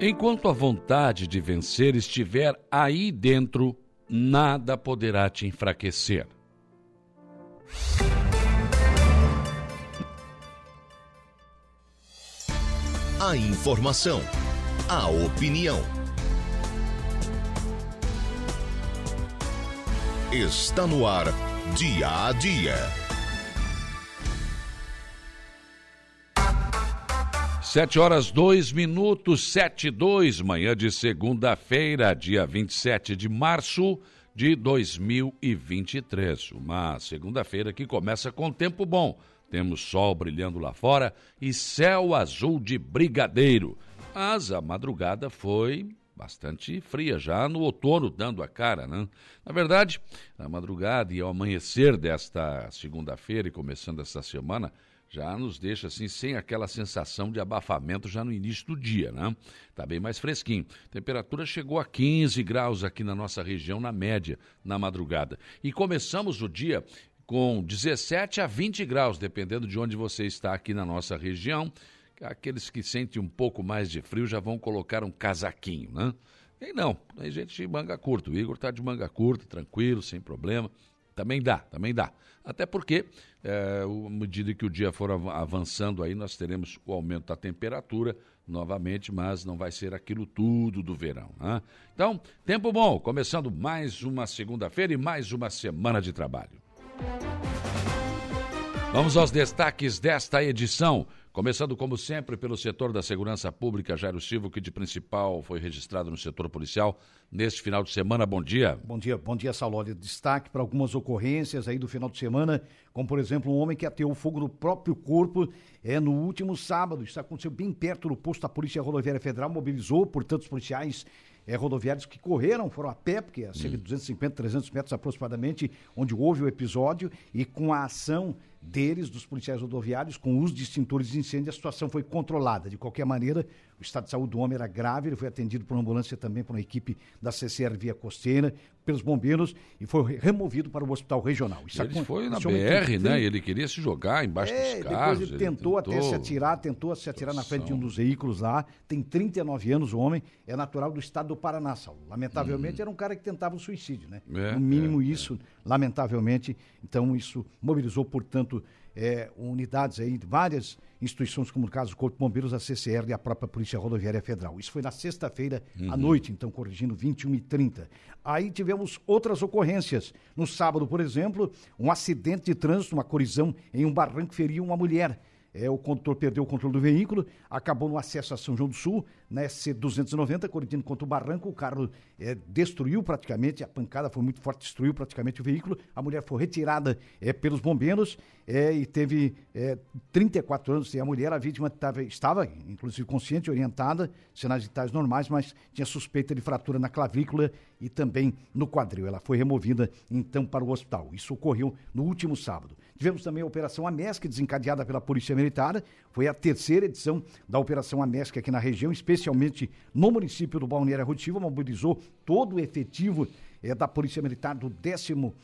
Enquanto a vontade de vencer estiver aí dentro, nada poderá te enfraquecer. A informação, a opinião. Está no ar, dia a dia. Sete horas, dois minutos, sete dois, manhã de segunda-feira, dia 27 de março de 2023. Uma segunda-feira que começa com tempo bom. Temos sol brilhando lá fora e céu azul de brigadeiro. Mas a madrugada foi bastante fria, já no outono dando a cara, né? Na verdade, a madrugada e ao amanhecer desta segunda-feira e começando essa semana, já nos deixa assim sem aquela sensação de abafamento já no início do dia, né? Tá bem mais fresquinho. Temperatura chegou a 15 graus aqui na nossa região na média na madrugada. E começamos o dia com 17 a 20 graus, dependendo de onde você está aqui na nossa região. Aqueles que sentem um pouco mais de frio já vão colocar um casaquinho, né? E não, tem gente de manga curta. O Igor está de manga curta, tranquilo, sem problema. Também dá, também dá. Até porque, é, à medida que o dia for avançando aí, nós teremos o aumento da temperatura novamente, mas não vai ser aquilo tudo do verão. Né? Então, tempo bom, começando mais uma segunda-feira e mais uma semana de trabalho. Vamos aos destaques desta edição. Começando, como sempre, pelo setor da segurança pública, Jairo Silva, que de principal foi registrado no setor policial neste final de semana. Bom dia. Bom dia, bom dia, Salório. Destaque para algumas ocorrências aí do final de semana, como por exemplo, um homem que ateou fogo no próprio corpo é, no último sábado. Isso aconteceu bem perto do posto da Polícia Rodoviária Federal, mobilizou, portanto, os policiais é, rodoviários que correram, foram a pé, porque a cerca de 250, 300 metros aproximadamente, onde houve o episódio, e com a ação deles, dos policiais rodoviários, com uso de extintores de incêndio, a situação foi controlada. De qualquer maneira, o estado de saúde do homem era grave, ele foi atendido por uma ambulância também por uma equipe da CCR Via Costeira, pelos bombeiros e foi removido para o hospital regional. Isso ele foi na BR, né? Ele queria se jogar embaixo é, dos carros. Depois ele, ele tentou, tentou, até se atirar, tentou se atirar na frente de um dos veículos lá. Tem 39 anos o homem, é natural do estado do Paraná, Saulo. Lamentavelmente hum. era um cara que tentava o suicídio, né? É, no mínimo é, isso, é. lamentavelmente. Então isso mobilizou, portanto, é, unidades aí, várias instituições, como no caso do Corpo de Bombeiros, a CCR e a própria Polícia Rodoviária Federal. Isso foi na sexta-feira uhum. à noite, então, corrigindo 21 e 30. Aí tivemos outras ocorrências. No sábado, por exemplo, um acidente de trânsito, uma colisão em um barranco feriu uma mulher. É, o condutor perdeu o controle do veículo, acabou no acesso a São João do Sul, na SC-290, colidindo contra o barranco, o carro é, destruiu praticamente, a pancada foi muito forte, destruiu praticamente o veículo, a mulher foi retirada é, pelos bombeiros é, e teve é, 34 anos, e a mulher, a vítima tava, estava, inclusive, consciente, orientada, sinais vitais normais, mas tinha suspeita de fratura na clavícula e também no quadril. Ela foi removida, então, para o hospital. Isso ocorreu no último sábado. Tivemos também a Operação Amesc, desencadeada pela Polícia Militar. Foi a terceira edição da Operação Amesc aqui na região, especialmente no município do Balneário Rotiva, mobilizou todo o efetivo é, da Polícia Militar do 19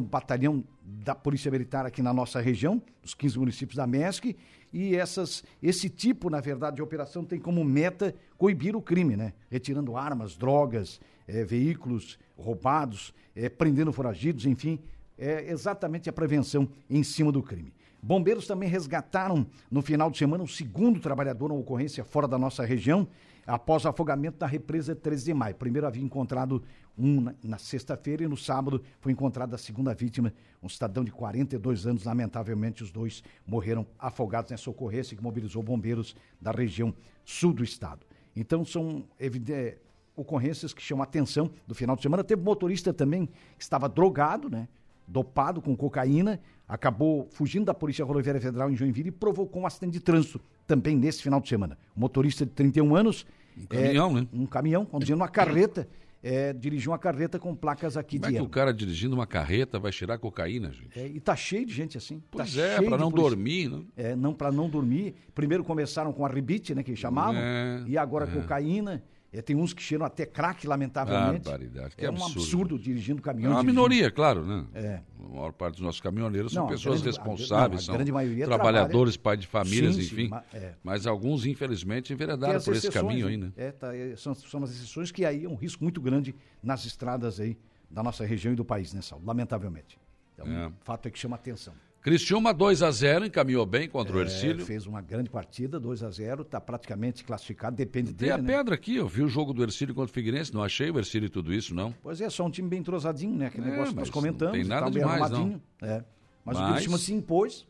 Batalhão da Polícia Militar aqui na nossa região, dos 15 municípios da MESC, e essas, esse tipo, na verdade, de operação tem como meta coibir o crime, né? Retirando armas, drogas, é, veículos roubados, é, prendendo foragidos, enfim, é exatamente a prevenção em cima do crime. Bombeiros também resgataram no final de semana um segundo trabalhador na ocorrência fora da nossa região, após afogamento da represa 13 de maio. Primeiro havia encontrado um na, na sexta-feira e no sábado foi encontrada a segunda vítima, um cidadão de 42 anos. Lamentavelmente, os dois morreram afogados nessa ocorrência que mobilizou bombeiros da região sul do estado. Então, são evidentes ocorrências que chamam a atenção do final de semana. Teve motorista também que estava drogado, né? Dopado com cocaína, acabou fugindo da Polícia Rodoviária Federal em Joinville e provocou um acidente de trânsito também nesse final de semana. Um motorista de 31 anos. Um caminhão, é, né? Um caminhão, conduzindo uma carreta. É, dirigiu uma carreta com placas aqui Como de é que o cara dirigindo uma carreta vai tirar cocaína, gente? É, e tá cheio de gente assim. Pois tá é, para não dormir, né? É, não para não dormir. Primeiro começaram com a ribite, né, que chamavam, é, e agora é. cocaína. É, tem uns que cheiram até craque, lamentavelmente. Barbaridade, que é absurdo. um absurdo dirigindo caminhão. É uma minoria, claro, né? É. A maior parte dos nossos caminhoneiros são Não, a pessoas grande- responsáveis, não, são trabalhadores, trabalha- pai de famílias, Sim, sim, enfim. ma- é. Mas alguns, infelizmente, enveredaram por esse caminho aí, né? né? É, tá, é, são, são as exceções que aí é um risco muito grande nas estradas aí da nossa região e do país, né, Saulo? Lamentavelmente. Então, É. um fato é que chama atenção. Cristiúma 2 a 0 encaminhou bem contra o É, Ercílio. fez uma grande partida, 2 a 0 está praticamente classificado, depende Tem dele, a né? pedra aqui, eu vi o jogo do Ercílio contra o Figueirense, não achei o Ercílio tudo isso, não. Pois é, só um time bem entrosadinho, né? Aquele É, negócio que nós comentamos. não tem e nada bem demais, não. É. Mas, o Mas- Criciúma se impôs,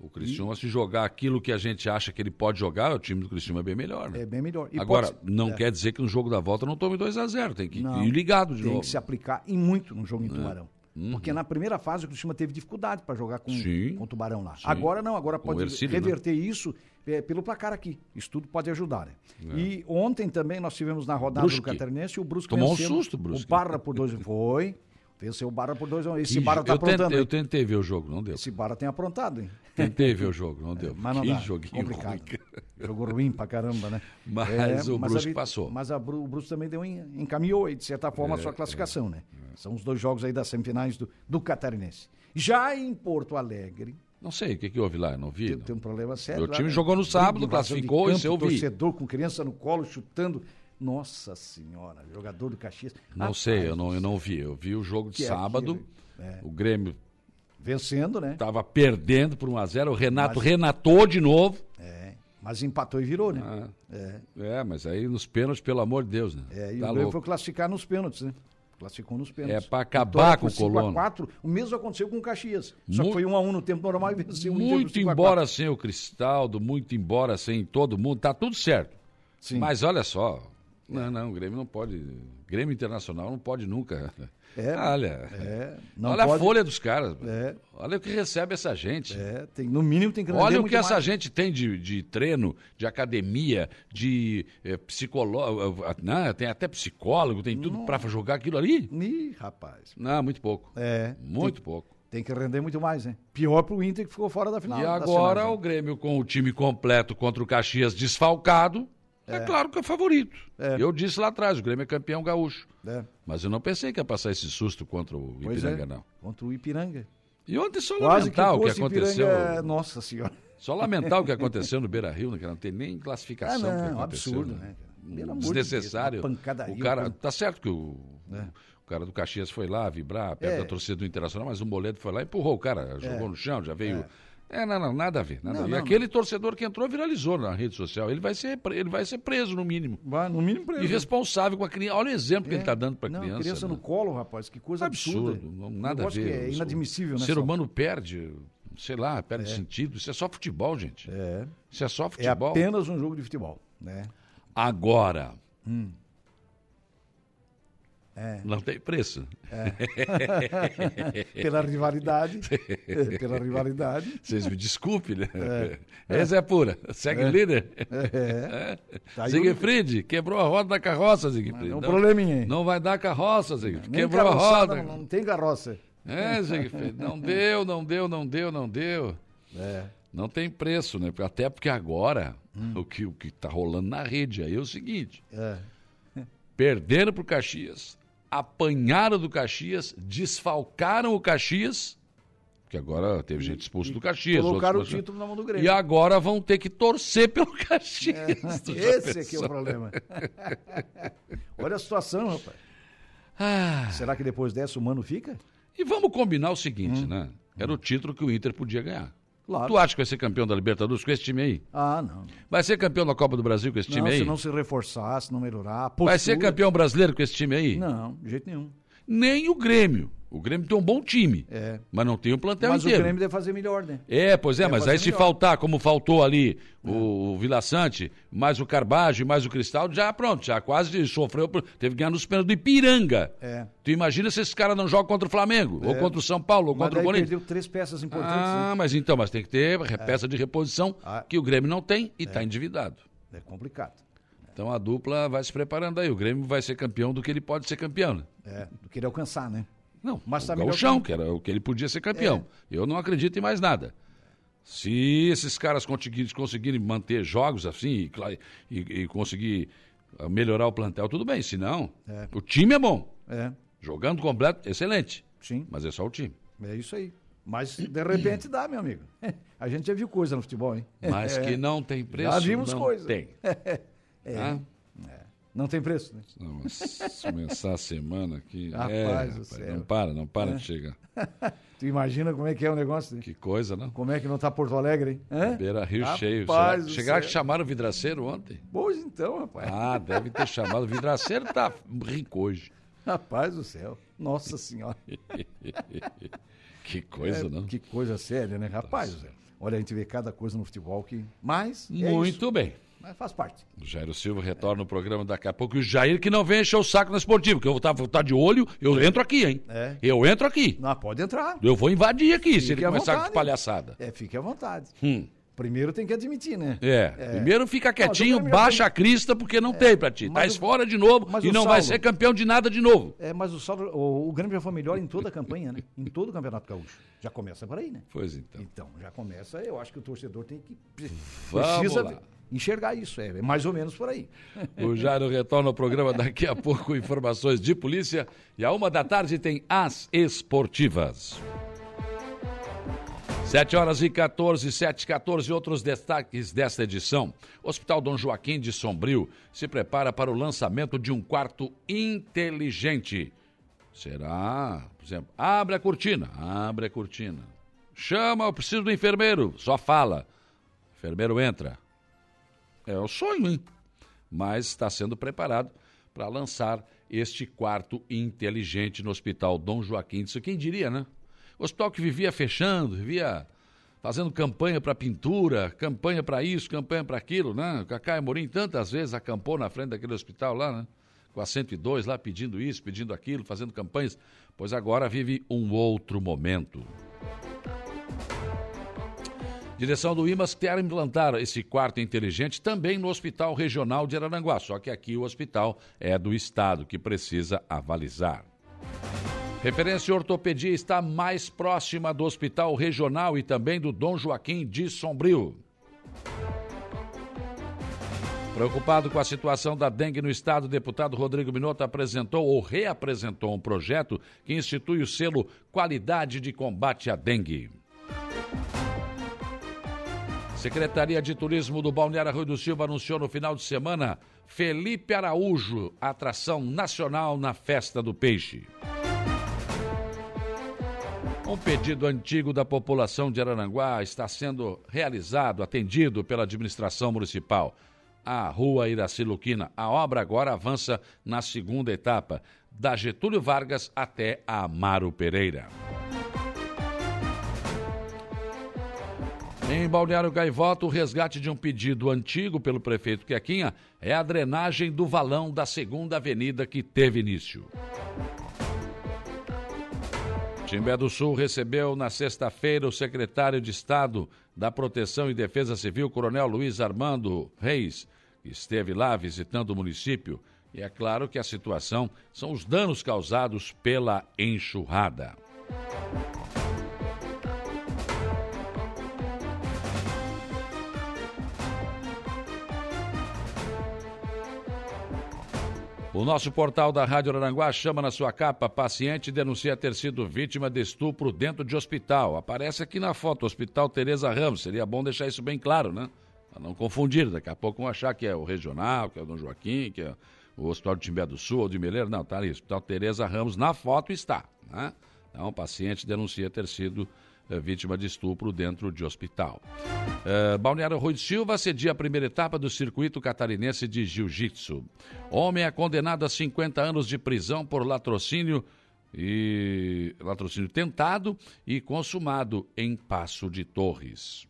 O Cristiúma, se jogar aquilo que a gente acha que ele pode jogar, o time do Cristiúma é bem melhor, né? é bem melhor. E Agora, pode- não é, quer dizer que no jogo da volta não tome 2 a 0 tem que Não, ir ligado de tem novo. que se aplicar e muito no É. jogo em Tubarão. Uhum. Porque na primeira fase o Cristiúma teve dificuldade para jogar com, Sim. com o Tubarão lá. Sim. Agora não, agora pode Ercílio, né? reverter isso é, pelo placar aqui. Isso tudo pode ajudar, né? É. E ontem também nós tivemos na rodada Brusque. do Catarinense o Brusque Tomou um vencendo susto, Brusque. O Barra por dois. Foi. Venceu o Barra por dois. Esse Que Barra jo- tá eu, tentei, aprontando. eu hein? tentei ver o jogo, não deu. Esse Barra tem aprontado, hein? Tentei ver o jogo, não deu. Mas não que dá. joguinho complicado. ruim. Jogo ruim pra caramba, né? Mas o a Brusque vi- passou. Mas a o Brusque também deu, encaminhou de certa forma, É, a sua classificação, né? São os dois jogos aí das semifinais do, do Catarinense. Já em Porto Alegre, Não sei, o que, que houve lá? Não vi. tem, não. tem um problema sério. Meu lá, time né? jogou no sábado, classificou, isso eu vi. Torcedor com criança no colo, chutando. Nossa Senhora, jogador do Caxias. Não Rapaz, sei, eu não, eu não vi. Eu vi o jogo de Que é sábado. aquilo? É. O Grêmio Vencendo, né? estava perdendo por 1x0. O Renato Mas- renatou de novo. É, mas empatou e virou, né? Ah, É. é, mas aí nos pênaltis, pelo amor de Deus, né? É, e tá o Grêmio louco. foi classificar nos pênaltis, né? Classificou nos pênaltis. É pra acabar com o 5 a Colono. 4. O mesmo aconteceu com o Caxias. Só que Mu- foi 1 a 1 no tempo normal e venceu Muito 5 a embora 4. sem o Cristaldo, muito embora sem todo mundo, tá tudo certo. Sim. Mas olha só, não, não, o Grêmio não pode, Grêmio Internacional não pode nunca. É, olha, É, não olha a pode- folha dos caras, É. olha o que recebe essa gente. É, tem, no mínimo tem que Olha o que essa mais. gente tem de, de treino, de academia, de eh, psicólogo, né? tem até psicólogo, tem tudo pra jogar aquilo ali. Ih, rapaz. Não, muito pouco. É, Muito tem, pouco. tem que render muito mais, né? Pior pro Inter que ficou fora da final. E agora o Grêmio com o time completo contra o Caxias desfalcado, é, claro que é favorito. É. Eu disse lá atrás, o Grêmio é campeão gaúcho. né? É, Mas eu não pensei que ia passar esse susto contra o Ipiranga, é. não. Contra o Ipiranga. E ontem só Quase que lamentar o que aconteceu. Ipiranga. Nossa senhora. Só lamentar o que aconteceu no Beira Rio, né, que não tem nem Ah, classificação. não, que aconteceu, absurdo, né? Pelo amor de Desnecessário. Deus, o cara, tá certo que o, o cara do Caxias foi lá vibrar perto É. da torcida do Internacional, mas o Moledo foi lá e empurrou o cara, jogou no chão, já veio. É, não, não, nada a ver. Nada Não, a ver. não, Aquele torcedor que entrou viralizou na rede social. Ele vai ser, ele vai ser preso, no mínimo. Vai, no mínimo preso. Irresponsável com a criança. Olha o exemplo que É. ele está dando para a Não, criança. criança né? no colo, rapaz. Que coisa absurda. Absurdo, não- nada a ver. que é inadmissível, O né? ser Saulo? humano perde, sei lá, perde sentido. Isso é só futebol, gente. É. Isso é só É futebol. apenas um jogo de futebol, né? Agora. Hum. É. Não tem preço. Pela rivalidade. pela rivalidade. Vocês me desculpem, né? Essa é pura. Segue líder. É. Tá aí Siegfried, quebrou a roda da carroça, Siegfried. É um Não- probleminha aí. Não vai dar carroça, Siegfried. Quebrou a roda. Não, não tem carroça. É, Siegfried. Não deu, não deu, não deu, não deu. É. Não tem preço, né? Até porque agora, Hum. o que o que está rolando na rede aí é o seguinte: É. perderam para o Caxias, apanharam do Caxias, desfalcaram o Caxias, que agora teve gente expulso do Caxias. Colocaram o título na mão do E Grêmio. agora vão ter que torcer pelo Caxias. Já Esse aqui é o problema. Olha a situação, rapaz. Ah, Será que depois dessa o Mano fica? e vamos combinar o seguinte, Hum. né? Era o título que o Inter podia ganhar. Claro. Tu acha que vai ser campeão da Libertadores com esse time aí? Ah, não. Vai ser campeão da Copa do Brasil com esse Não, time aí? se não se reforçar, se não melhorar. a Vai ser postura- campeão brasileiro com esse time aí? Não, de jeito nenhum. Nem o Grêmio. O Grêmio tem um bom time, É. mas não tem o plantel Mas o inteiro. Grêmio deve fazer melhor, né? É, pois é, Deve mas aí se melhor. faltar, como faltou ali o, o Vila Sante, mais o Carbajo, mais o Cristal, já pronto, já quase sofreu, teve que ganhar nos pênaltis do Ipiranga. É. Tu imagina se esses caras não jogam contra o Flamengo, ou contra o São Paulo, ou Mas contra o Corinthians. perdeu três peças importantes. Ah, né? mas então, mas tem que ter re- peça de reposição Ah. que o Grêmio não tem e está endividado. É complicado. Então a dupla vai se preparando aí. O Grêmio vai ser campeão do que ele pode ser campeão. né? É, do que ele alcançar, né? Não, Mas o Gauchão, que- era o que ele podia ser campeão. Eu não acredito em mais nada. Se esses caras conseguirem, conseguirem manter jogos assim e, e- e conseguir melhorar o plantel, tudo bem. Se não, é. o time é bom. É. Jogando completo, excelente. Sim. Mas é só o time. É isso aí. Mas de repente dá, meu amigo. A gente já viu coisa no futebol, hein? Mas é. que não tem preço. Já vimos coisa. Tem. É. Ah? É. Não tem preço, né? Não, começar a semana aqui. Rapaz, é, rapaz não para, não para de chegar. tu imagina como é que é o negócio? Né? Que coisa, não? Como é que não tá Porto Alegre, hein? Hã? Beira Rio rapaz cheio. Chegaram, chegaram que chamaram o vidraceiro ontem? Pois então, rapaz. Ah, deve ter chamado. O vidraceiro tá rico hoje. Rapaz do céu. Nossa Senhora. que coisa, é, não? Que coisa séria, né? Rapaz céu. Olha, a gente vê cada coisa no futebol que. Mas. É Muito bem. Mas faz parte. O Jairo Silva retorna no programa daqui a pouco. E o Jair que não vem encher o saco na esportiva, que eu vou estar, vou estar de olho, eu entro aqui, hein? É. Eu entro aqui. Não, pode entrar. Eu vou invadir aqui, fique se ele começar vontade. com palhaçada. É, fique à vontade. Hum. Primeiro tem que admitir, né? É. é. Primeiro fica quietinho, não, baixa a crista, porque não é. tem pra ti. Tá fora de novo e não Saulo... vai ser campeão de nada de novo. É, mas o, Saulo, o, o Grêmio já foi melhor em toda a campanha, né? Em todo o Campeonato Gaúcho. Já começa por aí, né? Pois então. Então, já começa, eu acho que o torcedor tem que. Precisa lá. Enxergar isso. É, mais ou menos por aí. O Jairo retorna ao programa daqui a pouco, informações de polícia. E a uma da tarde tem as esportivas. 7 horas e 14, 7 e 14, outros destaques desta edição. O Hospital Dom Joaquim de Sombrio se prepara para o lançamento de um quarto inteligente. Será, por exemplo, abre a cortina, abre a cortina. Chama, eu preciso do enfermeiro, só fala. O enfermeiro entra. É o sonho, hein? Mas está sendo preparado para lançar este quarto inteligente no Hospital Dom Joaquim. Isso quem diria, né? Hospital que vivia fechando, vivia fazendo campanha para pintura, campanha para isso, campanha para aquilo, né? O Cacá Amorim tantas vezes acampou na frente daquele hospital lá, né? Com a 102 lá pedindo isso, pedindo aquilo, fazendo campanhas, pois agora vive um outro momento. Direção do IMAS quer implantar esse quarto inteligente também no Hospital Regional de Araranguá, só que aqui o hospital é do Estado, que precisa avalizar. Referência Ortopedia está mais próxima do Hospital Regional e também do Dom Joaquim de Sombrio. Preocupado com a situação da dengue no estado, o deputado Rodrigo Minotto apresentou ou reapresentou um projeto que institui o selo Qualidade de Combate à Dengue. Secretaria de Turismo do Balneário Rui do Silva anunciou no final de semana Felipe Araújo, atração nacional na Festa do Peixe. Um pedido antigo da população de Araranguá está sendo realizado, atendido pela administração municipal. A Rua Iraci Luquina. A obra agora avança na segunda etapa, da Getúlio Vargas até Amaro Pereira. Em Balneário Gaivota, o resgate de um pedido antigo pelo prefeito Quequinha é a drenagem do valão da segunda avenida que teve início. Timbé do Sul recebeu na sexta-feira o secretário de Estado da Proteção e Defesa Civil, Coronel Luiz Armando Reis, que esteve lá visitando o município. E é claro que a situação são os danos causados pela enxurrada. O nosso portal da Rádio Aranguá chama na sua capa paciente denuncia ter sido vítima de estupro dentro de hospital. Aparece aqui na foto, Hospital Tereza Ramos. Seria bom deixar isso bem claro, né? Para não confundir. Daqui a pouco vão achar que é o regional, que é o Dom Joaquim, que é o Hospital de Timbé do Sul ou de Meleiro. Não, tá ali. Hospital Tereza Ramos na foto está. Né? Então, o paciente denuncia ter sido é, vítima de estupro dentro de hospital. É, Balneário Rui de Silva cedia a primeira etapa do circuito catarinense de jiu-jitsu. Homem é condenado a 50 anos de prisão por latrocínio e latrocínio tentado e consumado em Passo de Torres.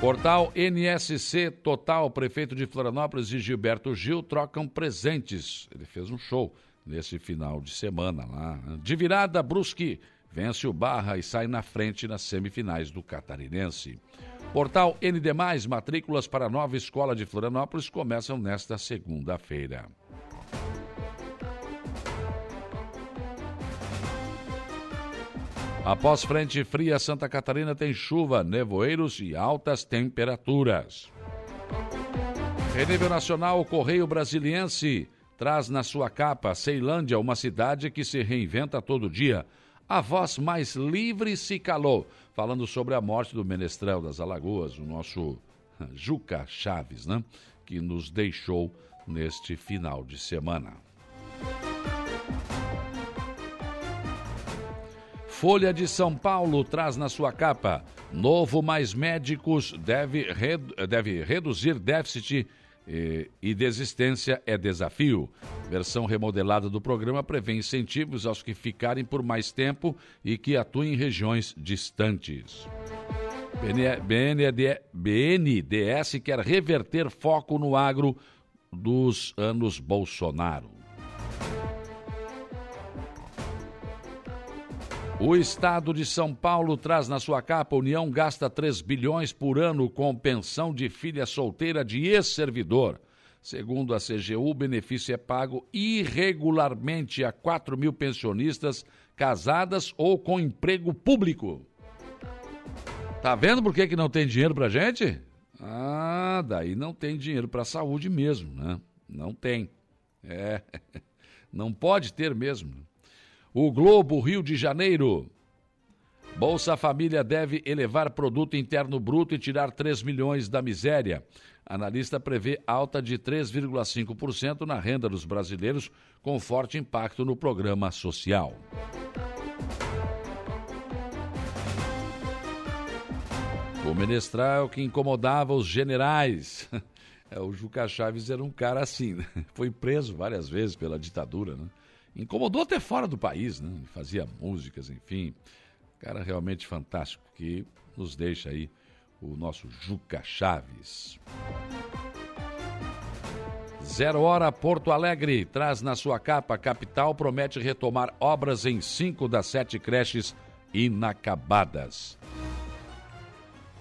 Portal NSC Total, prefeito de Florianópolis e Gilberto Gil trocam presentes. Ele fez um show nesse final de semana lá. De virada, Brusque vence o Barra e sai na frente nas semifinais do Catarinense. Portal ND+, matrículas para a nova escola de Florianópolis começam nesta segunda-feira. Após frente fria, Santa Catarina tem chuva, nevoeiros e altas temperaturas. Em nível nacional, o Correio Brasiliense traz na sua capa Ceilândia, uma cidade que se reinventa todo dia. A voz mais livre se calou, falando sobre a morte do menestrel das Alagoas, o nosso Juca Chaves, né? que nos deixou neste final de semana. Folha de São Paulo traz na sua capa: Novo Mais Médicos deve, deve reduzir déficit e, e desistência é desafio. Versão remodelada do programa prevê incentivos aos que ficarem por mais tempo e que atuem em regiões distantes. BNDES quer reverter foco no agro dos anos Bolsonaro. O Estado de São Paulo traz na sua capa: União gasta 3 bilhões por ano com pensão de filha solteira de ex-servidor. Segundo a CGU, o benefício é pago irregularmente a 4 mil pensionistas casadas ou com emprego público. Tá vendo por que, que não tem dinheiro pra gente? Ah, daí não tem dinheiro para a saúde mesmo, né? Não tem. É. Não pode ter mesmo. O Globo Rio de Janeiro. Bolsa Família deve elevar produto interno bruto e tirar 3 milhões da miséria. Analista prevê alta de 3,5% na renda dos brasileiros, com forte impacto no programa social. O menestral que incomodava os generais. É, o Juca Chaves era um cara assim, né? foi preso várias vezes pela ditadura, né? Incomodou até fora do país, né? Fazia músicas, enfim. Cara realmente fantástico que nos deixa aí o nosso Juca Chaves. Zero Hora Porto Alegre traz na sua capa capital promete retomar obras em cinco das sete creches inacabadas.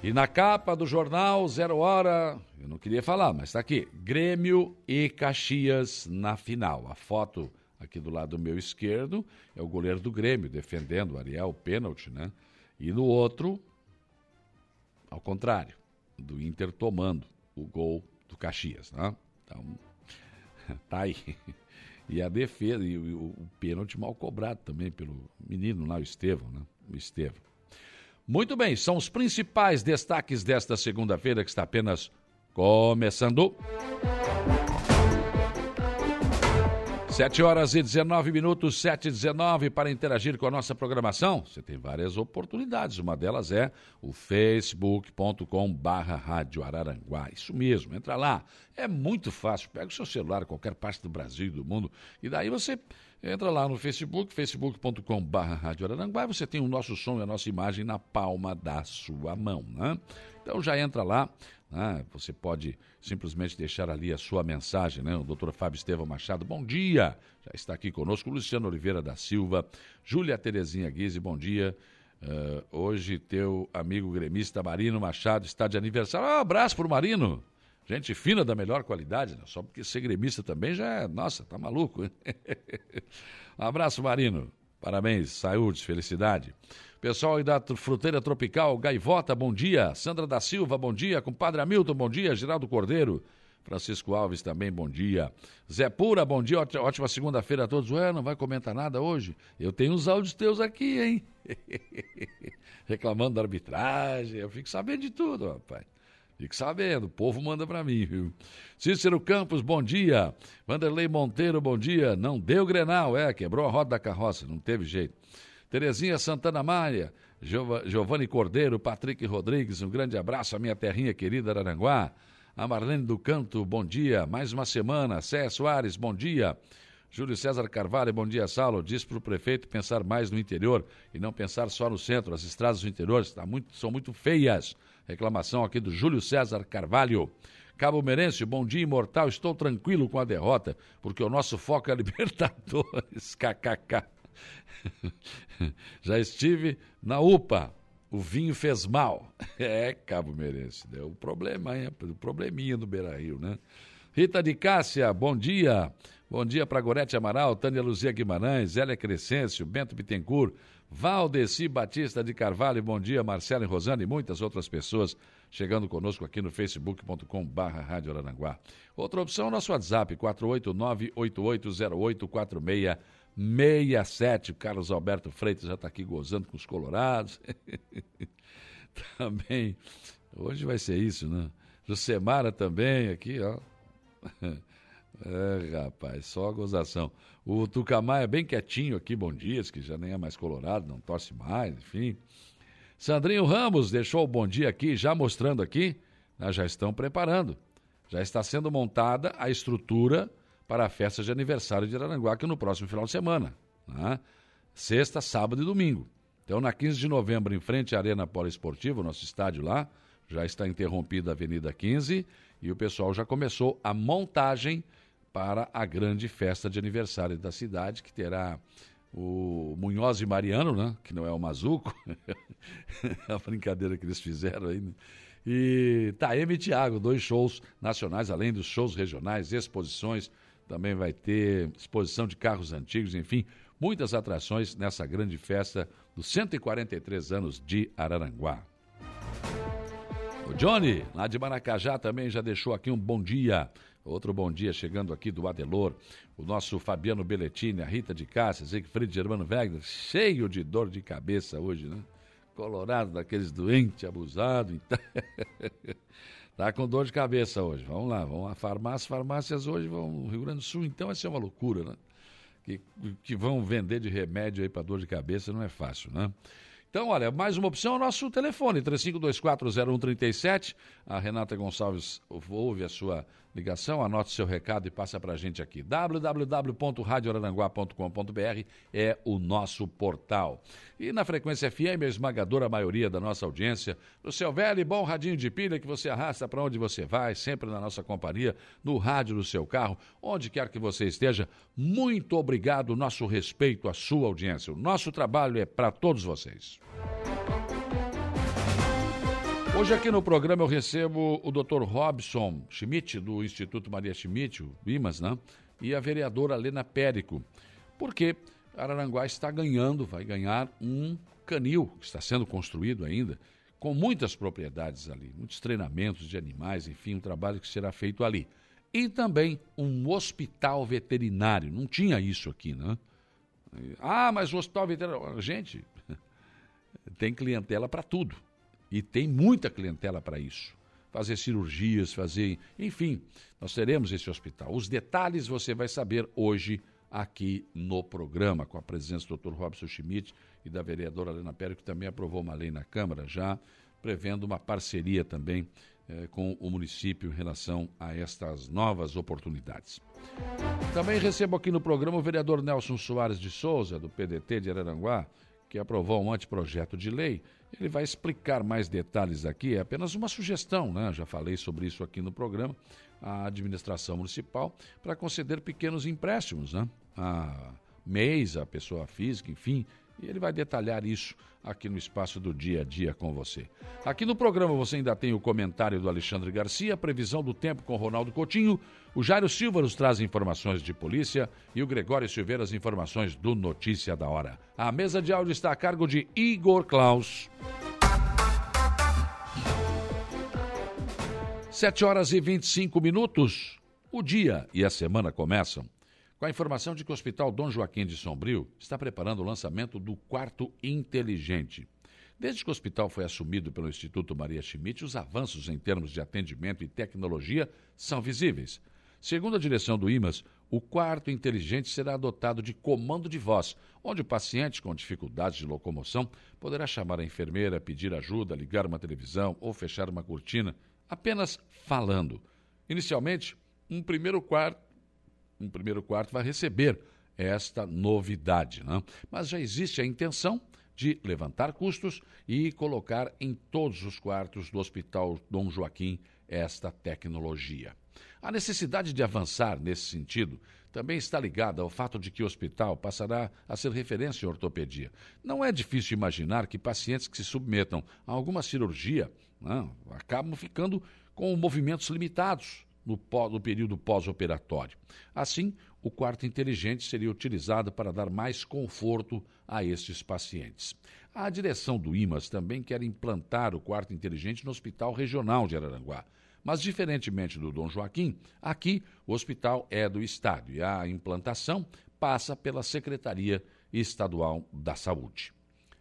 E na capa do jornal Zero Hora, eu não queria falar, mas está aqui: Grêmio e Caxias na final. A foto aqui do lado meu esquerdo é o goleiro do Grêmio defendendo o Ariel, pênalti, né? E no outro, ao contrário, do Inter tomando o gol do Caxias, né? Então, tá aí. E a defesa, e o, o pênalti mal cobrado também pelo menino lá, o Estevão, né? O Estevão. Muito bem, são os principais destaques desta segunda-feira que está apenas começando. 7 horas e 19 minutos, 7 e 19, para interagir com a nossa programação. Você tem várias oportunidades. Uma delas é o facebook.com barra Rádio Araranguá. Isso mesmo, entra lá. É muito fácil. Pega o seu celular, qualquer parte do Brasil e do mundo, e daí você Entra lá no Facebook, facebook.com.br Rádio Araranguá, você tem o nosso som e a nossa imagem na palma da sua mão, né? Então já entra lá, né? você pode simplesmente deixar ali a sua mensagem, né? O doutor Fábio Estevam Machado, bom dia, já está aqui conosco, Luciano Oliveira da Silva, Júlia Terezinha Guise, bom dia. Uh, hoje teu amigo gremista Marino Machado está de aniversário. Um abraço para o Marino. Gente fina da melhor qualidade, né? só porque ser gremista também já é. Nossa, tá maluco. um abraço, Marino. Parabéns, saúde, felicidade. Pessoal aí da Fruteira Tropical, Gaivota, bom dia. Sandra da Silva, bom dia. Compadre Hamilton, bom dia. Geraldo Cordeiro. Francisco Alves também, bom dia. Zé Pura, bom dia, ótima segunda-feira a todos. Ué, não vai comentar nada hoje? Eu tenho os áudios teus aqui, hein? Reclamando da arbitragem, eu fico sabendo de tudo, rapaz. Fique sabendo, o povo manda para mim, viu? Cícero Campos, bom dia. Vanderlei Monteiro, bom dia. Não deu Grenal, é, quebrou a roda da carroça, não teve jeito. Terezinha Santana Maia, Giovanni Cordeiro, Patrick Rodrigues, um grande abraço à minha terrinha querida Aranguá. A Marlene do Canto, bom dia. Mais uma semana. Cé Soares, bom dia. Júlio César Carvalho, bom dia, Saulo. Diz para o prefeito pensar mais no interior e não pensar só no centro. As estradas do interior muito, são muito feias. Reclamação aqui do Júlio César Carvalho. Cabo Merense, bom dia, imortal. Estou tranquilo com a derrota, porque o nosso foco é Libertadores. KKK. Já estive na UPA. O vinho fez mal. É, Cabo Merense. Deu um problema, hein? Um probleminha no Beira Rio, né? Rita de Cássia, bom dia. Bom dia para Gorete Amaral, Tânia Luzia Guimarães, Zélia Crescêncio, Bento Bittencourt, Valdeci Batista de Carvalho, bom dia, Marcelo e Rosana e muitas outras pessoas chegando conosco aqui no facebook.com barra Rádio. Outra opção, nosso WhatsApp, 489-8808-4667. O Carlos Alberto Freitas já está aqui gozando com os colorados. também, hoje vai ser isso, né? Jucemara também aqui, ó. É, rapaz, só gozação. O Tucamai é bem quietinho aqui, bom dias, que já nem é mais colorado, não torce mais, enfim. Sandrinho Ramos deixou o bom dia aqui, já mostrando aqui, né, já estão preparando. Já está sendo montada a estrutura para a festa de aniversário de Aranguá, que no próximo final de semana. Né? Sexta, sábado e domingo. Então, na 15 de novembro, em frente à Arena Poliesportiva, nosso estádio lá, já está interrompida a Avenida 15 e o pessoal já começou a montagem para a grande festa de aniversário da cidade, que terá o Munhoz e Mariano, né? que não é o Mazuco, a brincadeira que eles fizeram aí. Né? E Taeme e Thiago, dois shows nacionais, além dos shows regionais, exposições, também vai ter exposição de carros antigos, enfim, muitas atrações nessa grande festa dos 143 anos de Araranguá. O Johnny, lá de Maracajá, também já deixou aqui um bom dia. Outro bom dia chegando aqui do Adelor. O nosso Fabiano Belletini, a Rita de Cássia, Siegfried Germano Wegner, cheio de dor de cabeça hoje, né? Colorado daqueles doentes, abusado. Então... tá com dor de cabeça hoje. Vamos lá, vamos à farmácia. Farmácias hoje vão Rio Grande do Sul, então vai ser uma loucura, né? Que, que vão vender de remédio aí para dor de cabeça não é fácil, né? Então, olha, mais uma opção é o nosso telefone, 35240137. A Renata Gonçalves ouve a sua ligação, anote seu recado e passa para a gente aqui. www.radioraranguá.com.br é o nosso portal. E na frequência FM, a esmagadora maioria da nossa audiência, no seu velho e bom radinho de pilha que você arrasta para onde você vai, sempre na nossa companhia, no rádio do seu carro, onde quer que você esteja. Muito obrigado, nosso respeito à sua audiência. O nosso trabalho é para todos vocês. Hoje aqui no programa eu recebo o Dr. Robson Schmidt, do Instituto Maria Schmidt, o IMAS, né? E a vereadora Lena Périco. Porque Araranguá está ganhando, vai ganhar um canil, que está sendo construído ainda, com muitas propriedades ali, muitos treinamentos de animais, enfim, um trabalho que será feito ali. E também um hospital veterinário. Não tinha isso aqui, né? Ah, mas o hospital veterinário. Gente, tem clientela para tudo. E tem muita clientela para isso. Fazer cirurgias, fazer. Enfim, nós teremos esse hospital. Os detalhes você vai saber hoje aqui no programa, com a presença do Dr. Robson Schmidt e da vereadora Helena Pérez, que também aprovou uma lei na Câmara já, prevendo uma parceria também eh, com o município em relação a estas novas oportunidades. Também recebo aqui no programa o vereador Nelson Soares de Souza, do PDT de Araranguá, que aprovou um anteprojeto de lei ele vai explicar mais detalhes aqui, é apenas uma sugestão, né? Já falei sobre isso aqui no programa, a administração municipal para conceder pequenos empréstimos, né? A mês, a pessoa física, enfim, e ele vai detalhar isso aqui no espaço do dia a dia com você. Aqui no programa você ainda tem o comentário do Alexandre Garcia, a previsão do tempo com Ronaldo Coutinho, o Jairo Silva nos traz informações de polícia e o Gregório Silveira as informações do Notícia da Hora. A mesa de áudio está a cargo de Igor Klaus. Sete horas e 25 minutos. O dia e a semana começam com a informação de que o Hospital Dom Joaquim de Sombrio está preparando o lançamento do quarto inteligente. Desde que o hospital foi assumido pelo Instituto Maria Schmidt, os avanços em termos de atendimento e tecnologia são visíveis. Segundo a direção do IMAS, o quarto inteligente será adotado de comando de voz, onde o paciente com dificuldades de locomoção poderá chamar a enfermeira, pedir ajuda, ligar uma televisão ou fechar uma cortina, apenas falando. Inicialmente, um primeiro quarto um primeiro quarto vai receber esta novidade. Né? Mas já existe a intenção de levantar custos e colocar em todos os quartos do Hospital Dom Joaquim esta tecnologia. A necessidade de avançar nesse sentido também está ligada ao fato de que o hospital passará a ser referência em ortopedia. Não é difícil imaginar que pacientes que se submetam a alguma cirurgia não, acabam ficando com movimentos limitados no, no período pós-operatório. Assim, o quarto inteligente seria utilizado para dar mais conforto a estes pacientes. A direção do IMAS também quer implantar o quarto inteligente no Hospital Regional de Araranguá. Mas, diferentemente do Dom Joaquim, aqui o hospital é do Estado e a implantação passa pela Secretaria Estadual da Saúde.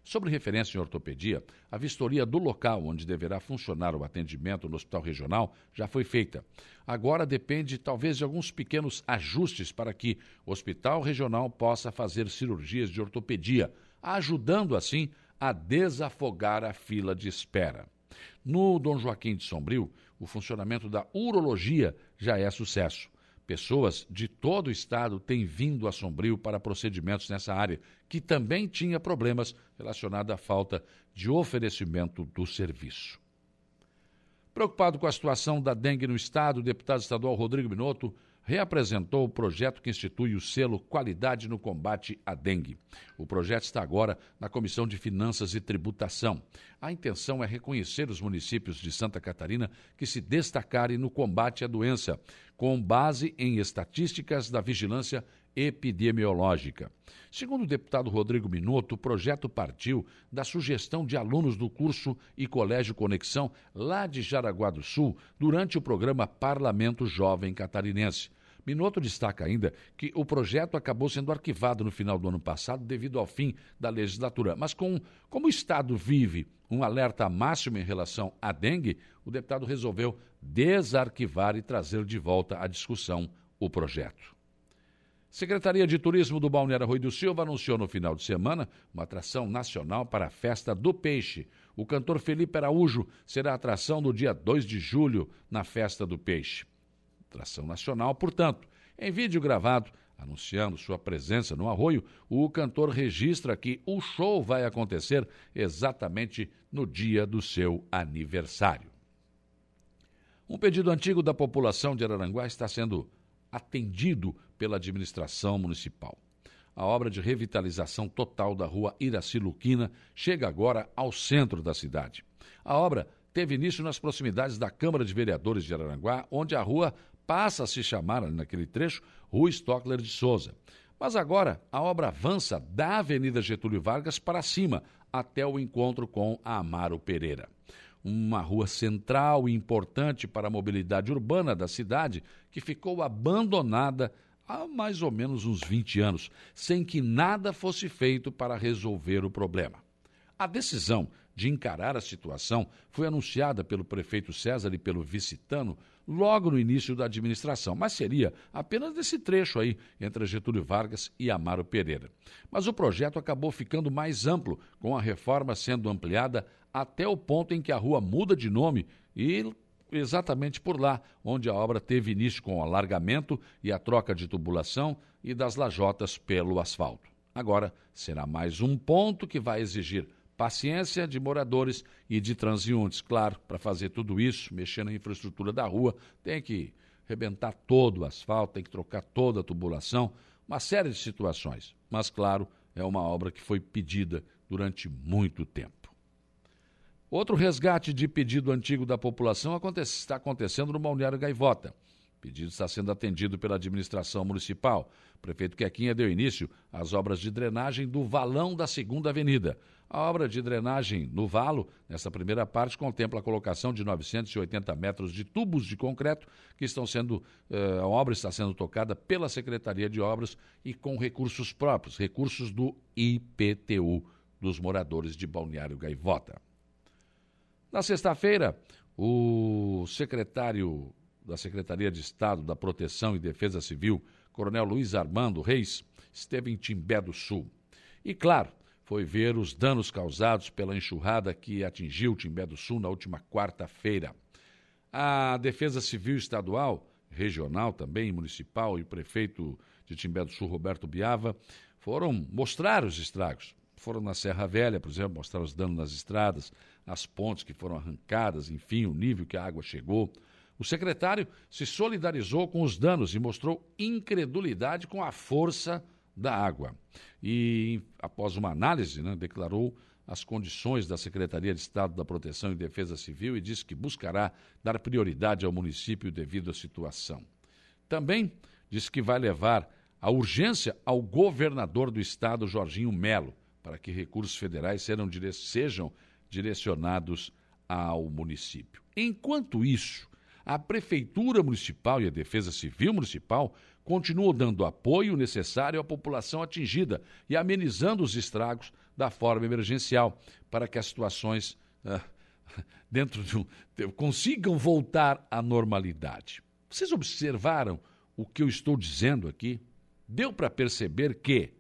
Sobre referência em ortopedia, a vistoria do local onde deverá funcionar o atendimento no hospital regional já foi feita. Agora depende talvez de alguns pequenos ajustes para que o hospital regional possa fazer cirurgias de ortopedia, ajudando assim a desafogar a fila de espera. No Dom Joaquim de Sombrio, o funcionamento da urologia já é sucesso. Pessoas de todo o estado têm vindo a Sombrio para procedimentos nessa área, que também tinha problemas relacionados à falta de oferecimento do serviço. Preocupado com a situação da dengue no estado, o deputado estadual Rodrigo Minotto reapresentou o projeto que institui o selo Qualidade no Combate à Dengue. O projeto está agora na Comissão de Finanças e Tributação. A intenção é reconhecer os municípios de Santa Catarina que se destacarem no combate à doença, com base em estatísticas da vigilância epidemiológica. Segundo o deputado Rodrigo Minotto, o projeto partiu da sugestão de alunos do curso e Colégio Conexão, lá de Jaraguá do Sul, durante o programa Parlamento Jovem Catarinense. Minotto destaca ainda que o projeto acabou sendo arquivado no final do ano passado devido ao fim da legislatura. Mas com, como o Estado vive um alerta máximo em relação à dengue, o deputado resolveu desarquivar e trazer de volta à discussão o projeto. Secretaria de Turismo do Balneário Rui do Silva anunciou no final de semana uma atração nacional para a Festa do Peixe. O cantor Felipe Araújo será a atração no dia 2 de julho na Festa do Peixe. Atração nacional, portanto. Em vídeo gravado, anunciando sua presença no arroio, o cantor registra que o show vai acontecer exatamente no dia do seu aniversário. Um pedido antigo da população de Araranguá está sendo atendido pela administração municipal. A obra de revitalização total da rua Iraci Luquina chega agora ao centro da cidade. A obra teve início nas proximidades da Câmara de Vereadores de Araranguá, onde a rua passa a se chamar, naquele trecho, Rua Stockler de Souza. Mas agora a obra avança da Avenida Getúlio Vargas para cima, até o encontro com a Amaro Pereira uma rua central e importante para a mobilidade urbana da cidade, que ficou abandonada há mais ou menos uns 20 anos, sem que nada fosse feito para resolver o problema. A decisão de encarar a situação foi anunciada pelo prefeito César e pelo vice-tano logo no início da administração, mas seria apenas nesse trecho aí entre Getúlio Vargas e Amaro Pereira. Mas o projeto acabou ficando mais amplo, com a reforma sendo ampliada até o ponto em que a rua muda de nome e exatamente por lá, onde a obra teve início com o alargamento e a troca de tubulação e das lajotas pelo asfalto. Agora será mais um ponto que vai exigir paciência de moradores e de transeuntes. Claro, para fazer tudo isso, mexer na infraestrutura da rua, tem que rebentar todo o asfalto, tem que trocar toda a tubulação, uma série de situações. Mas, claro, é uma obra que foi pedida durante muito tempo. Outro resgate de pedido antigo da população acontece, está acontecendo no Balneário Gaivota. O pedido está sendo atendido pela administração municipal. O prefeito Quequinha deu início às obras de drenagem do valão da Segunda Avenida. A obra de drenagem no valo, nessa primeira parte, contempla a colocação de 980 metros de tubos de concreto que estão sendo. Eh, a obra está sendo tocada pela Secretaria de Obras e com recursos próprios, recursos do IPTU, dos moradores de Balneário Gaivota. Na sexta-feira, o secretário da Secretaria de Estado da Proteção e Defesa Civil, Coronel Luiz Armando Reis, esteve em Timbé do Sul. E, claro, foi ver os danos causados pela enxurrada que atingiu Timbé do Sul na última quarta-feira. A Defesa Civil Estadual, regional também, municipal e o prefeito de Timbé do Sul, Roberto Biava, foram mostrar os estragos. Foram na Serra Velha, por exemplo, mostrar os danos nas estradas, as pontes que foram arrancadas, enfim, o nível que a água chegou. O secretário se solidarizou com os danos e mostrou incredulidade com a força da água. E, após uma análise, né, declarou as condições da Secretaria de Estado da Proteção e Defesa Civil e disse que buscará dar prioridade ao município devido à situação. Também disse que vai levar a urgência ao governador do estado, Jorginho Melo, para que recursos federais dire sejam direcionados ao município. Enquanto isso, a Prefeitura Municipal e a Defesa Civil Municipal continuam dando apoio necessário à população atingida e amenizando os estragos da forma emergencial, para que as situações ah, dentro de um, consigam voltar à normalidade. Vocês observaram o que eu estou dizendo aqui? Deu para perceber que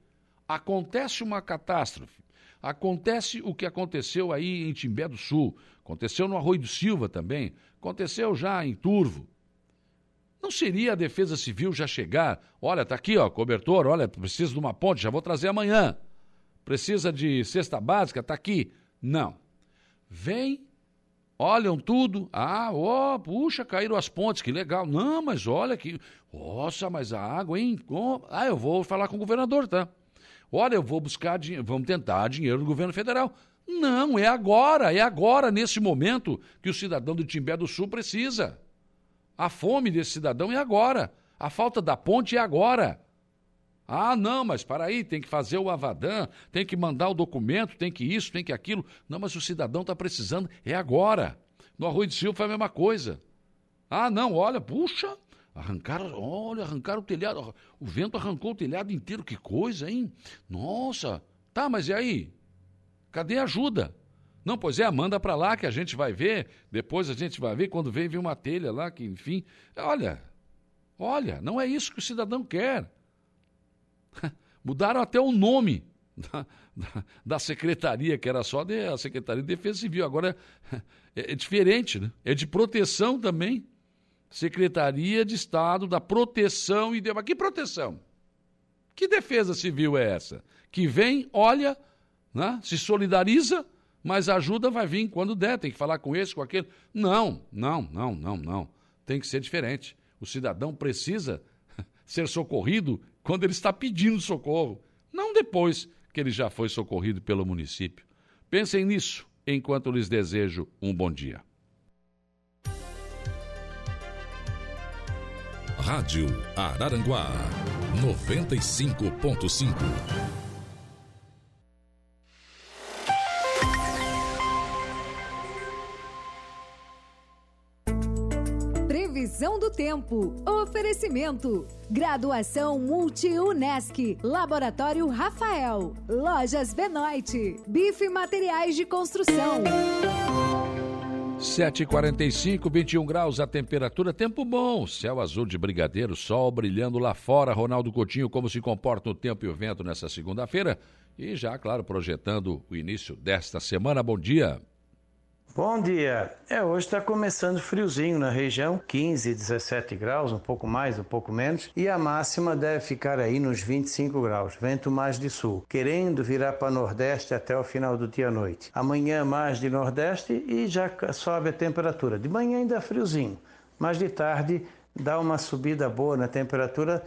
acontece uma catástrofe, acontece o que aconteceu aí em Timbé do Sul, aconteceu no Arroio do Silva também, aconteceu já em Turvo. Não seria a Defesa Civil já chegar, olha, tá aqui, ó, cobertor, olha, preciso de uma ponte, já vou trazer amanhã. Precisa de cesta básica, tá aqui. Não. Vem olham tudo. Ah, ó, oh, puxa, caíram as pontes, que legal. Não, mas olha que. Nossa, mas a água, hein? Oh, ah, eu vou falar com o governador, tá? Olha, eu vou buscar, vamos tentar dinheiro do governo federal. Não, é agora, é agora, nesse momento, que o cidadão do Timbé do Sul precisa. A fome desse cidadão é agora. A falta da ponte é agora. Ah, não, mas para aí, tem que fazer o Avadã, tem que mandar o documento, tem que isso, tem que aquilo. Não, mas o cidadão está precisando, é agora. No Arroio de Silva foi a mesma coisa. Ah, não, olha, puxa, arrancaram, olha, arrancaram o telhado, o vento arrancou o telhado inteiro, que coisa, hein? Nossa, tá, mas e aí? Cadê a ajuda? Não, pois é, manda para lá que a gente vai ver, depois a gente vai ver, quando vem, vem uma telha lá, que enfim. Olha, olha, não é isso que o cidadão quer. Mudaram até o nome da, da, da, secretaria, que era só de, a Secretaria de Defesa Civil. Agora é, é diferente, né? É de proteção também. Secretaria de Estado da Proteção e... De... Mas que proteção? Que defesa civil é essa? Que vem, olha, né? se solidariza, mas a ajuda vai vir quando der, tem que falar com esse, com aquele. Não, não, não, não, não. Tem que ser diferente. O cidadão precisa ser socorrido quando ele está pedindo socorro, não depois que ele já foi socorrido pelo município. Pensem nisso enquanto lhes desejo um bom dia. Rádio Araranguá 95.5 do tempo. Oferecimento. Graduação Multi-UNESC. Laboratório Rafael. Lojas Benoit. Bife Materiais de Construção. 7h45, 21 graus a temperatura, tempo bom, céu azul de brigadeiro, sol brilhando lá fora. Ronaldo Coutinho, como se comporta o tempo e o vento nessa segunda-feira? E já, claro, projetando o início desta semana. Bom dia. Bom dia! É, hoje está começando friozinho na região, 15, 17 graus, um pouco mais, um pouco menos, e a máxima deve ficar aí nos 25 graus, vento mais de sul, querendo virar para nordeste até o final do dia à noite. Amanhã mais de nordeste e já sobe a temperatura. De manhã ainda é friozinho, mas de tarde dá uma subida boa na temperatura,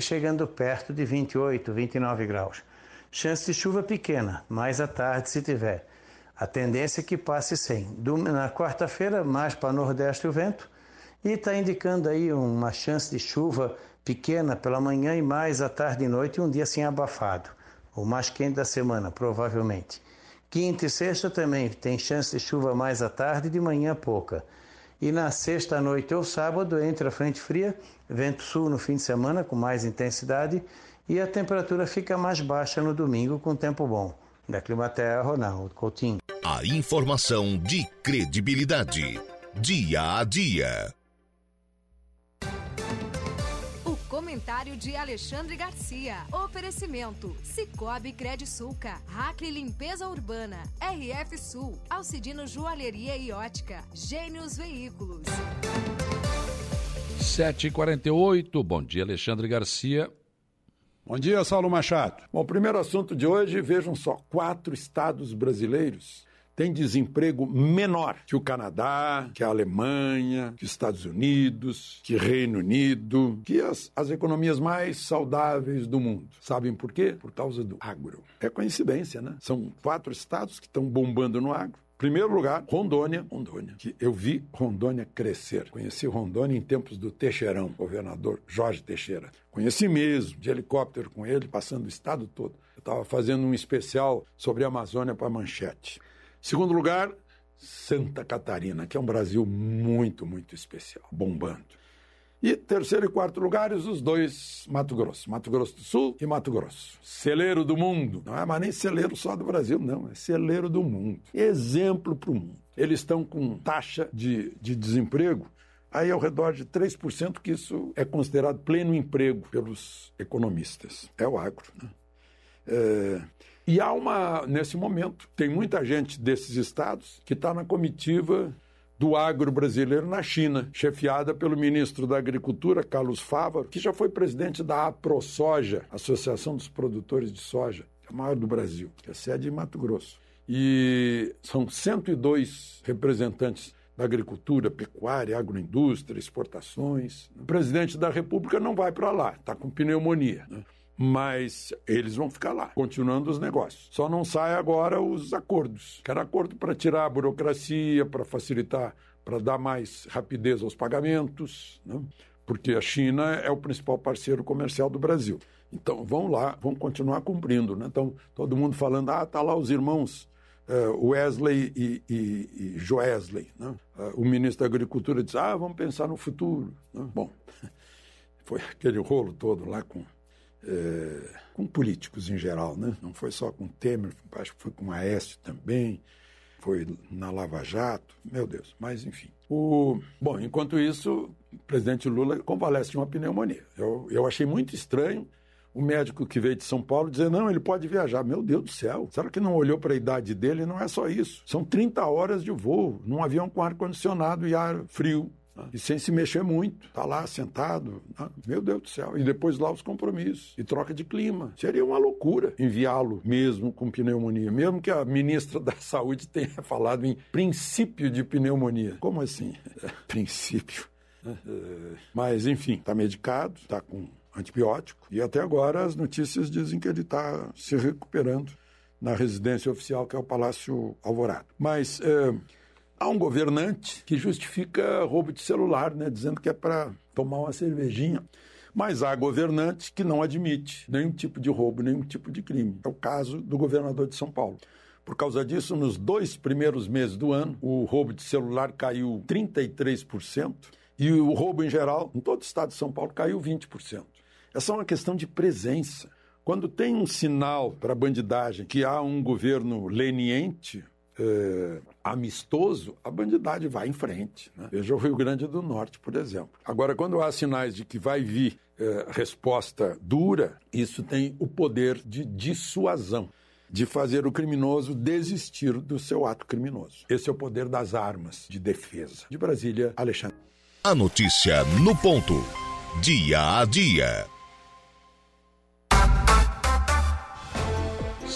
chegando perto de 28, 29 graus. Chance de chuva pequena, mais à tarde se tiver. A tendência é que passe sem. Na quarta-feira, mais para nordeste o vento, e está indicando aí uma chance de chuva pequena pela manhã e mais à tarde e noite, um dia assim abafado. O mais quente da semana, provavelmente. Quinta e sexta também tem chance de chuva mais à tarde e de manhã pouca. E na sexta noite ou sábado entra a frente fria, vento sul no fim de semana com mais intensidade e a temperatura fica mais baixa no domingo com tempo bom. Da Climaterra, Ronaldo Coutinho. A informação de credibilidade. Dia a dia. O comentário de Alexandre Garcia. Oferecimento: Cicobi Credisulca, Hackley Limpeza Urbana, RF Sul, Alcidino Joalheria e Ótica, Gênios Veículos. 7h48. Bom dia, Alexandre Garcia. Bom dia, Saulo Machado. Bom, primeiro assunto de hoje, vejam só, quatro estados brasileiros tem desemprego menor que o Canadá, que a Alemanha, que os Estados Unidos, que Reino Unido, que as, as economias mais saudáveis do mundo. Sabem por quê? Por causa do agro. É coincidência, né? São quatro estados que estão bombando no agro. Primeiro lugar, Rondônia. Rondônia. Que eu vi Rondônia crescer. Conheci Rondônia em tempos do Teixeirão, governador Jorge Teixeira. Conheci mesmo, de helicóptero com ele, passando o estado todo. Eu estava fazendo um especial sobre a Amazônia para Manchete. Segundo lugar, Santa Catarina, que é um Brasil muito, muito especial, bombando. E terceiro e quarto lugares, os dois Mato Grosso. Mato Grosso do Sul e Mato Grosso. Celeiro do mundo. Não é mais nem celeiro só do Brasil, não. É celeiro do mundo. Exemplo para o mundo. Eles estão com taxa de, de desemprego aí ao redor de 3%, que isso é considerado pleno emprego pelos economistas. É o agro. Né? É... E há uma, nesse momento, tem muita gente desses estados que está na comitiva do agro brasileiro na China, chefiada pelo ministro da Agricultura, Carlos Fávaro, que já foi presidente da AproSoja, Associação dos Produtores de Soja, é a maior do Brasil, que é sede em Mato Grosso. E são 102 representantes da agricultura, pecuária, agroindústria, exportações. O presidente da República não vai para lá, está com pneumonia. Né? Mas eles vão ficar lá, continuando os negócios. Só não sai agora os acordos. Quero acordo para tirar a burocracia, para facilitar, para dar mais rapidez aos pagamentos, né? porque a China é o principal parceiro comercial do Brasil. Então, vão lá, vão continuar cumprindo. Né? Então, todo mundo falando, ah, tá lá os irmãos uh, Wesley e, e, e Joesley. Né? Uh, o ministro da Agricultura disse, ah, vamos pensar no futuro. Né? Bom, foi aquele rolo todo lá com é, com políticos em geral, né? Não foi só com Temer, acho que foi com Aécio também, foi na Lava Jato, meu Deus, mas enfim. O, bom, enquanto isso, o presidente Lula convalesce de uma pneumonia. Eu, eu achei muito estranho o médico que veio de São Paulo dizer, não, ele pode viajar. Meu Deus do céu, será que não olhou para a idade dele? Não é só isso. São 30 horas de voo num avião com ar-condicionado e ar frio. E sem se mexer muito. Está lá sentado. Né? Meu Deus do céu. E depois lá os compromissos. E troca de clima. Seria uma loucura enviá-lo mesmo com pneumonia. Mesmo que a ministra da Saúde tenha falado em princípio de pneumonia. Como assim? princípio. Mas, enfim, está medicado, está com antibiótico. E até agora as notícias dizem que ele está se recuperando na residência oficial, que é o Palácio Alvorada. Mas. Eh, Há um governante que justifica roubo de celular, né, dizendo que é para tomar uma cervejinha. Mas há governante que não admite nenhum tipo de roubo, nenhum tipo de crime. É o caso do governador de São Paulo. Por causa disso, nos dois primeiros meses do ano, o roubo de celular caiu 33% e o roubo em geral, em todo o estado de São Paulo, caiu 20%. Essa é uma questão de presença. Quando tem um sinal para a bandidagem que há um governo leniente, é, amistoso, a bandidade vai em frente. Né? Veja o Rio Grande do Norte, por exemplo. Agora, quando há sinais de que vai vir é, resposta dura, isso tem o poder de dissuasão de fazer o criminoso desistir do seu ato criminoso. Esse é o poder das armas de defesa. De Brasília, Alexandre. A notícia no ponto. Dia a dia.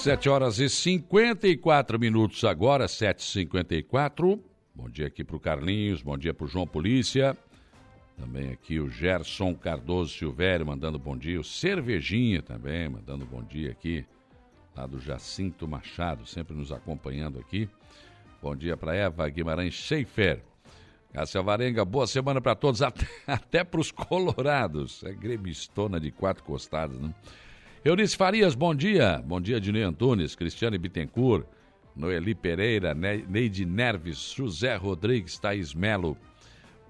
7 horas e 54 minutos agora, 7h54. Bom dia aqui para o Carlinhos, bom dia para o João Polícia. Também aqui o Gerson Cardoso Silvério mandando bom dia. O Cervejinha também mandando bom dia aqui. Lá do Jacinto Machado, sempre nos acompanhando aqui. Bom dia para Eva Guimarães Schaefer. Cássia Varenga, boa semana para todos, até, até para os colorados. É gremistona de quatro costadas, né? Eunice Farias, bom dia. Bom dia, Dinei Antunes, Cristiane Bittencourt, Noeli Pereira, Neide Nerves, José Rodrigues, Thaís Melo.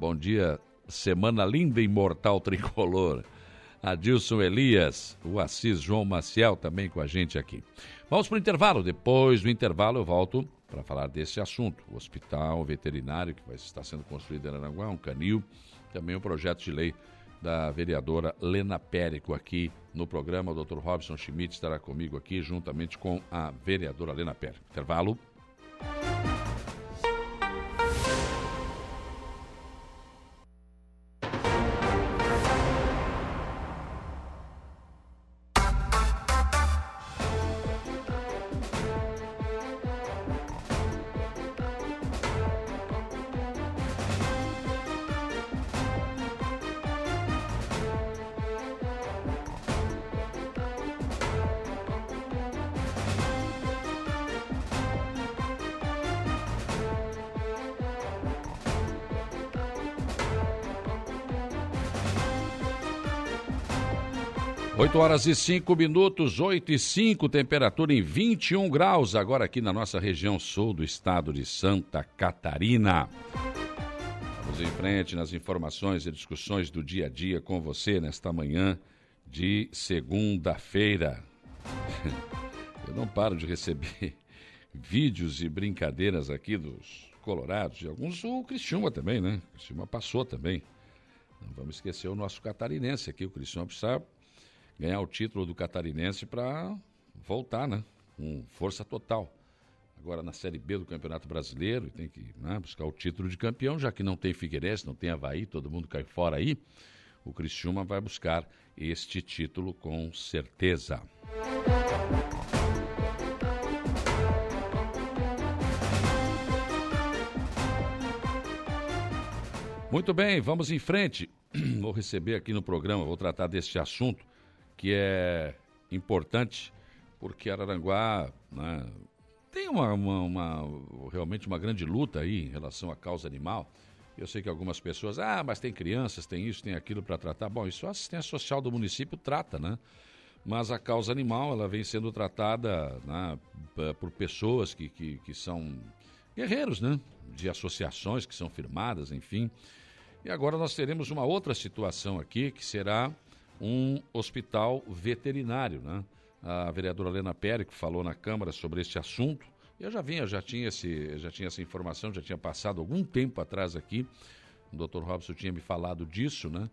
Bom dia, semana linda e imortal tricolor. Adilson Elias, o Assis João Maciel também com a gente aqui. Vamos para o intervalo. Depois do intervalo eu volto para falar desse assunto. O hospital veterinário que vai estar sendo construído em Aranaguá, um canil, também um projeto de lei da vereadora Lena Périco aqui no programa. O Dr. Robson Schmidt estará comigo aqui juntamente com a vereadora Lena Périco. Intervalo. Horas e 5 minutos, 8 e 5, temperatura em 21 graus, agora aqui na nossa região sul do estado de Santa Catarina. Vamos em frente nas informações e discussões do dia a dia com você nesta manhã de segunda-feira. Eu não paro de receber vídeos e brincadeiras aqui dos colorados, e alguns o Cristiúma também, né? O Cristiúma passou também. Não vamos esquecer o nosso catarinense aqui, o Cristiúma precisa ganhar o título do catarinense para voltar, né? Com força total. Agora na Série B do Campeonato Brasileiro e tem que né, buscar o título de campeão, já que não tem Figueirense, não tem Havaí, todo mundo cai fora aí. O Criciúma vai buscar este título com certeza. Muito bem, vamos em frente. Vou receber aqui no programa, vou tratar deste assunto que é importante, porque Araranguá né, tem uma, uma, uma, realmente uma grande luta aí em relação à causa animal. Eu sei que algumas pessoas, ah, mas tem crianças, tem isso, tem aquilo para tratar. Bom, isso a assistência social do município trata, né? Mas a causa animal, ela vem sendo tratada né, por pessoas que, que, que são guerreiros, né? De associações que são firmadas, enfim. E agora nós teremos uma outra situação aqui, que será um hospital veterinário. Né? A vereadora Helena Périco falou na Câmara sobre este assunto. Eu já vinha, já tinha, esse, já tinha essa informação, já tinha passado algum tempo atrás aqui. O doutor Robson tinha me falado disso, né?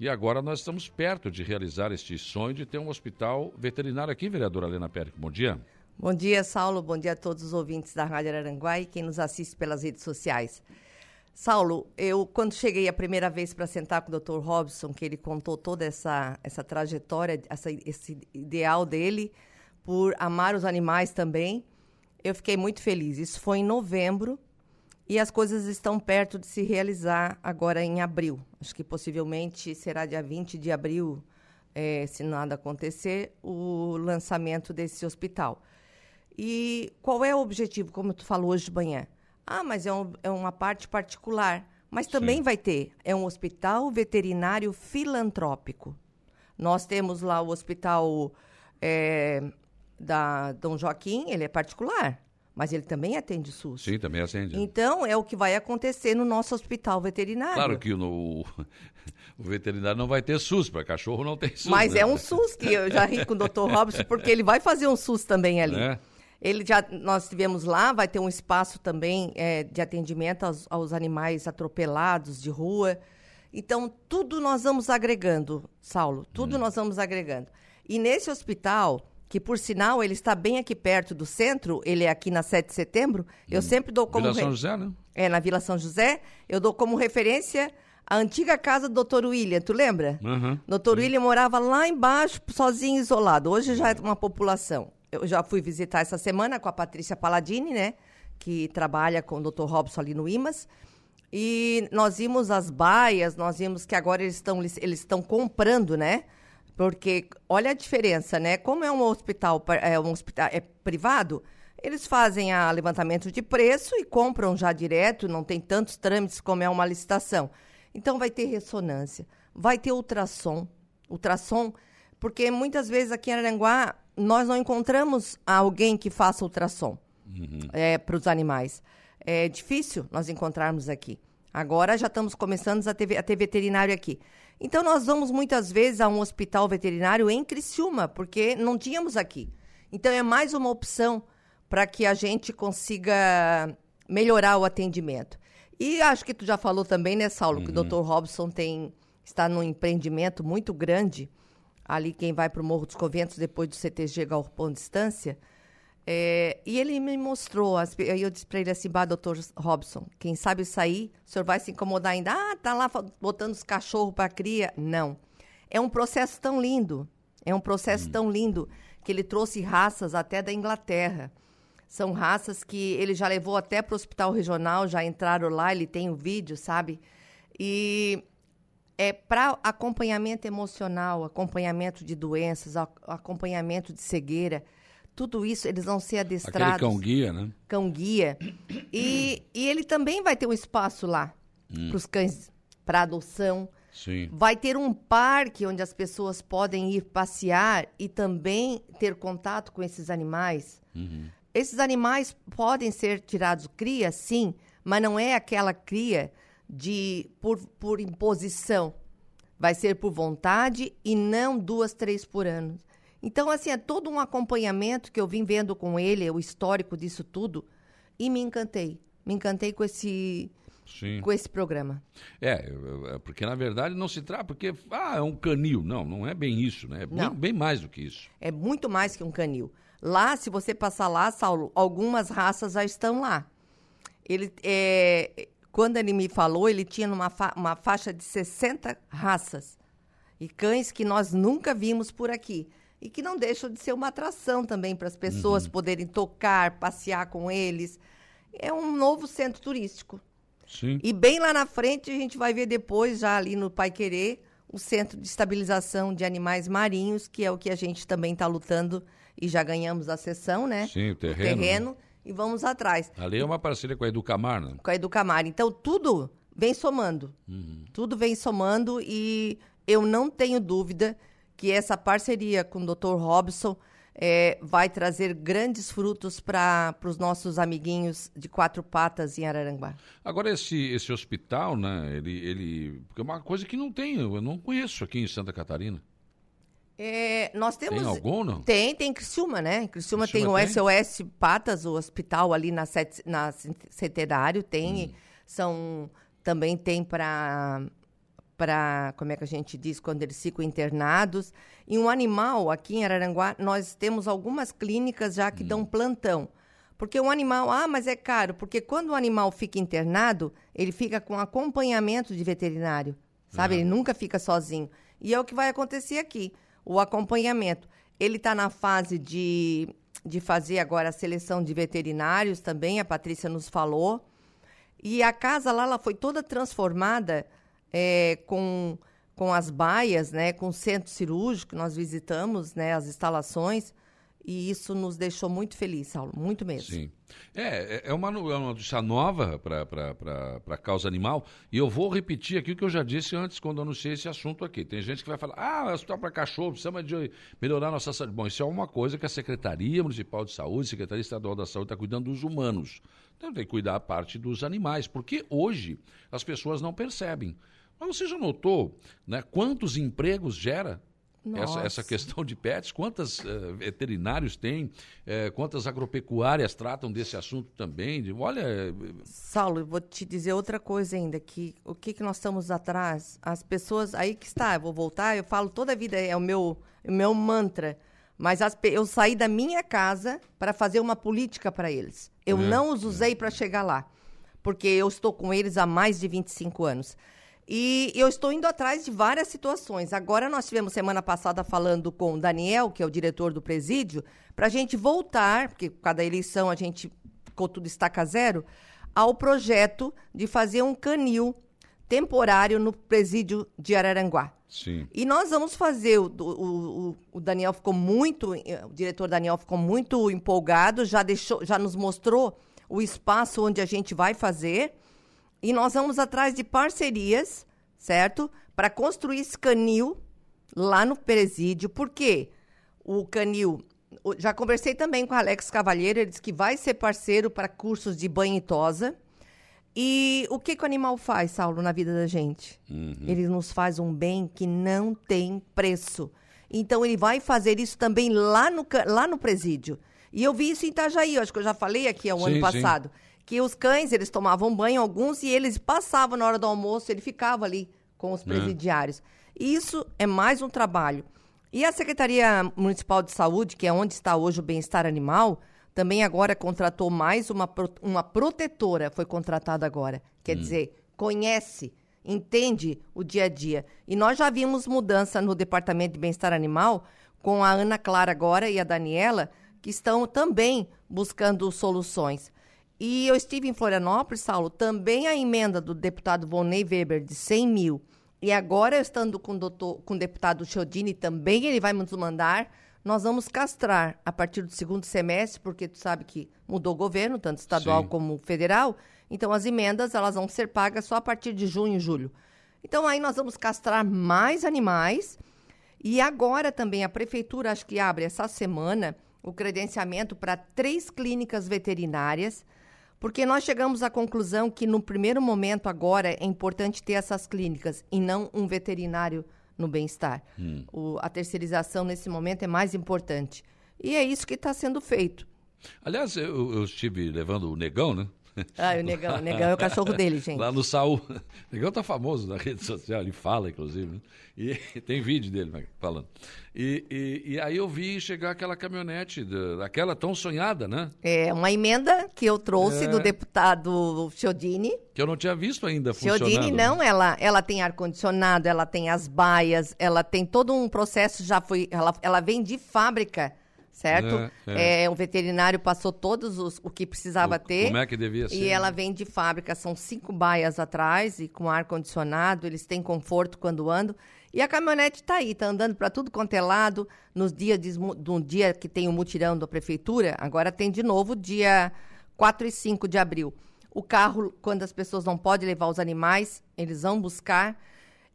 E agora nós estamos perto de realizar este sonho de ter um hospital veterinário aqui, vereadora Helena Périco. Bom dia. Bom dia, Saulo. Bom dia a todos os ouvintes da Rádio Aranguai e quem nos assiste pelas redes sociais. Saulo, eu quando cheguei a primeira vez para sentar com o Dr. Robson, que ele contou toda essa, essa trajetória, essa, esse ideal dele por amar os animais também, eu fiquei muito feliz. Isso foi em novembro e as coisas estão perto de se realizar agora em abril. Acho que possivelmente será dia 20 de abril, é, se nada acontecer, o lançamento desse hospital. E qual é o objetivo, como tu falou hoje de manhã? Ah, mas é, um, é uma parte particular. Mas também Sim. vai ter. É um hospital veterinário filantrópico. Nós temos lá o hospital é, da Dom Joaquim, ele é particular, mas ele também atende SUS. Sim, também atende. Então, é o que vai acontecer no nosso hospital veterinário. Claro que no, o veterinário não vai ter SUS, para cachorro não tem SUS. Mas né? é um SUS que eu já ri com o doutor Robson, porque ele vai fazer um SUS também ali. É. Ele já, nós estivemos lá, vai ter um espaço também é, de atendimento aos, aos, animais atropelados de rua. Então, tudo nós vamos agregando, Saulo, tudo hum. nós vamos agregando. E nesse hospital, que por sinal ele está bem aqui perto do centro, ele é aqui na 7 de setembro, hum. eu sempre dou como. Vila São José, né? É, na Vila São José, eu dou como referência a antiga casa do Dr. William, tu lembra? Uhum. Dr. William morava lá embaixo, sozinho, isolado. Hoje já é uma população eu já fui visitar essa semana com a Patrícia Paladini, né? Que trabalha com o Dr. Robson ali no IMAS. E nós vimos as baias, nós vimos que agora eles estão eles estão comprando, né? Porque olha a diferença, né? Como é um hospital é um hospital é privado, eles fazem a levantamento de preço e compram já direto, não tem tantos trâmites como é uma licitação. Então vai ter ressonância, vai ter ultrassom, ultrassom, porque muitas vezes aqui em Aranguá nós não encontramos alguém que faça ultrassom uhum. é, para os animais. É difícil nós encontrarmos aqui. Agora já estamos começando a ter, a ter veterinário aqui. Então nós vamos muitas vezes a um hospital veterinário em Criciúma, porque não tínhamos aqui. Então é mais uma opção para que a gente consiga melhorar o atendimento. E acho que tu já falou também, né, Saulo, uhum. que o Dr. Robson tem está num empreendimento muito grande ali quem vai para o Morro dos Coventos depois do CTG Galpão Distância. É, e ele me mostrou, aí eu disse para ele assim, bah, doutor Robson, quem sabe sair, o senhor vai se incomodar ainda? Ah, tá lá botando os cachorros para cria. Não. É um processo tão lindo, é um processo hum. tão lindo, que ele trouxe raças até da Inglaterra. São raças que ele já levou até para o hospital regional, já entraram lá, ele tem o vídeo, sabe? E é, para acompanhamento emocional, acompanhamento de doenças, acompanhamento de cegueira, tudo isso eles vão ser adestrados. Aquele cão-guia, né? Cão-guia. E, e ele também vai ter um espaço lá hum. para os cães, para adoção. Sim. Vai ter um parque onde as pessoas podem ir passear e também ter contato com esses animais. Uhum. Esses animais podem ser tirados cria, sim, mas não é aquela cria de por, por imposição. Vai ser por vontade e não duas, três por ano. Então, assim, é todo um acompanhamento que eu vim vendo com ele, o histórico disso tudo, e me encantei. Me encantei com esse, Sim. com esse programa. É, é, porque na verdade não se trata, porque ah, é um canil. Não, não é bem isso, né? É não. Bem, bem mais do que isso. É muito mais que um canil. Lá, se você passar lá, Saulo, algumas raças já estão lá. Ele, é, quando ele me falou, ele tinha uma, fa uma faixa de 60 raças. E cães que nós nunca vimos por aqui. E que não deixam de ser uma atração também para as pessoas uhum. poderem tocar, passear com eles. É um novo centro turístico. Sim. E bem lá na frente, a gente vai ver depois, já ali no Pai Querer, o Centro de Estabilização de Animais Marinhos, que é o que a gente também está lutando e já ganhamos a sessão, né? Sim, o terreno. O terreno e vamos atrás. Ali é uma parceria com a Educamar, né? Com a Educamar. Então, tudo vem somando. Uhum. Tudo vem somando e eu não tenho dúvida que essa parceria com o Dr. Robson é, vai trazer grandes frutos para os nossos amiguinhos de quatro patas em Araranguá. Agora, esse, esse hospital, né, ele, ele. Porque é uma coisa que não tem, eu não conheço aqui em Santa Catarina. É, nós temos. Tem algum, não? Tem, tem Criciúma, né? Criciúma, Criciúma tem, tem o SOS Patas, o hospital ali na, set, na Centenário, tem. Hum. São. Também tem para para, como é que a gente diz, quando eles ficam internados. E um animal, aqui em Araranguá, nós temos algumas clínicas já que hum. dão plantão. Porque um animal, ah, mas é caro, porque quando o animal fica internado, ele fica com acompanhamento de veterinário, sabe? Ele nunca fica sozinho. E é o que vai acontecer aqui, o acompanhamento. Ele está na fase de, de fazer agora a seleção de veterinários também, a Patrícia nos falou. E a casa lá, ela foi toda transformada é, com, com as baias, né, com o centro cirúrgico, nós visitamos né, as instalações e isso nos deixou muito felizes, Saulo, muito mesmo. Sim. É, é, é uma, é uma notícia nova para a causa animal e eu vou repetir aqui o que eu já disse antes quando anunciei esse assunto aqui. Tem gente que vai falar, ah, hospital para cachorro, precisamos de melhorar nossa saúde. Bom, isso é uma coisa que a Secretaria Municipal de Saúde, Secretaria Estadual da Saúde está cuidando dos humanos. Então tem que cuidar a parte dos animais, porque hoje as pessoas não percebem. Mas você já notou né, quantos empregos gera essa, essa, questão de pets, quantos uh, veterinários tem, uh, quantas agropecuárias tratam desse assunto também. De, olha. Saulo, eu vou te dizer outra coisa ainda, que o que, que nós estamos atrás, as pessoas, aí que está, eu vou voltar, eu falo toda a vida, é o meu, o meu mantra, mas as, eu saí da minha casa para fazer uma política para eles. Eu é, não os usei é. para chegar lá, porque eu estou com eles há mais de 25 anos. E eu estou indo atrás de várias situações. Agora nós tivemos semana passada falando com o Daniel, que é o diretor do presídio, para a gente voltar, porque cada eleição a gente ficou tudo estaca zero, ao projeto de fazer um canil temporário no presídio de Araranguá. Sim. E nós vamos fazer, o, o, o, Daniel ficou muito, o diretor Daniel ficou muito empolgado, já, deixou, já nos mostrou o espaço onde a gente vai fazer. E nós vamos atrás de parcerias, certo? Para construir esse canil lá no presídio. Por quê? O canil. Já conversei também com o Alex Cavalheiro, ele disse que vai ser parceiro para cursos de banho e tosa. E o que, que o animal faz, Saulo, na vida da gente? Uhum. Ele nos faz um bem que não tem preço. Então, ele vai fazer isso também lá no, lá no presídio. E eu vi isso em Itajaí, acho que eu já falei aqui o ano passado. Sim que os cães, eles tomavam banho, alguns, e eles passavam na hora do almoço, ele ficava ali com os é. presidiários. É. Isso é mais um trabalho. E a Secretaria Municipal de Saúde, que é onde está hoje o bem-estar animal, também agora contratou mais uma, uma protetora, foi contratada agora. Quer hum. dizer, conhece, entende o dia a dia. E nós já vimos mudança no Departamento de Bem-Estar Animal, com a Ana Clara agora e a Daniela, que estão também buscando soluções. E eu estive em Florianópolis, Saulo, também a emenda do deputado Volney Weber de 100 mil. E agora, estando com o, doutor, com o deputado Chiodini, também ele vai nos mandar. Nós vamos castrar a partir do segundo semestre, porque tu sabe que mudou o governo, tanto estadual Sim. como federal. Então, as emendas elas vão ser pagas só a partir de junho e julho. Então aí nós vamos castrar mais animais. E agora também a prefeitura acho que abre essa semana o credenciamento para três clínicas veterinárias, porque nós chegamos à conclusão que no primeiro momento agora é importante ter essas clínicas e não um veterinário no bem-estar. Hum. a terceirização nesse momento é mais importante. E é isso que está sendo feito. Aliás, eu, eu estive levando o negão, né? Ah, o Negão. O Negão é o cachorro dele, gente. Lá no Saúl. O Negão tá famoso na rede social, ele fala, inclusive. Né? E tem vídeo dele né, falando. E, e, e, aí eu vi chegar aquela caminhonete, aquela tão sonhada, né? É, uma emenda que eu trouxe é... do deputado Chiodini. Que eu não tinha visto ainda funcionando. Chiodini não, ela, ela tem ar-condicionado, ela tem as baias, ela tem todo um processo, já foi, ela, ela vem de fábrica certo? É, é. é, o veterinário passou todos os o que precisava o, ter. Como é que devia ser? E ela vem de fábrica, são cinco baias atrás e com ar condicionado, eles têm conforto quando andam. E a caminhonete está aí, está andando para tudo quanto é lado. Nos dias de, um dia que tem o mutirão da prefeitura, agora tem de novo dia 4 e 5 de abril. O carro, quando as pessoas não podem levar os animais, eles vão buscar.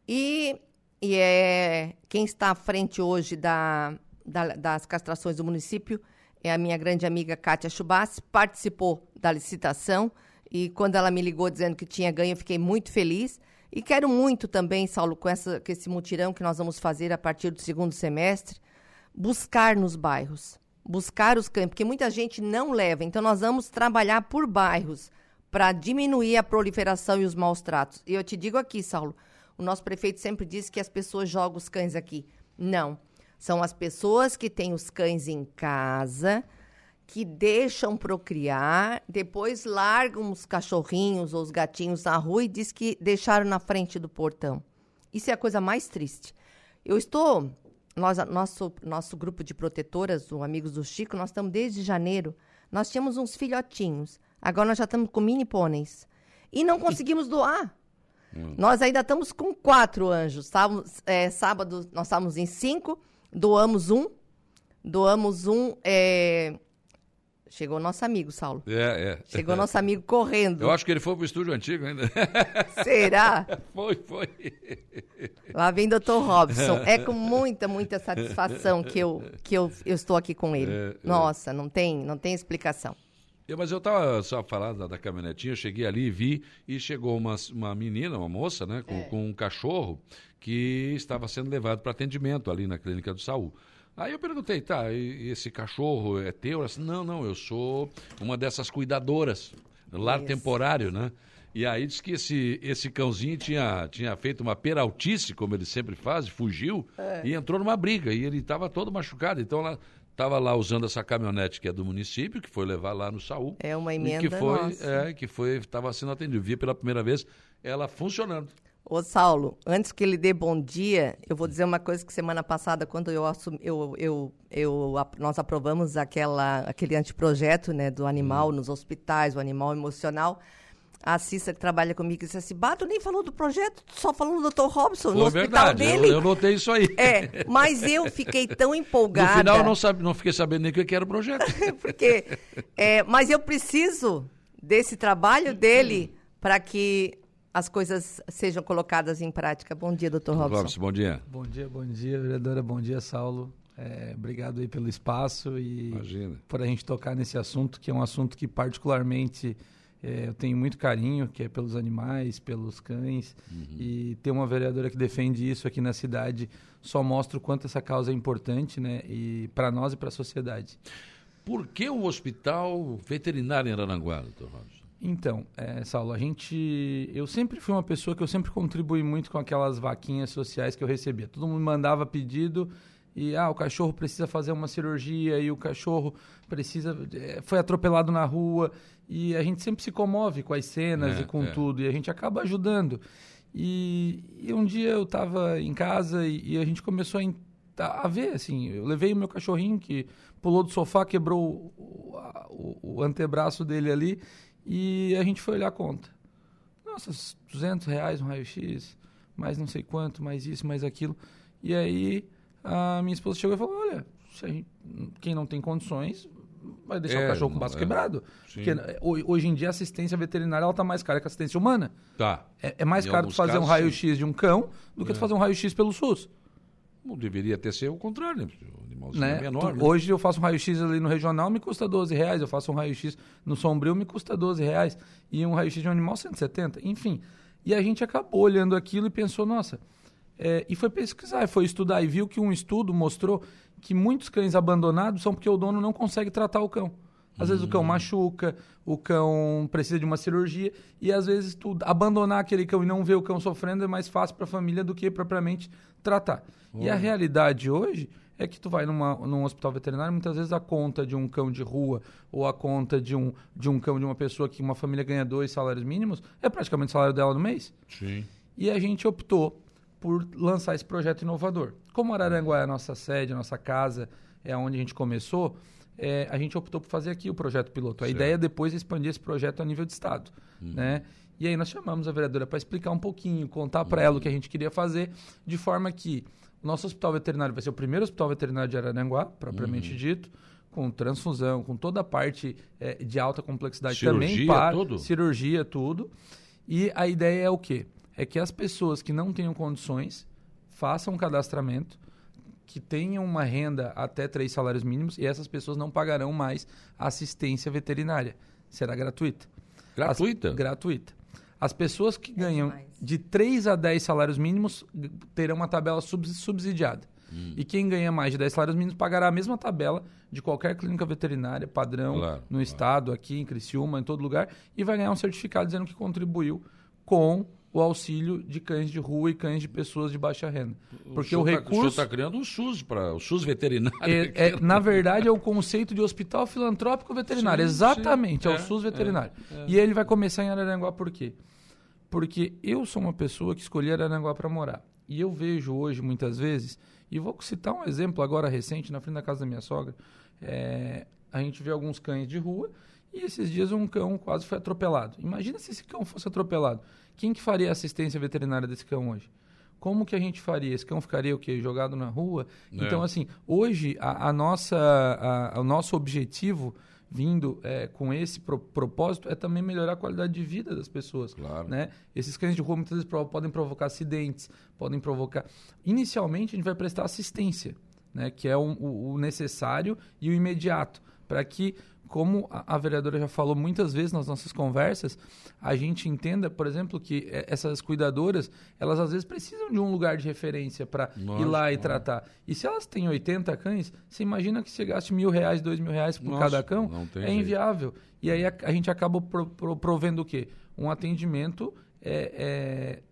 E, e é quem está à frente hoje da, da, das castrações do município é a minha grande amiga Kátia Chubassi, participou da licitação e quando ela me ligou dizendo que tinha ganho, eu fiquei muito feliz. E quero muito também, Saulo, com, essa, com esse mutirão que nós vamos fazer a partir do segundo semestre, buscar nos bairros, buscar os campos, porque muita gente não leva. Então, nós vamos trabalhar por bairros para diminuir a proliferação e os maus tratos. E eu te digo aqui, Saulo, o nosso prefeito sempre disse que as pessoas jogam os cães aqui. Não. São as pessoas que têm os cães em casa, que deixam procriar, depois largam os cachorrinhos ou os gatinhos na rua e diz que deixaram na frente do portão. Isso é a coisa mais triste. Eu estou, nós, nosso, nosso grupo de protetoras, o Amigos do Chico, nós estamos desde janeiro. Nós tínhamos uns filhotinhos. Agora nós já estamos com mini pôneis. E não conseguimos doar. Hum. Nós ainda estamos com quatro anjos. Estávamos, é, sábado nós estávamos em cinco Doamos um. Doamos um. É... Chegou nosso amigo, Saulo. É, é. Chegou nosso amigo correndo. Eu acho que ele foi pro estúdio antigo ainda. Será? Foi, foi. Lá vem Dr. Robson. É com muita, muita satisfação que eu, que eu, eu estou aqui com ele. É, é. Nossa, não tem, não tem explicação. Eu, mas eu estava só falando da, da, caminhonetinha, eu cheguei ali, vi, e chegou uma, uma menina, uma moça, né, com, é. com um cachorro que estava sendo levado para atendimento ali na clínica do Saúl. Aí eu perguntei, tá, esse cachorro é teu? Ela disse, não, não, eu sou uma dessas cuidadoras, lar Isso. temporário, né? E aí disse que esse, esse cãozinho tinha, tinha feito uma peraltice, como ele sempre faz, fugiu é. e entrou numa briga. E ele estava todo machucado. Então ela estava lá usando essa caminhonete que é do município, que foi levar lá no Saúl. É uma emenda que foi, nossa. É, que foi, estava sendo atendido. Vi pela primeira vez ela funcionando. Ô, Saulo, antes que ele dê bom dia, eu vou dizer uma coisa que semana passada, quando eu, assumi, eu, eu, eu, nós aprovamos aquela, aquele anteprojeto né, do animal hum. nos hospitais, o animal emocional, a Cissa, que trabalha comigo, disse assim: Bato nem falou do projeto, só falou do Dr. Robson, Foi no hospital verdade, dele. Eu, eu notei isso aí. É, mas eu fiquei tão empolgada. No final, eu não, sabe, não fiquei sabendo nem o que era o projeto. Porque, é, mas eu preciso desse trabalho dele para que as coisas sejam colocadas em prática. Bom dia, doutor Robson. Robson, bom dia. Bom dia, bom dia, vereadora. Bom dia, Saulo. É, obrigado aí pelo espaço e Imagina. por a gente tocar nesse assunto, que é um assunto que particularmente é, eu tenho muito carinho, que é pelos animais, pelos cães. Uhum. E ter uma vereadora que defende isso aqui na cidade só mostra o quanto essa causa é importante, né? E para nós e para a sociedade. Por que um hospital veterinário em Aranguá, doutor Robson? Então, é, Saulo, a gente. Eu sempre fui uma pessoa que eu sempre contribuí muito com aquelas vaquinhas sociais que eu recebia. Todo mundo mandava pedido e ah, o cachorro precisa fazer uma cirurgia e o cachorro precisa é, foi atropelado na rua e a gente sempre se comove com as cenas é, e com é. tudo e a gente acaba ajudando. E, e um dia eu estava em casa e, e, a gente começou a, a, ver assim, eu levei o meu cachorrinho que pulou do sofá, quebrou o, o, o antebraço dele ali e a gente foi olhar a conta. Nossa, 200 reais um raio-x, mais não sei quanto, mais isso, mais aquilo. E aí a minha esposa chegou e falou: Olha, gente, quem não tem condições vai deixar é, o cachorro com o braço é, quebrado. Sim. Porque eh, hoje em dia a assistência veterinária ela tá mais cara que a assistência humana. Tá. É, é mais em caro tu fazer casos, um raio-x de um cão do que é. tu fazer um raio-x pelo SUS. Não deveria ter ser o contrário, né? O animalzinho né? é menor. Tu, né? Hoje eu faço um raio-x ali no regional, me custa 12 reais. Eu faço um raio-x no sombrio, me custa 12 reais. E um raio-x de um animal, 170. Enfim. E a gente acabou olhando aquilo e pensou, nossa. É, e foi pesquisar, foi estudar e viu que um estudo mostrou que muitos cães abandonados são porque o dono não consegue tratar o cão. Às vezes o cão hum. machuca, o cão precisa de uma cirurgia e às vezes tu abandonar aquele cão e não ver o cão sofrendo é mais fácil para a família do que propriamente tratar. E a realidade hoje é que tu vai numa, num hospital veterinário, muitas vezes a conta de um cão de rua ou a conta de um, de um cão de uma pessoa que uma família ganha dois salários mínimos é praticamente o salário dela no mês. Sim. E a gente optou por lançar esse projeto inovador. Como Araranguá é a nossa sede, a nossa casa, é onde a gente começou, é, a gente optou por fazer aqui o projeto piloto. A certo. ideia é depois expandir esse projeto a nível de Estado. Uhum. Né? E aí nós chamamos a vereadora para explicar um pouquinho, contar para uhum. ela o que a gente queria fazer, de forma que o nosso hospital veterinário vai ser o primeiro hospital veterinário de Araranguá, propriamente uhum. dito, com transfusão, com toda a parte é, de alta complexidade cirurgia, também. Para, tudo? Cirurgia, tudo. E a ideia é o quê? É que as pessoas que não tenham condições façam um cadastramento, que tenham uma renda até três salários mínimos e essas pessoas não pagarão mais assistência veterinária. Será gratuita. Gratuita? As, gratuita. As pessoas que ganham de 3 a 10 salários mínimos terão uma tabela subsidiada. Hum. E quem ganha mais de 10 salários mínimos pagará a mesma tabela de qualquer clínica veterinária padrão claro, no claro. estado, aqui em Criciúma, em todo lugar, e vai ganhar um certificado dizendo que contribuiu com o auxílio de cães de rua e cães de pessoas de baixa renda. Porque o, o recurso... Tá, o senhor está criando um SUS, para o SUS veterinário. É, é, na verdade, é o conceito de hospital filantrópico veterinário. Sim, Exatamente, sim. é, o é, SUS veterinário. É, é, e ele vai começar em Araranguá por quê? Porque eu sou uma pessoa que escolhi Araranguá para morar. E eu vejo hoje, muitas vezes, e vou citar um exemplo agora recente, na frente da casa da minha sogra, é, a gente vê alguns cães de rua e esses dias um cão quase foi atropelado. Imagina se esse cão fosse atropelado. Quem que faria a assistência veterinária desse cão hoje? Como que a gente faria? Esse cão ficaria o quê? Jogado na rua? É. Então, assim, hoje a, a nossa, a, o nosso objetivo vindo é, com esse pro, propósito é também melhorar a qualidade de vida das pessoas. Claro. Né? Esses cães de rua muitas vezes podem provocar acidentes, podem provocar. Inicialmente, a gente vai prestar assistência, né? que é o, o necessário e o imediato, para que como a, vereadora já falou muitas vezes nas nossas conversas, a gente entenda, por exemplo, que essas cuidadoras, elas às vezes precisam de um lugar de referência para ir lá e tratar. E se elas têm 80 cães, você imagina que você gaste mil reais, dois mil reais por Nossa, cada cão? É inviável. E aí a, a gente acaba pro, pro, provendo o quê? Um atendimento é, é,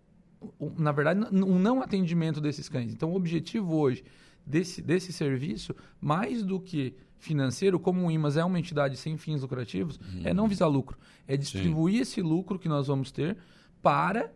na verdade, um não atendimento desses cães. Então, o objetivo hoje desse, desse serviço, mais do que financeiro, como o IMAS é uma entidade sem fins lucrativos, é uhum. não visar lucro. É distribuir Sim. esse lucro que nós vamos ter para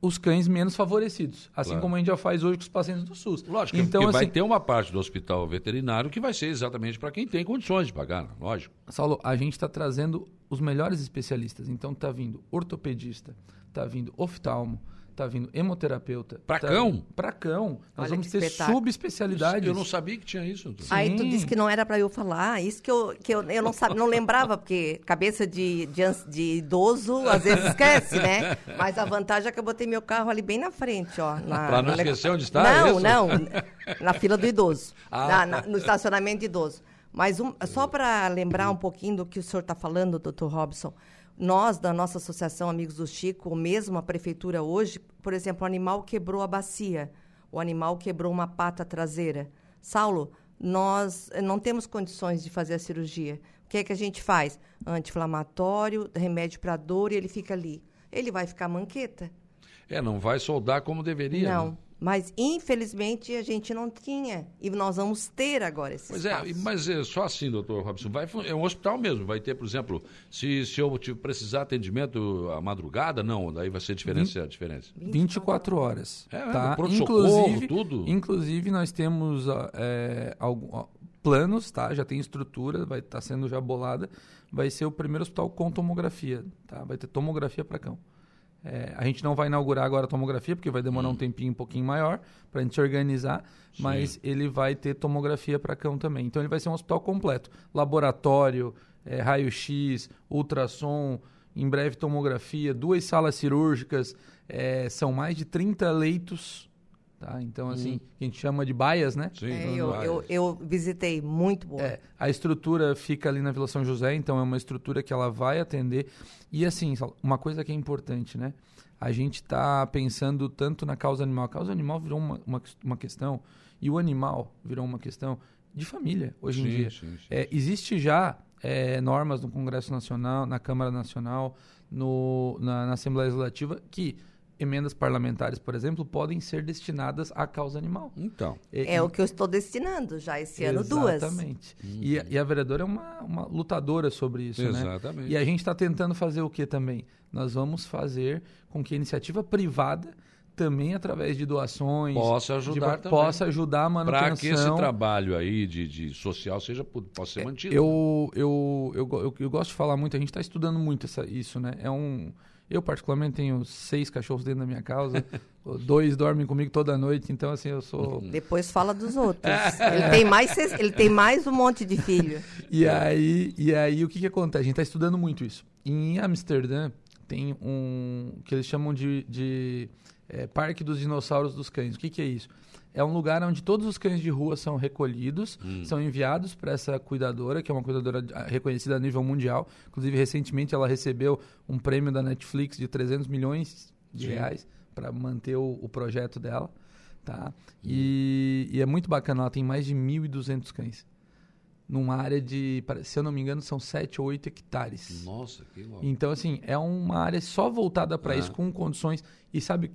os cães menos favorecidos. Assim claro. como a gente já faz hoje com os pacientes do SUS. Lógico, então, assim, vai ter uma parte do hospital veterinário que vai ser exatamente para quem tem condições de pagar, lógico. Saulo, a gente está trazendo os melhores especialistas. Então está vindo ortopedista, está vindo oftalmo, tá vindo hemoterapeuta. Pra tá cão? Pra cão. Nós Olha vamos ter subespecialidades. Eu não sabia que tinha isso. Sim. Aí tu disse que não era para eu falar. Isso que eu, que eu, eu não, sabe, não lembrava, porque cabeça de, de, de, idoso às vezes esquece, né? Mas a vantagem é que eu botei meu carro ali bem na frente, ó. Na, pra não esquecer onde está? Não, é não. Na fila do idoso. Ah, na, na, no estacionamento de idoso. Mas um, só para lembrar um pouquinho do que o senhor está falando, doutor Robson, nós, da nossa associação Amigos do Chico, ou mesmo a prefeitura hoje, por exemplo, o animal quebrou a bacia, o animal quebrou uma pata traseira. Saulo, nós não temos condições de fazer a cirurgia. O que é que a gente faz? Anti-inflamatório, remédio para dor e ele fica ali. Ele vai ficar manqueta. É, não vai soldar como deveria. Não. Né? Mas, infelizmente, a gente não tinha. E nós vamos ter agora esse Pois é, mas é só assim, doutor Robson. Vai, é um hospital mesmo. Vai ter, por exemplo, se, se eu precisar atendimento à madrugada, não. Daí vai ser diferença. 20, diferença. 24 horas. É, tá? inclusive, tudo. Inclusive, nós temos é, algum, planos, tá? Já tem estrutura, vai estar tá sendo já bolada. Vai ser o primeiro hospital com tomografia, tá? Vai ter tomografia para cão. É, a gente não vai inaugurar agora a tomografia, porque vai demorar hum. um tempinho um pouquinho maior para a gente se organizar, Sim. mas ele vai ter tomografia para cão também. Então ele vai ser um hospital completo. Laboratório, é, raio-x, ultrassom, em breve tomografia, duas salas cirúrgicas, é, são mais de 30 leitos Tá? Então, assim, hum. a gente chama de baias, né? Sim, é, eu, eu, eu, visitei, muito boa. É, a estrutura fica ali na Vila São José, então é uma estrutura que ela vai atender. E, assim, uma coisa que é importante, né? A gente está pensando tanto na causa animal. A causa animal virou uma, uma, uma, questão, e o animal virou uma questão de família, hoje sim, em dia. Sim, sim, é, existe já é, normas no Congresso Nacional, na Câmara Nacional, no, na, na Assembleia Legislativa, que emendas parlamentares, por exemplo, podem ser destinadas à causa animal. Então. É, é o que eu estou destinando já esse ano, duas. Exatamente. Uhum. E, e, a vereadora é uma, uma lutadora sobre isso, exatamente. né? Exatamente. E a gente está tentando fazer o que também? Nós vamos fazer com que a iniciativa privada também através de doações possa ajudar de, também. possa ajudar a manutenção para que esse trabalho aí de, de social seja possa ser é, mantido eu, né? eu, eu, eu, eu, gosto de falar muito a gente está estudando muito essa, isso né é um eu, particularmente, tenho seis cachorros dentro da minha casa. dois dormem comigo toda noite, então, assim, eu sou... Depois fala dos outros. ele, tem mais, ele tem mais um monte de filho. E aí, e aí o que, que acontece? A gente está estudando muito isso. Em Amsterdã, tem um... que eles chamam de... de é, Parque dos Dinossauros dos Cães. O que, que é isso? É um lugar onde todos os cães de rua são recolhidos, hum. são enviados para essa cuidadora, que é uma cuidadora ah, reconhecida a nível mundial. Inclusive, recentemente ela recebeu um prêmio da Netflix de 300 milhões de Sim. reais para manter o, o, projeto dela. Tá? Hum. E, e, é muito bacana, ela tem mais de 1.200 cães. Numa área de, se eu não me engano, são 7 ou 8 hectares. Nossa, que louco. Então, assim, é uma área só voltada para ah. isso, com condições. E sabe,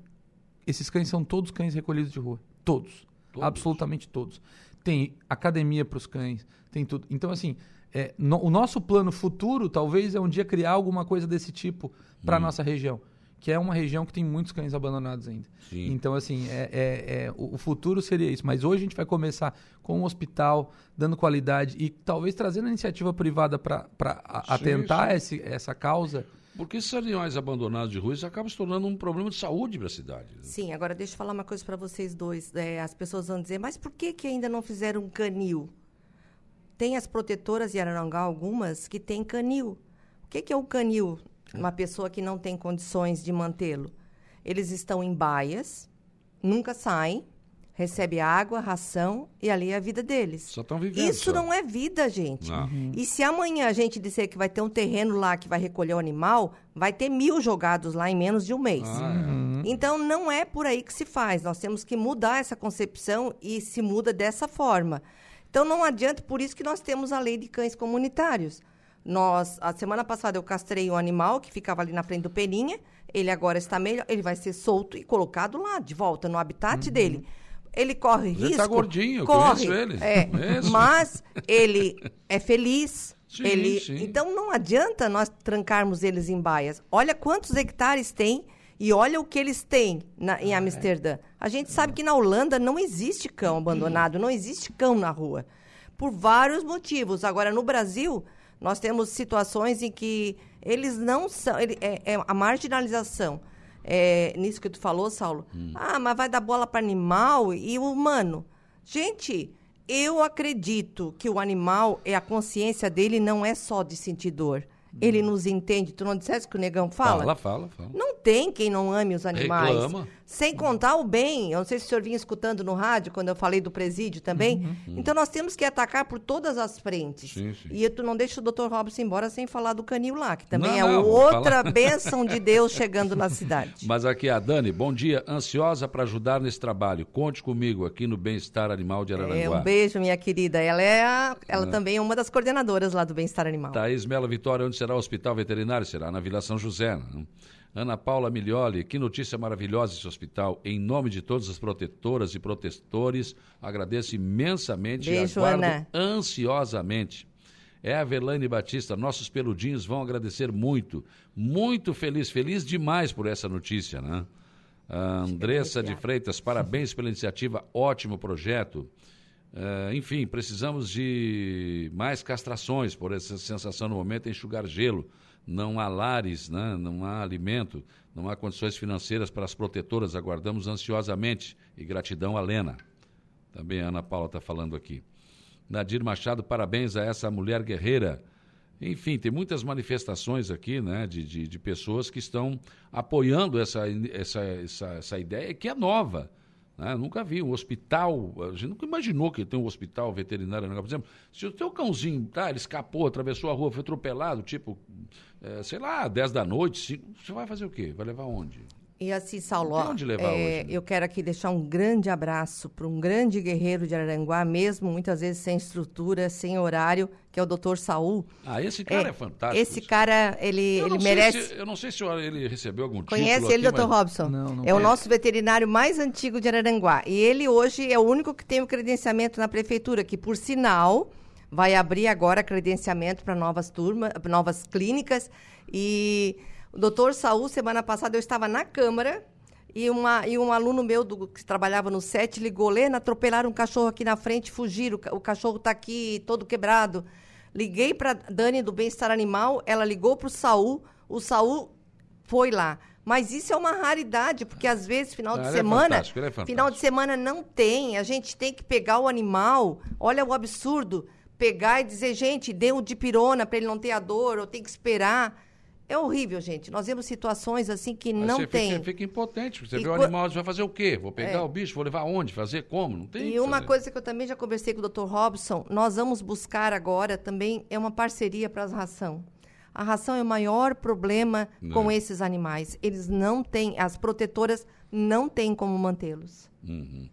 esses cães são todos cães recolhidos de rua. Todos. todos. Absolutamente todos. Tem academia para os cães, tem tudo. Então, assim, é, no, o nosso plano futuro talvez é um dia criar alguma coisa desse tipo para a hum. nossa região. Que é uma região que tem muitos cães abandonados ainda. Sim. Então, assim, é, é, é o, o, futuro seria isso. Mas hoje a gente vai começar com um hospital, dando qualidade e talvez trazendo a iniciativa privada para atentar sim. Esse, essa causa porque esses animais abandonados de rua isso acaba se tornando um problema de saúde para a cidade. Né? Sim, agora deixa eu falar uma coisa para vocês dois. É, as pessoas vão dizer, mas por que, que ainda não fizeram um canil? Tem as protetoras de Aranangá, algumas, que têm canil. O que, que é o canil? Uma pessoa que não tem condições de mantê-lo. Eles estão em baias, nunca saem, recebe água, ração e ali é a vida deles. Só estão vivendo. Isso só. não é vida, gente. Uhum. E se amanhã a gente disser que vai ter um terreno lá que vai recolher o animal, vai ter mil jogados lá em menos de um mês. Ah, é. uhum. Então não é por aí que se faz. Nós temos que mudar essa concepção e se muda dessa forma. Então não adianta, por isso que nós temos a lei de cães comunitários. Nós, a semana passada eu castrei um animal que ficava ali na frente do Peninha. Ele agora está melhor, ele vai ser solto e colocado lá, de volta no habitat uhum. dele ele corre risco. Ele tá gordinho, corre, conheço ele. É, conheço. Mas ele é feliz. Sim, ele, sim. Então não adianta nós trancarmos eles em baias. Olha quantos hectares tem e olha o que eles têm na, em ah, é. Amsterdã. É. A gente sabe que na Holanda não existe cão abandonado, não existe cão na rua. Por vários motivos. Agora, no Brasil, nós temos situações em que eles não são. Ele, é, é a marginalização é, nisso que tu falou, Saulo. Hum. Ah, mas vai dar bola para animal e o humano. Gente, eu acredito que o animal, é a consciência dele não é só de sentir dor. Ele hum. nos entende. Tu não disseste que o negão fala? Fala, fala, fala. Não tem quem não ame os animais. Reclama. Sem contar o bem. Eu não sei se o senhor vinha escutando no rádio quando eu falei do presídio também. Uhum, uhum. Então nós temos que atacar por todas as frentes. Sim, sim. E tu não deixa o doutor Robson embora sem falar do canil lá, que também não, é não, outra bênção de Deus chegando na cidade. Mas aqui a Dani, bom dia. Ansiosa para ajudar nesse trabalho. Conte comigo aqui no Bem-Estar Animal de Araranguá. É, um beijo, minha querida. Ela é a, ela ah. também é uma das coordenadoras lá do Bem-Estar Animal. Thaís Melo Vitória, onde será o Hospital Veterinário? Será na Vila São José. Né? Ana Paula Milioli, que notícia maravilhosa esse hospital. Em nome de todas as protetoras e protetores, agradeço imensamente Beijo, e aguardo Ana. ansiosamente. É a Verlaine Batista, nossos peludinhos vão agradecer muito. Muito feliz, feliz demais por essa notícia, né? A Andressa de Freitas, parabéns pela iniciativa, ótimo projeto. Uh, enfim, precisamos de mais castrações, por essa sensação no momento, enxugar gelo não há lares, né? não há alimento. Não há condições financeiras para as protetoras, aguardamos ansiosamente. E gratidão a Lena. Também a Ana Paula está falando aqui. Nadir Machado, parabéns a essa mulher guerreira. Enfim, tem muitas manifestações aqui, né, de, de, de pessoas que estão apoiando essa, essa, essa, essa ideia que é nova. Né? Nunca vi um hospital, a gente nunca imaginou que tem um hospital veterinário. Por exemplo, se o teu cãozinho, tá, ele escapou, atravessou a rua, foi atropelado, tipo, é, sei lá, 10 da noite, 5, você vai fazer o quê? Vai levar onde? E assim, Saulo, é, hoje, né? eu quero aqui deixar um grande abraço para um grande guerreiro de Araranguá, mesmo muitas vezes sem estrutura, sem horário, que é o doutor Saul. Ah, esse cara é, é fantástico. Esse cara, ele, ele merece... Se, eu não sei se ele recebeu algum Conhece ele, aqui, doutor mas... Robson? Não, não é o nosso veterinário mais antigo de Araranguá. E ele hoje é o único que tem o credenciamento na prefeitura, que por sinal vai abrir agora credenciamento para novas turmas, novas clínicas e o doutor Saul, semana passada, eu estava na Câmara e, uma, e um aluno meu do, que trabalhava no SET ligou, Lena, atropelaram um cachorro aqui na frente, fugiram, o cachorro está aqui todo quebrado. Liguei para Dani do Bem-Estar Animal, ela ligou para o Saul, o Saul foi lá. Mas isso é uma raridade, porque às vezes final de é semana, é final de semana não tem. A gente tem que pegar o animal. Olha o absurdo, pegar e dizer, gente, dê um dipirona para ele não ter a dor, ou tem que esperar. É horrível, gente. Nós vemos situações assim que Mas não você tem. Fica, fica impotente. Você e vê o animal, você vai fazer o quê? Vou pegar é. o bicho, vou levar onde? Fazer como? Não tem. E uma fazer. coisa que eu também já conversei com o Dr. Robson, nós vamos buscar agora também é uma parceria para as ração. A ração é o maior problema não. com esses animais. Eles não têm, as protetoras não têm como mantê-los. Uhum.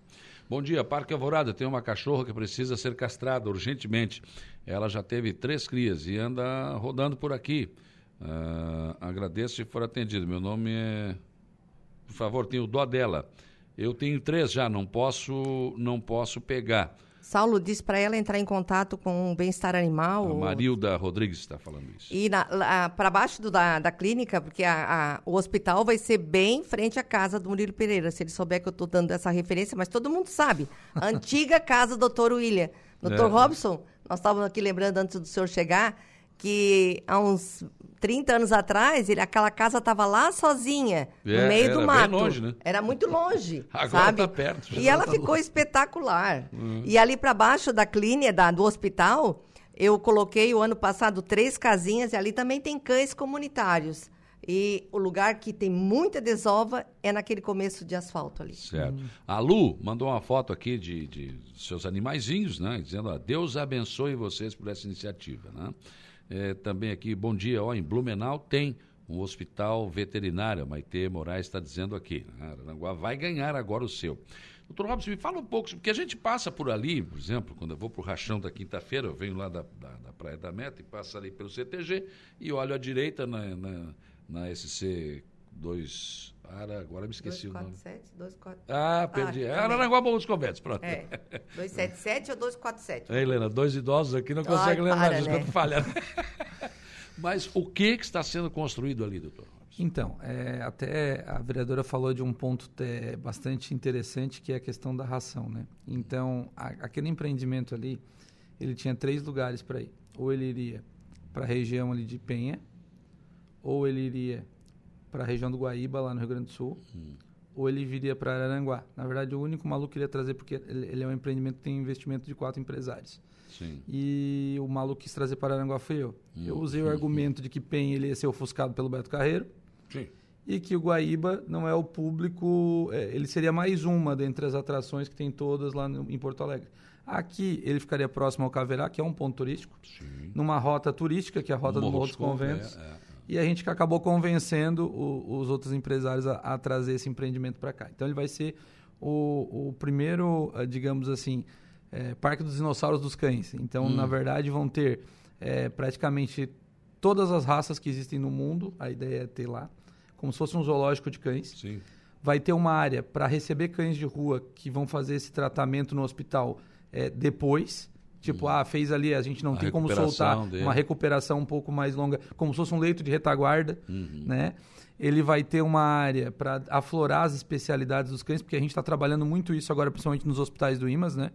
Bom dia, Parque Alvorada. Tem uma cachorra que precisa ser castrada urgentemente. Ela já teve três crias e anda rodando por aqui. Uh, agradeço se for atendido. Meu nome é. Por favor, tenho dó dela. Eu tenho três já, não posso, não posso pegar. Saulo disse para ela entrar em contato com o bem-estar animal. A Marilda Rodrigues está falando isso. E para baixo do, da, da clínica, porque a, a, o hospital vai ser bem em frente à casa do Murilo Pereira, se ele souber que eu estou dando essa referência, mas todo mundo sabe. Antiga casa do doutor William. Doutor é. Robson, nós estávamos aqui lembrando antes do senhor chegar que há uns 30 anos atrás, ele, aquela casa estava lá sozinha, é, no meio do mato. Longe, né? Era muito longe. Agora sabe? Tá perto. E ela tá ficou longe. espetacular. Uhum. E ali para baixo da clínica, da, do hospital, eu coloquei o ano passado três casinhas e ali também tem cães comunitários. E o lugar que tem muita desova é naquele começo de asfalto ali. Certo. A Lu mandou uma foto aqui de, de seus animaizinhos, né? Dizendo, ó, Deus abençoe vocês por essa iniciativa, né? É, também aqui, bom dia, ó, em Blumenau tem um hospital veterinário, a Maite Moraes está dizendo aqui. Né? Aranguá vai ganhar agora o seu. Doutor Robson, me fala um pouco, porque a gente passa por ali, por exemplo, quando eu vou para o Rachão da quinta-feira, eu venho lá da, da, da, Praia da Meta e passo ali pelo CTG e olho à direita na, na, na SC 2 Ara, agora me esqueci 247, o nome. 247, Ah, perdi. Ah, Araranguá Bom dos Conventos, pronto. É. 277 ou 247? É, Helena, dois idosos aqui não conseguem lembrar disso né? quando falha. Né? Mas o que, que está sendo construído ali, doutor? Então, é, até a vereadora falou de um ponto é, bastante interessante, que é a questão da ração, né? Então, a, aquele empreendimento ali, ele tinha três lugares para ir. Ou ele iria para a região ali de Penha, ou ele iria para a região do Guaíba, lá no Rio Grande do Sul, hum. ou ele viria para Araranguá. Na verdade, o único maluco que ele ia trazer, porque ele, ele, é um empreendimento que tem investimento de quatro empresários. Sim. E o maluco quis trazer para Araranguá foi eu. Hum. Eu usei o argumento de que PEN ele ia ser ofuscado pelo Beto Carreiro. Sim. E que o Guaíba não é o público, é, ele seria mais uma dentre as atrações que tem todas lá no, em Porto Alegre. Aqui ele ficaria próximo ao Caverá, que é um ponto turístico, Sim. numa rota turística, que é a rota do Morro dos Conventos. É, é e a gente acabou convencendo o, os outros empresários a, a trazer esse empreendimento para cá. Então ele vai ser o, o primeiro, eh, digamos assim, é, Parque dos Dinossauros dos Cães. Então, hum. na verdade, vão ter é, praticamente todas as raças que existem no mundo, a ideia é ter lá, como se fosse um zoológico de cães. Sim. Vai ter uma área para receber cães de rua que vão fazer esse tratamento no hospital é, depois. Tipo, ah, fez ali, a gente não a tem como soltar dele. uma recuperação um pouco mais longa, como se fosse um leito de retaguarda, uhum. né? Ele vai ter uma área para aflorar as especialidades dos cães, porque a gente está trabalhando muito isso agora, principalmente nos hospitais do IMAS, né?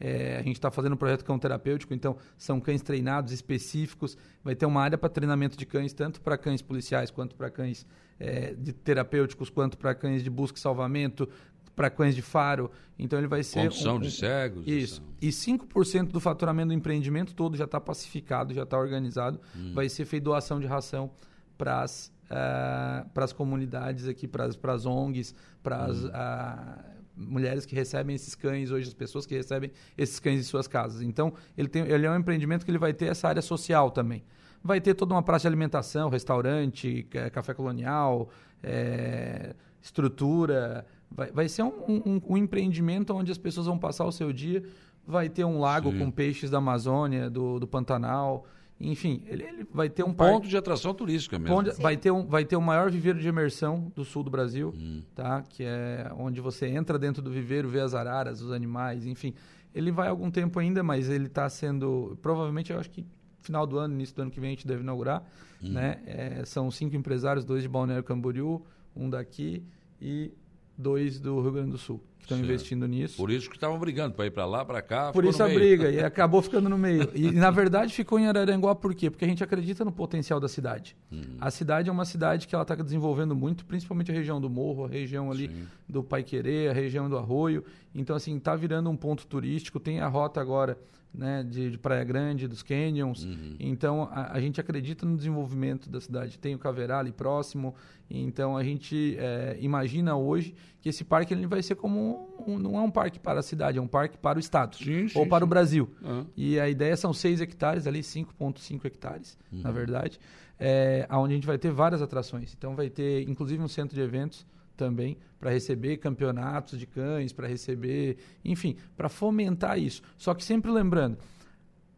É, a gente está fazendo um projeto cão terapêutico, então são cães treinados específicos. Vai ter uma área para treinamento de cães, tanto para cães policiais quanto para cães é, de terapêuticos, quanto para cães de busca e salvamento, para cães de faro. Então ele vai ser. Condução um, um, de cegos. Isso. E 5% do faturamento do empreendimento todo já está pacificado, já está organizado. Hum. Vai ser feita doação de ração para as uh, as comunidades aqui, para as ONGs, para as. Hum. Uh, mulheres que recebem esses cães, hoje as pessoas que recebem esses cães em suas casas. Então, ele, tem, ele é um empreendimento que ele vai ter essa área social também. Vai ter toda uma praça de alimentação, restaurante, café colonial, é, estrutura. Vai, vai ser um, um, um, empreendimento onde as pessoas vão passar o seu dia. Vai ter um lago Sim. com peixes da Amazônia, do, do Pantanal. Enfim, ele, ele vai ter um, um ponto de atração turística mesmo. Ponto, vai ter um vai ter o maior viveiro de imersão do sul do Brasil, hum. tá? Que é onde você entra dentro do viveiro, vê as araras, os animais, enfim. Ele vai algum tempo ainda, mas ele está sendo provavelmente eu acho que final do ano, início do ano que vem a gente deve inaugurar, hum. né? É, são cinco empresários, dois de Balneário Camboriú, um daqui e dois do Rio Grande do Sul que estão investindo nisso. Por isso que estavam brigando para ir para lá, para cá. Por isso a meio. briga e acabou ficando no meio. E na verdade ficou em Araranguá por quê? Porque a gente acredita no potencial da cidade. Hum. A cidade é uma cidade que ela está desenvolvendo muito, principalmente a região do Morro, a região ali Sim. do Paiquerê, a região do Arroio. Então assim está virando um ponto turístico. Tem a rota agora né, de, de, Praia Grande, dos canyons. Uhum. Então, a, a, gente acredita no desenvolvimento da cidade. Tem o Caverá ali próximo. Então, a gente é, imagina hoje que esse parque ele vai ser como um, não é um parque para a cidade, é um parque para o estado sim, sim, ou para sim. o Brasil. Uhum. E a ideia são 6 hectares ali, 5,5 hectares, uhum. na verdade, é, onde a gente vai ter várias atrações. Então, vai ter inclusive um centro de eventos também para receber campeonatos de cães, para receber, enfim, para fomentar isso. Só que sempre lembrando,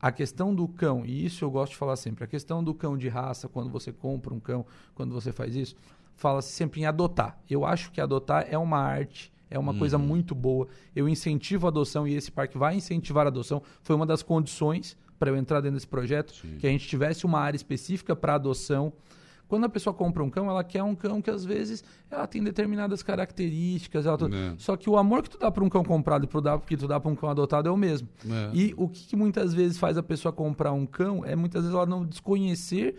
a questão do cão, e isso eu gosto de falar sempre, a questão do cão de raça, quando você compra um cão, quando você faz isso, fala-se sempre em adotar. Eu acho que adotar é uma arte, é uma uhum. coisa muito boa. Eu incentivo a adoção e esse parque vai incentivar a adoção. Foi uma das condições para eu entrar dentro desse projeto, Sim. que a gente tivesse uma área específica para adoção. Quando a pessoa compra um cão, ela quer um cão que às vezes ela tem determinadas características. Ela... É. Só que o amor que tu dá para um cão comprado e pro que tu dá para um cão adotado é o mesmo. É. E o que, que muitas vezes faz a pessoa comprar um cão é muitas vezes ela não desconhecer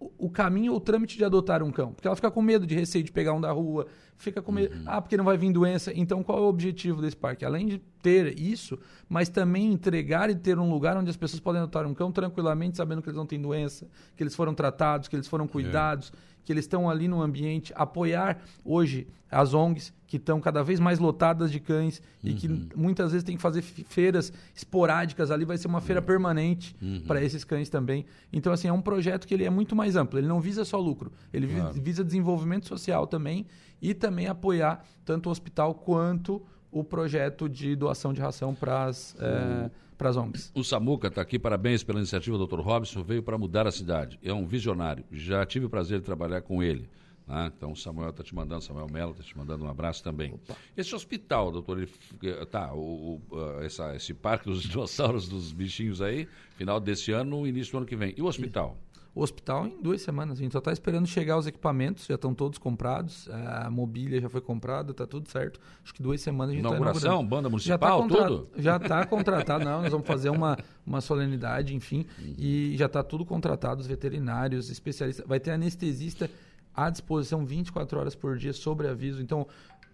o caminho ou o trâmite de adotar um cão. Porque ela fica com medo de receio de pegar um da rua, fica com medo, uhum. ah, porque não vai vir doença. Então, qual é o objetivo desse parque? Além de ter isso, mas também entregar e ter um lugar onde as pessoas podem adotar um cão tranquilamente, sabendo que eles não têm doença, que eles foram tratados, que eles foram é. cuidados, é que eles estão ali no ambiente, apoiar hoje as ONGs que estão cada vez mais lotadas de cães uhum. e que uhum. muitas vezes tem que fazer feiras esporádicas ali, vai ser uma feira uhum. permanente uhum. para esses cães também. Então, assim, é um projeto que ele é muito mais amplo, ele não visa só lucro, ele visa desenvolvimento social também e também apoiar tanto o hospital quanto o projeto de doação de ração para as... É, para as ONGs. O Samuca está aqui, parabéns pela iniciativa do Dr. Robson, veio para mudar a cidade. É um visionário. Já tive o prazer de trabalhar com ele. Né? Então, o Samuel está te mandando, Samuel Mello está te mandando um abraço também. Opa. Esse hospital, doutor, ele, eh, tá, o, o, uh, essa, esse parque dos dinossauros, dos bichinhos aí, final desse ano, início do ano que vem. E o hospital? O hospital em duas semanas. A gente só está esperando chegar os equipamentos, já estão todos comprados. A mobília já foi comprada, está tudo certo. Acho que duas semanas a gente está Inauguração, banda tá municipal, já tá tudo? Já está contratado. Não, nós vamos fazer uma, uma solenidade, enfim. Uhum. E já está tudo contratado, os veterinários, especialistas. Vai ter anestesista à disposição 24 horas por dia sobre aviso. Então,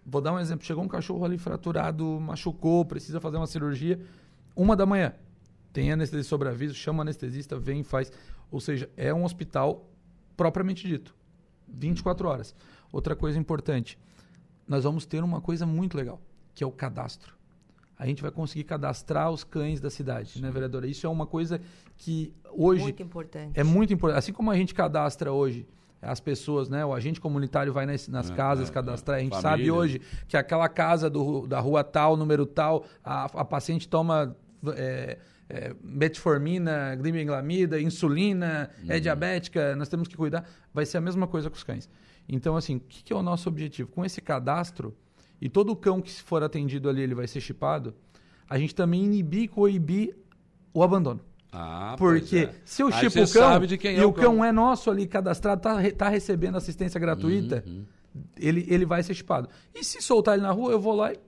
vou dar um exemplo. Chegou um cachorro ali fraturado, machucou, precisa fazer uma cirurgia. Uma da manhã. Tem anestesia sobre aviso, chama o anestesista, vem e faz. Ou seja, é um hospital propriamente dito. 24 horas. Outra coisa importante, nós vamos ter uma coisa muito legal, que é o cadastro. A gente vai conseguir cadastrar os cães da cidade, Sim. né, vereadora? Isso é uma coisa que hoje muito importante. é muito importante. Assim como a gente cadastra hoje as pessoas, né? O agente comunitário vai nas, nas é, casas é, cadastrar. A gente família. sabe hoje que aquela casa do, da rua tal, número tal, a, a paciente toma é, metformina, glimiglamida, insulina, é uhum. é diabética, nós temos que cuidar. Vai ser a mesma coisa com os cães. Então, assim, o que, que é o nosso objetivo? Com esse cadastro, e todo cão que for atendido ali, ele vai ser chipado, a gente também inibir e coibir o abandono. Ah, Porque é. se eu chipo o cão e é o cão. cão. é nosso ali cadastrado, tá, tá recebendo assistência gratuita, uhum. ele, ele vai ser chipado. E se soltar ele na rua, eu vou lá e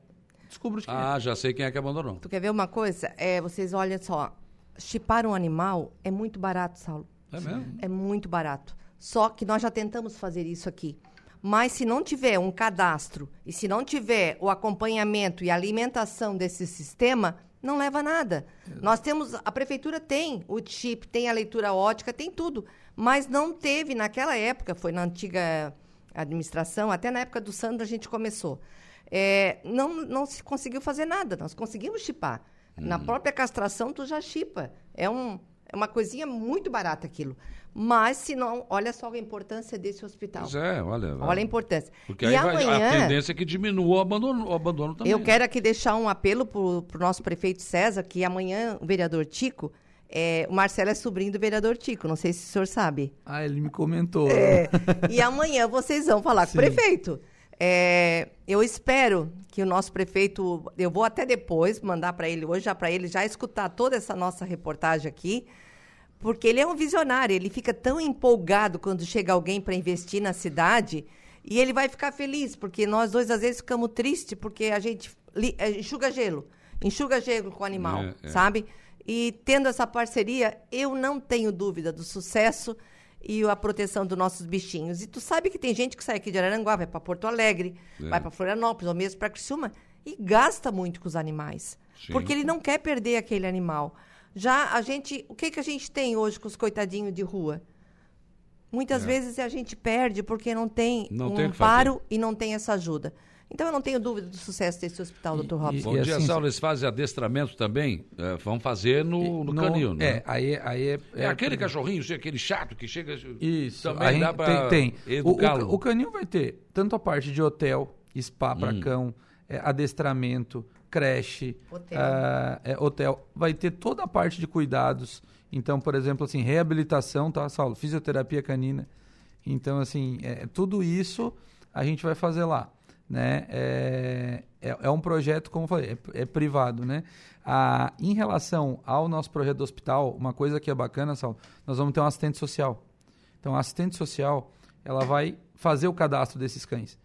descubro de quem Ah, já sei quem é que abandonou. Tu quer ver uma coisa? É, vocês olham só, chipar um animal é muito barato, Saulo. É mesmo? É muito barato. Só que nós já tentamos fazer isso aqui. Mas se não tiver um cadastro e se não tiver o acompanhamento e alimentação desse sistema, não leva a nada. Nós temos, a prefeitura tem o chip, tem a leitura ótica, tem tudo. Mas não teve naquela época, foi na antiga administração, até na época do Sandro a gente começou. É, não, não se conseguiu fazer nada, nós conseguimos chipar. Na própria castração, tu já chipa. É, um, é uma coisinha muito barata aquilo. Mas, se não, olha só a importância desse hospital. Pois é, olha. Olha a importância. Porque e aí vai- amanhã, a tendência é que diminua o abandono, o abandono também. eu quero aqui deixar um apelo para o nosso prefeito César, que amanhã o vereador Tico, é, o Marcelo é sobrinho do vereador Tico, não sei se o senhor sabe. Ah, ele me comentou. É, e amanhã vocês vão falar com o Sim. prefeito. É, eu espero que o nosso prefeito, eu vou até depois mandar para ele hoje, já para ele já escutar toda essa nossa reportagem aqui, porque ele é um visionário, ele fica tão empolgado quando chega alguém para investir na cidade e ele vai ficar feliz, porque nós dois às vezes ficamos tristes porque a gente li- eh, enxuga gelo, enxuga gelo com o animal, É, é. sabe? E tendo essa parceria, eu não tenho dúvida do sucesso e a proteção dos nossos bichinhos. E tu sabe que tem gente que sai aqui de Araranguá, vai para Porto Alegre, É. vai para Florianópolis, ou mesmo para Criciúma, e gasta muito com os animais. Sim. Porque ele não quer perder aquele animal. Já a gente, o que que a gente tem hoje com os coitadinhos de rua? Muitas vezes a gente perde porque não tem Não um amparo e não tem essa ajuda. Então eu não tenho dúvida do sucesso desse hospital, Dr. Robson. Bom E dia, assim, Saulo. Eles fazem adestramento também? É, vão fazer no, no, canil, né? É, aí, aí é, É, aquele cachorrinho, sei, aquele chato que chega. Isso. Também a dá pra tem, tem. O, o, o canil vai ter tanto a parte de hotel, spa para Hum. cão, é, adestramento, creche, Hotel. é, hotel. Vai ter toda a parte de cuidados. Então, por exemplo, assim, reabilitação, tá, Saulo? Fisioterapia canina. Então, assim, é, tudo isso a gente vai fazer lá. Né? É, é, é um projeto, como eu falei, é, é privado. Né? Ah, em relação ao nosso projeto do hospital, uma coisa que é bacana, Saulo, nós vamos ter um assistente social. Então, a assistente social, ela vai fazer o cadastro desses cães.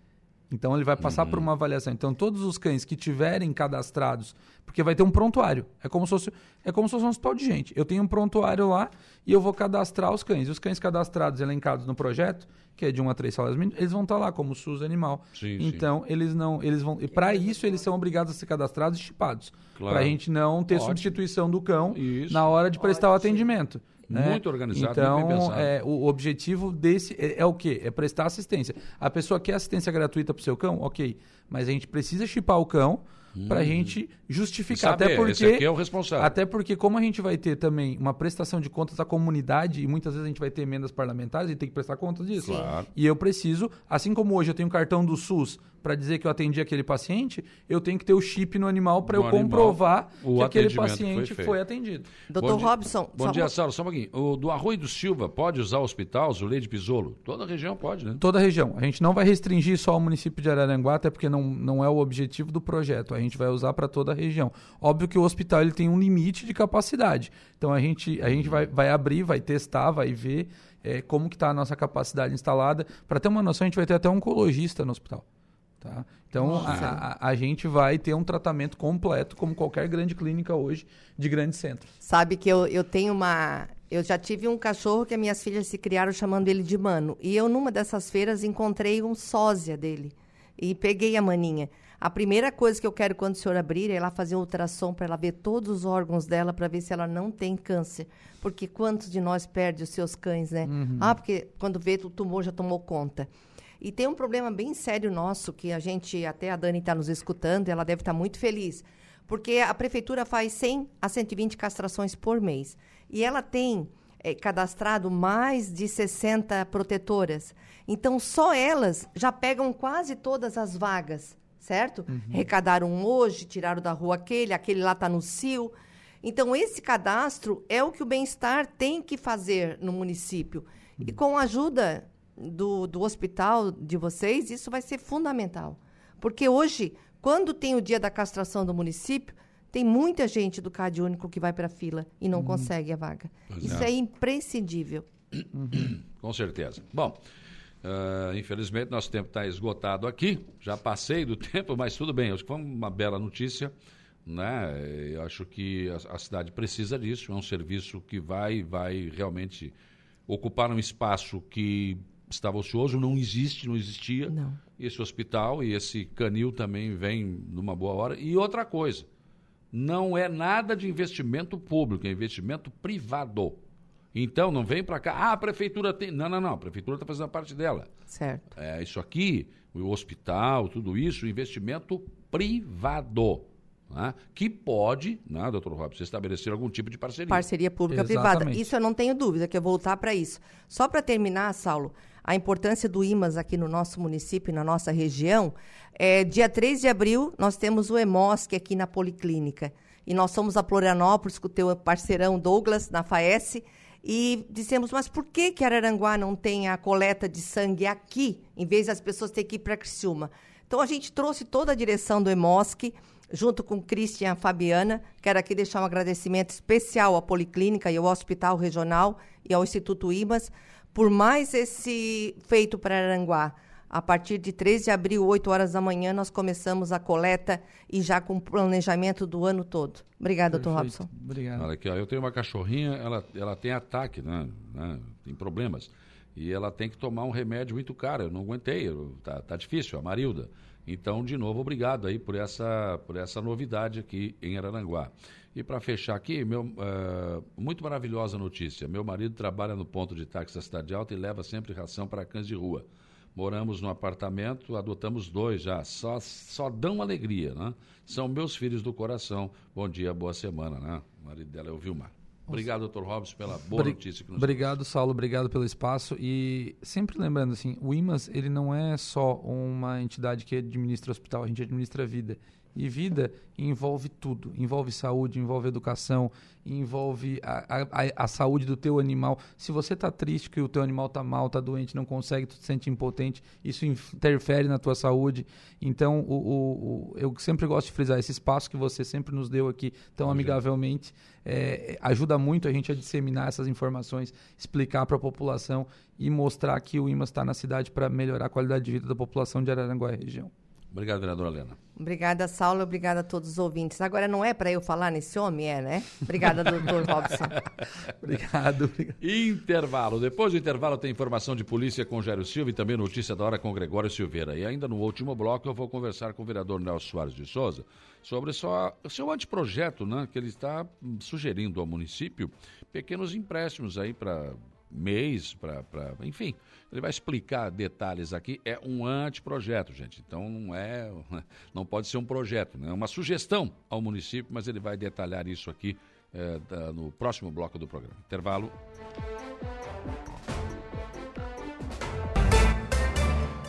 Então, ele vai passar por uma avaliação. Então, todos os cães que tiverem cadastrados, porque vai ter um prontuário. É como se fosse, é como se fosse um hospital de gente. Eu tenho um prontuário lá e eu vou cadastrar os cães. E os cães cadastrados, elencados no projeto, que é de 1 a 3 salários mínimos, eles vão estar lá como SUS animal. Sim, sim. então, eles não, eles vão, e para isso eles são obrigados a ser cadastrados e chipados, Claro. para a gente não ter Ótimo. substituição do cão Isso. na hora de prestar o atendimento. Né? Muito organizado, Então, muito bem pensado. é, o objetivo desse é, é o quê? É prestar assistência. A pessoa quer assistência gratuita para o seu cão? Ok. Mas a gente precisa chipar o cão para a gente justificar. Saber, até porque, esse aqui é o responsável. Até porque, como a gente vai ter também uma prestação de contas à comunidade, e muitas vezes a gente vai ter emendas parlamentares, gente tem que prestar contas disso. Claro. E eu preciso, assim como hoje eu tenho um cartão do SUS para dizer que eu atendi aquele paciente, eu tenho que ter o chip no animal para eu animal, comprovar o que aquele paciente foi foi atendido. Doutor Robson, Bom só dia, Saulo. Só um pouquinho. O do Arroio do Silva, pode usar o hospital, Zulei de Pisolo? Toda a região pode, né? Toda a região. A gente não vai restringir só ao município de Araranguá, até porque não, não é o objetivo do projeto. A gente vai usar para toda a região. Óbvio que o hospital ele tem um limite de capacidade. Então a gente, a gente vai, vai abrir, vai testar, vai ver eh, como que está a nossa capacidade instalada. Para ter uma noção, a gente vai ter até um oncologista no hospital. Tá? Então a, a- a gente vai ter um tratamento completo, como qualquer grande clínica hoje de grandes centros. Sabe que eu, eu tenho uma. Eu já tive um cachorro que as minhas filhas se criaram chamando ele de mano. E eu, numa dessas feiras, encontrei um sósia dele. E peguei a maninha. A primeira coisa que eu quero quando o senhor abrir é lá fazer um ultrassom para ela ver todos os órgãos dela para ver se ela não tem câncer. Porque quantos de nós perde os seus cães, né? Ah, porque quando vê o tumor já tomou conta. E tem um problema bem sério nosso, que a gente, até a Dani está nos escutando, ela deve estar muito feliz. Porque a prefeitura faz 100 a 120 castrações por mês. E ela tem eh, cadastrado mais de 60 protetoras. Então, só elas já pegam quase todas as vagas, certo? Recadaram hoje, tiraram da rua aquele, aquele lá está no CIO. Então, esse cadastro é o que o bem-estar tem que fazer no município. E com a ajuda do, do hospital de vocês, isso vai ser fundamental. Porque hoje, quando tem o dia da castração do município, tem muita gente do CAD único que vai para a fila e não consegue a vaga. Pois Isso é. é imprescindível. Com certeza. Bom, Uh, infelizmente, nosso tempo está esgotado aqui. Já passei do tempo, mas tudo bem. Acho que foi uma bela notícia. Né? Eu acho que a, a cidade precisa disso. É um serviço que vai, vai realmente ocupar um espaço que estava ocioso, não existe, não existia. Não. Esse hospital e esse canil também vem numa boa hora. E outra coisa, não é nada de investimento público, é investimento privado. Então, não vem para cá, ah, a prefeitura tem. Não, não, não, a prefeitura está fazendo a parte dela. Certo. É, isso aqui, o hospital, tudo isso, investimento privado. Né? Que pode, né, doutor Robson, estabelecer algum tipo de parceria. Parceria pública-privada. Isso eu não tenho dúvida, que eu vou voltar para isso. Só para terminar, Saulo, a importância do IMAS aqui no nosso município, na nossa região, é, dia 3 de abril, nós temos o EMOSC aqui na Policlínica. E nós somos a Florianópolis com o teu parceirão Douglas, na FAES, e dissemos, mas por que, que Araranguá não tem a coleta de sangue aqui, em vez das pessoas terem que ir para Criciúma? Então, a gente trouxe toda a direção do EMOSC, junto com Cristian Fabiana. Quero aqui deixar um agradecimento especial à Policlínica e ao Hospital Regional e ao Instituto IMAS por mais esse feito para Aranguá. A partir de 13 de abril, 8 horas da manhã, nós começamos a coleta e já com planejamento do ano todo. Obrigada, doutor Robson. Obrigado. Olha aqui, ó, eu tenho uma cachorrinha, ela, ela tem ataque, né, né, tem problemas. E ela tem que tomar um remédio muito caro. Eu não aguentei, eu, tá, tá difícil, a Marilda. Então, de novo, obrigado aí por essa, por essa novidade aqui em Araranguá. E para fechar aqui, meu, uh, muito maravilhosa notícia. Meu marido trabalha no ponto de táxi da Cidade Alta e leva sempre ração para cães de rua. Moramos num apartamento, adotamos dois já. Só, só dão alegria, né? São meus filhos do coração. Bom dia, boa semana, né? O marido dela é o Vilmar. Obrigado, doutor Robson, pela boa notícia que nos Obrigado, Saulo, obrigado pelo espaço. E sempre lembrando, assim, o IMAS, ele não é só uma entidade que administra o hospital, a gente administra a vida. E vida envolve tudo. Envolve saúde, envolve educação, envolve a, a, a saúde do teu animal. Se você está triste que o teu animal está mal, está doente, não consegue, tu te sente impotente, isso interfere na tua saúde. Então, o, o, o, eu sempre gosto de frisar, esse espaço que você sempre nos deu aqui tão amigavelmente, é, ajuda muito a gente a disseminar essas informações, explicar para a população e mostrar que o IMAS está na cidade para melhorar a qualidade de vida da população de Araranguá e região. Obrigado, vereadora Helena. Obrigada, Saulo. Obrigada a todos os ouvintes. Agora, não é para eu falar nesse homem, é, né? Obrigada, doutor Robson. obrigado, Intervalo. Depois do intervalo tem informação de polícia com Jairo Silva e também notícia da hora com Gregório Silveira. E ainda no último bloco eu vou conversar com o vereador Nelson Soares de Souza sobre o seu anteprojeto, né? Que ele está sugerindo ao município pequenos empréstimos aí para mês, para, enfim, ele vai explicar detalhes aqui. É um anteprojeto, gente. Então não é, não pode ser um projeto, né? é uma sugestão ao município, mas ele vai detalhar isso aqui é, da, no próximo bloco do programa. Intervalo.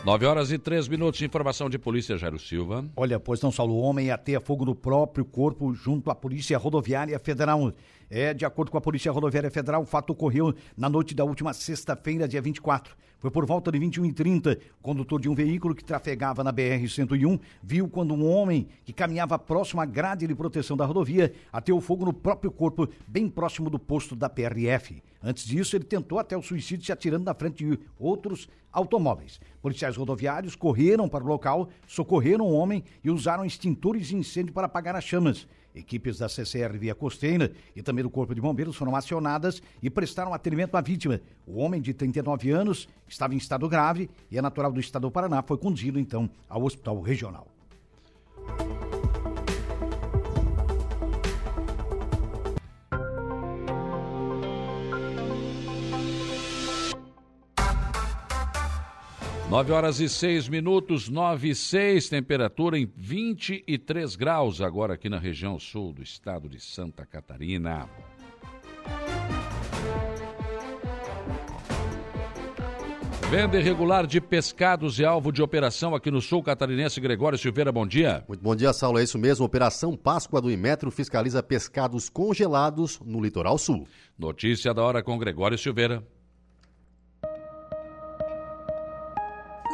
9 horas e 3 minutos, informação de polícia, Jairo Silva. Olha, pois não, Saulo, o homem ateia fogo no próprio corpo junto à Polícia Rodoviária Federal. É, de acordo com a Polícia Rodoviária Federal, o fato ocorreu na noite da última sexta-feira, dia 24. Foi por volta de 21h30. O condutor de um veículo que trafegava na BR-101 viu quando um homem que caminhava próximo à grade de proteção da rodovia ateou fogo no próprio corpo, bem próximo do posto da PRF. Antes disso, ele tentou até o suicídio se atirando na frente de outros automóveis. Policiais rodoviários correram para o local, socorreram o homem e usaram extintores de incêndio para apagar as chamas. Equipes da CCR Via Costeira e também do Corpo de Bombeiros foram acionadas e prestaram atendimento à vítima. O homem de 39 anos estava em estado grave e é natural do estado do Paraná, foi conduzido então ao hospital regional. 9 horas e 6 minutos, 9 e 6, temperatura em 23 graus agora aqui na região sul do estado de Santa Catarina. Venda irregular de pescados e alvo de operação aqui no sul catarinense. Gregório Silveira, bom dia. Muito bom dia, Saulo. É isso mesmo. Operação Páscoa do Imetro fiscaliza pescados congelados no litoral sul. Notícia da hora com Gregório Silveira.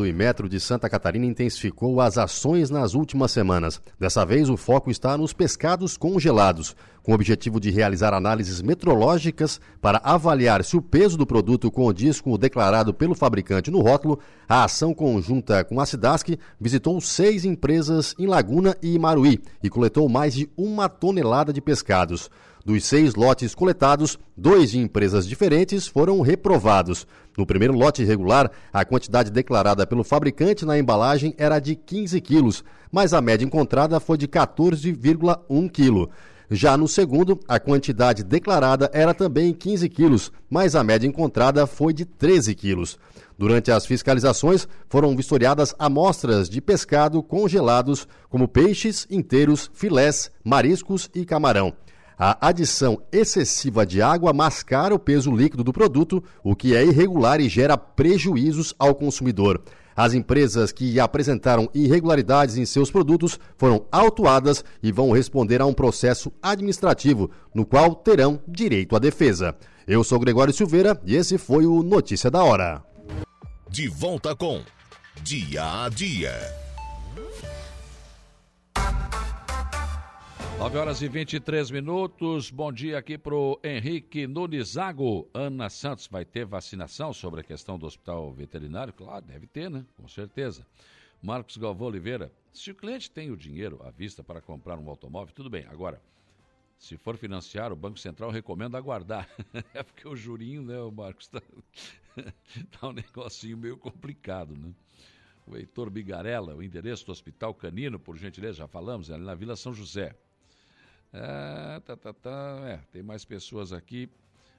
Do Imetro de Santa Catarina intensificou as ações nas últimas semanas. Dessa vez, o foco está nos pescados congelados, com o objetivo de realizar análises metrológicas para avaliar se o peso do produto condiz com o declarado pelo fabricante no rótulo. A ação conjunta com a Cidasc visitou seis empresas em Laguna e Maruí e coletou mais de uma tonelada de pescados. Dos seis lotes coletados, dois de empresas diferentes foram reprovados. No primeiro lote regular, a quantidade declarada pelo fabricante na embalagem era de 15 quilos, mas a média encontrada foi de 14,1 quilo. Já no segundo, a quantidade declarada era também 15 quilos, mas a média encontrada foi de 13 quilos. Durante as fiscalizações, foram vistoriadas amostras de pescado congelados, como peixes inteiros, filés, mariscos e camarão. A adição excessiva de água mascara o peso líquido do produto, o que é irregular e gera prejuízos ao consumidor. As empresas que apresentaram irregularidades em seus produtos foram autuadas e vão responder a um processo administrativo, no qual terão direito à defesa. Eu sou Gregório Silveira e esse foi o Notícia da Hora. De volta com Dia a Dia. 9 horas e 23 minutos. Bom dia aqui para o Henrique Nunes-Zago. Ana Santos vai ter vacinação sobre a questão do hospital veterinário? Claro, deve ter, né? Com certeza. Marcos Galvão Oliveira. Se o cliente tem o dinheiro à vista para comprar um automóvel, tudo bem. Agora, se for financiar, o Banco Central recomenda aguardar. é porque o jurinho, né, o Marcos, tá, tá um negocinho meio complicado, né? O Heitor Bigarella, o endereço do Hospital Canino, por gentileza, já falamos, é ali na Vila São José. É, tá, tá, tá, é, tem mais pessoas aqui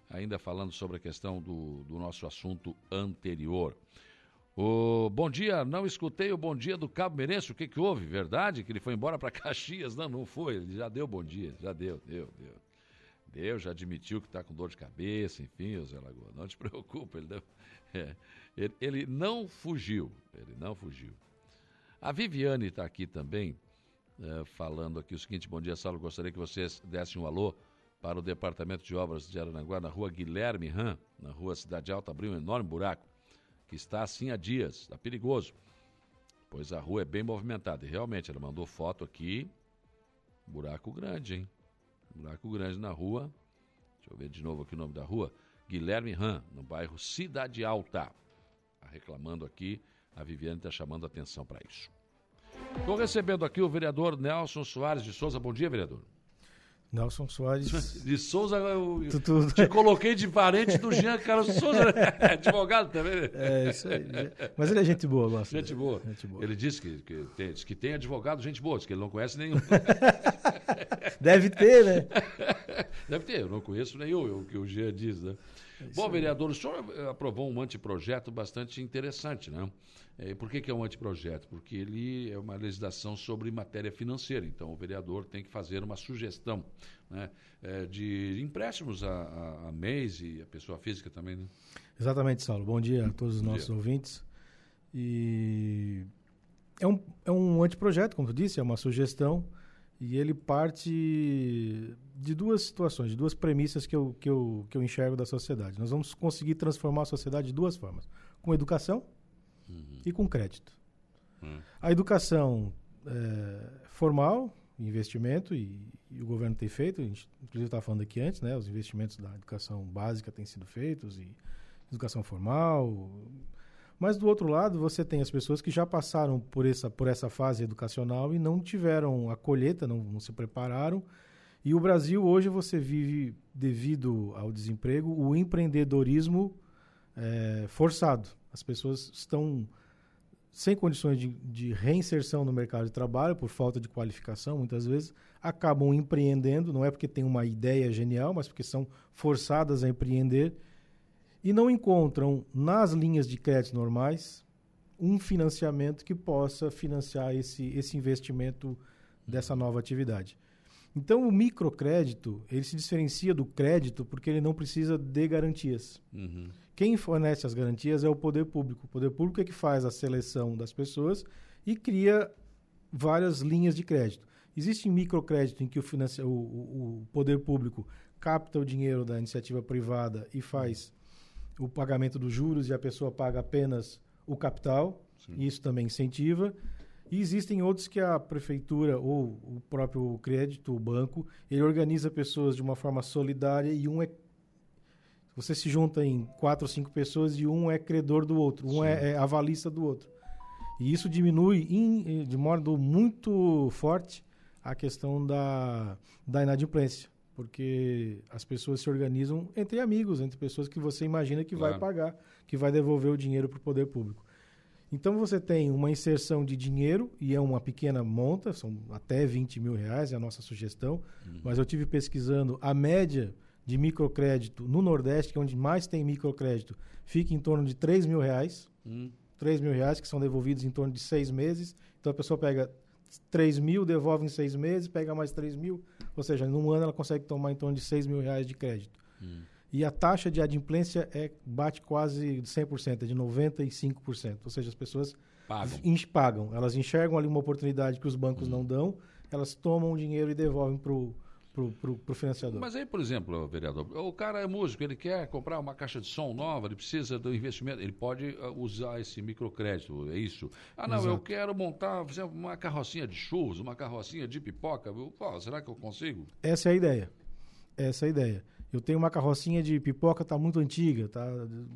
ainda falando sobre a questão do, do nosso assunto anterior. O bom dia, não escutei o bom dia do Cabo Meirense. O que, que houve? Verdade que ele foi embora para Caxias? Não, não foi. Ele já deu bom dia, já deu, deu, deu. Deu, já admitiu que está com dor de cabeça, enfim, o Zé Lagoa. Não te preocupa, ele, deu, é, ele, ele não fugiu. Ele não fugiu. A Viviane está aqui também é, falando aqui o seguinte: bom dia, Saulo. Gostaria que vocês dessem um alô para o Departamento de Obras de Aranaguá, na rua Guilherme Ram, na rua Cidade Alta, abriu um enorme buraco, que está assim há dias, está perigoso, pois a rua é bem movimentada. E realmente, ela mandou foto aqui, buraco grande, hein? Buraco grande na rua. Deixa eu ver de novo aqui o nome da rua. Guilherme Ram, no bairro Cidade Alta. Tá reclamando aqui, a Viviane está chamando atenção para isso. Estou recebendo aqui o vereador Nelson Soares de Souza. Bom dia, vereador. Nelson Soares. De Souza, eu, te coloquei de parente do Jean Carlos Souza, né? advogado também. Né? É, isso aí. Mas ele é gente boa, gosta. Gente boa. Gente boa. Ele disse que, que, tem, que tem advogado, gente boa, diz que ele não conhece nenhum. Deve ter, né? Deve ter, eu não conheço nenhum, o que o Jean diz, né? É Bom, vereador, o senhor aprovou um anteprojeto bastante interessante, né? É, por que, que é um anteprojeto? Porque ele é uma legislação sobre matéria financeira. Então, o vereador tem que fazer uma sugestão né, é, de empréstimos a, a, a, mês e a pessoa física também. Né? Exatamente, Saulo. Bom dia a todos os Bom nossos dia. ouvintes. E é um, é um anteprojeto, como tu disse, é uma sugestão. E ele parte de duas situações, de duas premissas que eu, que, eu, que eu enxergo da sociedade. Nós vamos conseguir transformar a sociedade de duas formas: com educação uhum. e com crédito. Uhum. A educação é, formal, investimento, e, e, o governo tem feito, a gente inclusive estava falando aqui antes, né, os investimentos da educação básica têm sido feitos, e educação formal. Mas do outro lado, você tem as pessoas que já passaram por essa, por essa fase educacional e não tiveram a colheita, não, não se prepararam. E o Brasil, hoje, você vive, devido ao desemprego, o empreendedorismo é, forçado. As pessoas estão sem condições de, de, reinserção no mercado de trabalho, por falta de qualificação, muitas vezes, acabam empreendendo, não é porque tem uma ideia genial, mas porque são forçadas a empreender e não encontram nas linhas de crédito normais um financiamento que possa financiar esse, esse investimento dessa nova atividade. Então, o microcrédito, ele se diferencia do crédito porque ele não precisa de garantias. Uhum. Quem fornece as garantias é o poder público. O poder público é que faz a seleção das pessoas e cria várias linhas de crédito. Existe microcrédito em que o, o, o, poder público capta o dinheiro da iniciativa privada e faz o pagamento dos juros e a pessoa paga apenas o capital. Sim. Isso também incentiva. E existem outros que a prefeitura ou o próprio crédito, o banco, ele organiza pessoas de uma forma solidária e um é você se junta em quatro ou cinco pessoas e um é credor do outro, um é, é, avalista do outro. E isso diminui in, de modo muito forte a questão da, da inadimplência, porque as pessoas se organizam entre amigos, entre pessoas que você imagina que claro. vai pagar, que vai devolver o dinheiro para o poder público. Então você tem uma inserção de dinheiro, e é uma pequena monta, são até 20 mil reais, é a nossa sugestão, uhum. mas eu tive pesquisando a média de microcrédito no Nordeste, que é onde mais tem microcrédito, fica em torno de 3 mil reais. Uhum. 3 mil reais, que são devolvidos em torno de seis meses. Então a pessoa pega 3 mil, devolve em seis meses, pega mais 3 mil, ou seja, num ano ela consegue tomar em torno de 6 mil reais de crédito. Uhum. E a taxa de adimplência é, bate quase 100%, é de 95%. Ou seja, as pessoas pagam. pagam. Elas enxergam ali uma oportunidade que os bancos uhum. não dão, elas tomam o dinheiro e devolvem para o pro, pro, pro financiador. Mas aí, por exemplo, vereador, o cara é músico, ele quer comprar uma caixa de som nova, ele precisa do investimento, ele pode uh, usar esse microcrédito, é isso? Ah, não, Exato. eu quero montar, fazer uma carrocinha de churros, uma carrocinha de pipoca, Pô, será que eu consigo? Essa é a ideia. Essa é a ideia. Eu tenho uma carrocinha de pipoca, tá muito antiga, tá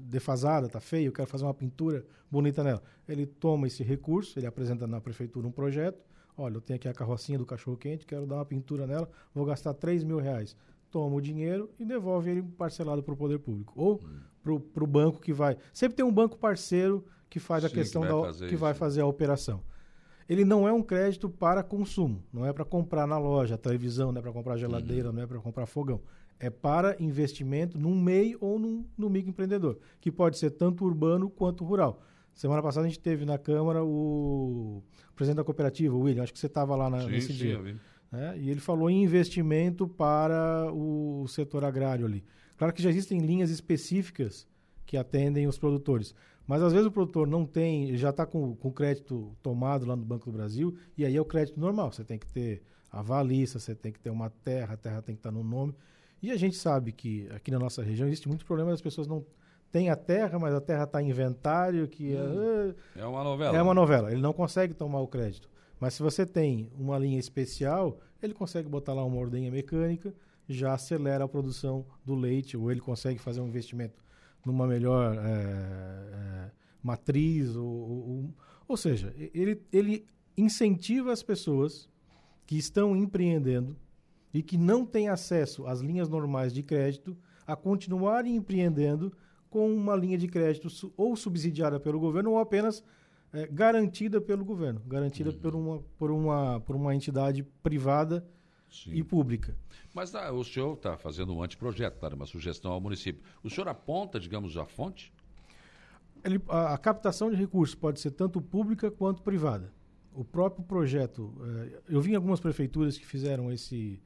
defasada, tá feia, eu quero fazer uma pintura bonita nela. Ele toma esse recurso, ele apresenta na prefeitura um projeto, olha, eu tenho aqui a carrocinha do cachorro-quente, quero dar uma pintura nela, vou gastar 3 mil reais. Toma o dinheiro e devolve ele parcelado para o poder público. Ou hum. para o banco que vai... Sempre tem um banco parceiro que faz Sim, a questão que vai, da, que vai fazer a operação ele não é um crédito para consumo, não é para comprar na loja televisão, não é para comprar geladeira, uhum. não é para comprar fogão é para investimento num MEI ou num, no microempreendedor, que pode ser tanto urbano quanto rural. Semana passada a gente teve na Câmara o presidente da cooperativa, o William, acho que você estava lá na, sim, nesse sim, dia. Né? E ele falou em investimento para o setor agrário ali. Claro que já existem linhas específicas que atendem os produtores. Mas às vezes o produtor não tem, já está com, com crédito tomado lá no Banco do Brasil, e aí é o crédito normal. Você tem que ter a valista, você tem que ter uma terra, a terra tem que estar no nome. E a gente sabe que aqui na nossa região existe muito problema das pessoas não têm a terra, mas a terra está em inventário, que hum, é, é uma novela. É uma novela. Ele não consegue tomar o crédito. Mas se você tem uma linha especial, ele consegue botar lá uma ordenha mecânica, já acelera a produção do leite, ou ele consegue fazer um investimento numa melhor é, é, matriz, ou, ou, ou seja, ele, ele incentiva as pessoas que estão empreendendo e que não têm acesso às linhas normais de crédito a continuarem empreendendo com uma linha de crédito su ou subsidiada pelo governo ou apenas é, garantida pelo governo, garantida uhum. por, uma, por, uma, por uma entidade privada Sim. e pública. Mas ah, o senhor está fazendo um anteprojeto, tá, uma sugestão ao município. O senhor aponta, digamos, a fonte? Ele, a, a, captação de recursos pode ser tanto pública quanto privada. O próprio projeto, é, eu vi em algumas prefeituras que fizeram esse,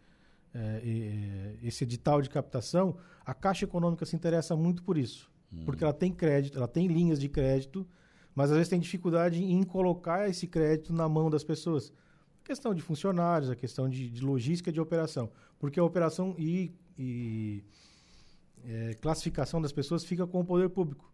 é, esse edital de captação, a Caixa Econômica se interessa muito por isso. Hum. Porque ela tem crédito, ela tem linhas de crédito, mas às vezes tem dificuldade em colocar esse crédito na mão das pessoas. A questão de funcionários, a questão de, de logística de operação. Porque a operação e, e é, classificação das pessoas fica com o poder público.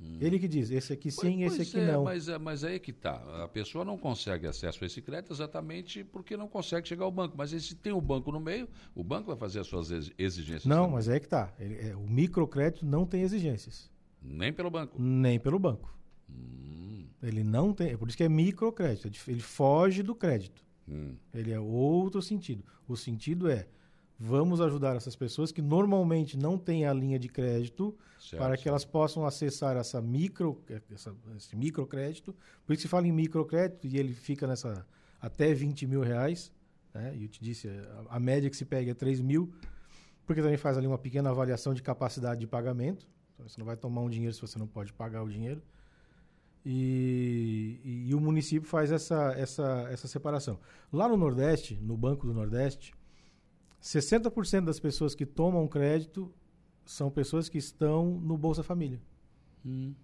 Hum. Ele que diz, esse aqui sim, pois, esse aqui é, não. Mas, é, mas aí que está. A pessoa não consegue acesso a esse crédito exatamente porque não consegue chegar ao banco. Mas se tem o um banco no meio, o banco vai fazer as suas exigências. Não, também. mas aí que está. É, o microcrédito não tem exigências. Nem pelo banco? Nem pelo banco. Hum. Ele não tem. É por isso que é microcrédito. Ele foge do crédito. Hum. Ele é outro sentido. O sentido é vamos ajudar essas pessoas que normalmente não têm a linha de crédito certo, para que certo. elas possam acessar essa micro, essa, esse microcrédito. Por isso se fala em microcrédito e ele fica nessa até 20 mil reais. Né? E eu te disse, a, a, média que se pega é 3 mil, porque também faz ali uma pequena avaliação de capacidade de pagamento. Então, você não vai tomar um dinheiro se você não pode pagar o dinheiro. E, e, e o município faz essa, essa, essa separação. Lá no Nordeste, no Banco do Nordeste, 60% das pessoas que tomam crédito são pessoas que estão no Bolsa Família. Hum.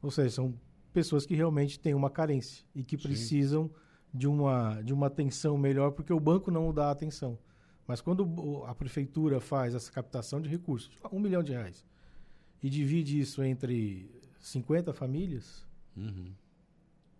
Ou seja, são pessoas que realmente têm uma carência e que Sim. precisam de uma, de uma atenção melhor, porque o banco não dá atenção. Mas quando a prefeitura faz essa captação de recursos, um milhão de reais, e divide isso entre 50 famílias, uhum.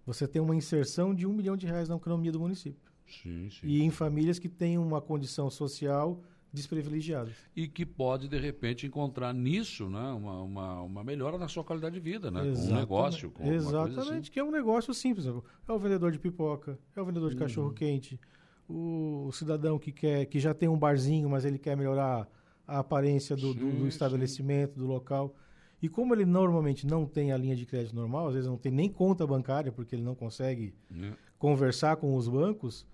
você tem uma inserção de um milhão de reais na economia do município. Sim, sim. E em famílias que têm uma condição social desprivilegiada. E que pode, de repente, encontrar nisso né, uma, uma, uma melhora na sua qualidade de vida, né? Exatamente. com um negócio. Com Exatamente, assim. que é um negócio simples. É o vendedor de pipoca, é o vendedor de uhum. cachorro-quente, o, o, cidadão que, quer, que já tem um barzinho, mas ele quer melhorar a aparência do, sim, do, do estabelecimento, sim. do local. E como ele normalmente não tem a linha de crédito normal, às vezes não tem nem conta bancária, porque ele não consegue é. conversar com os bancos,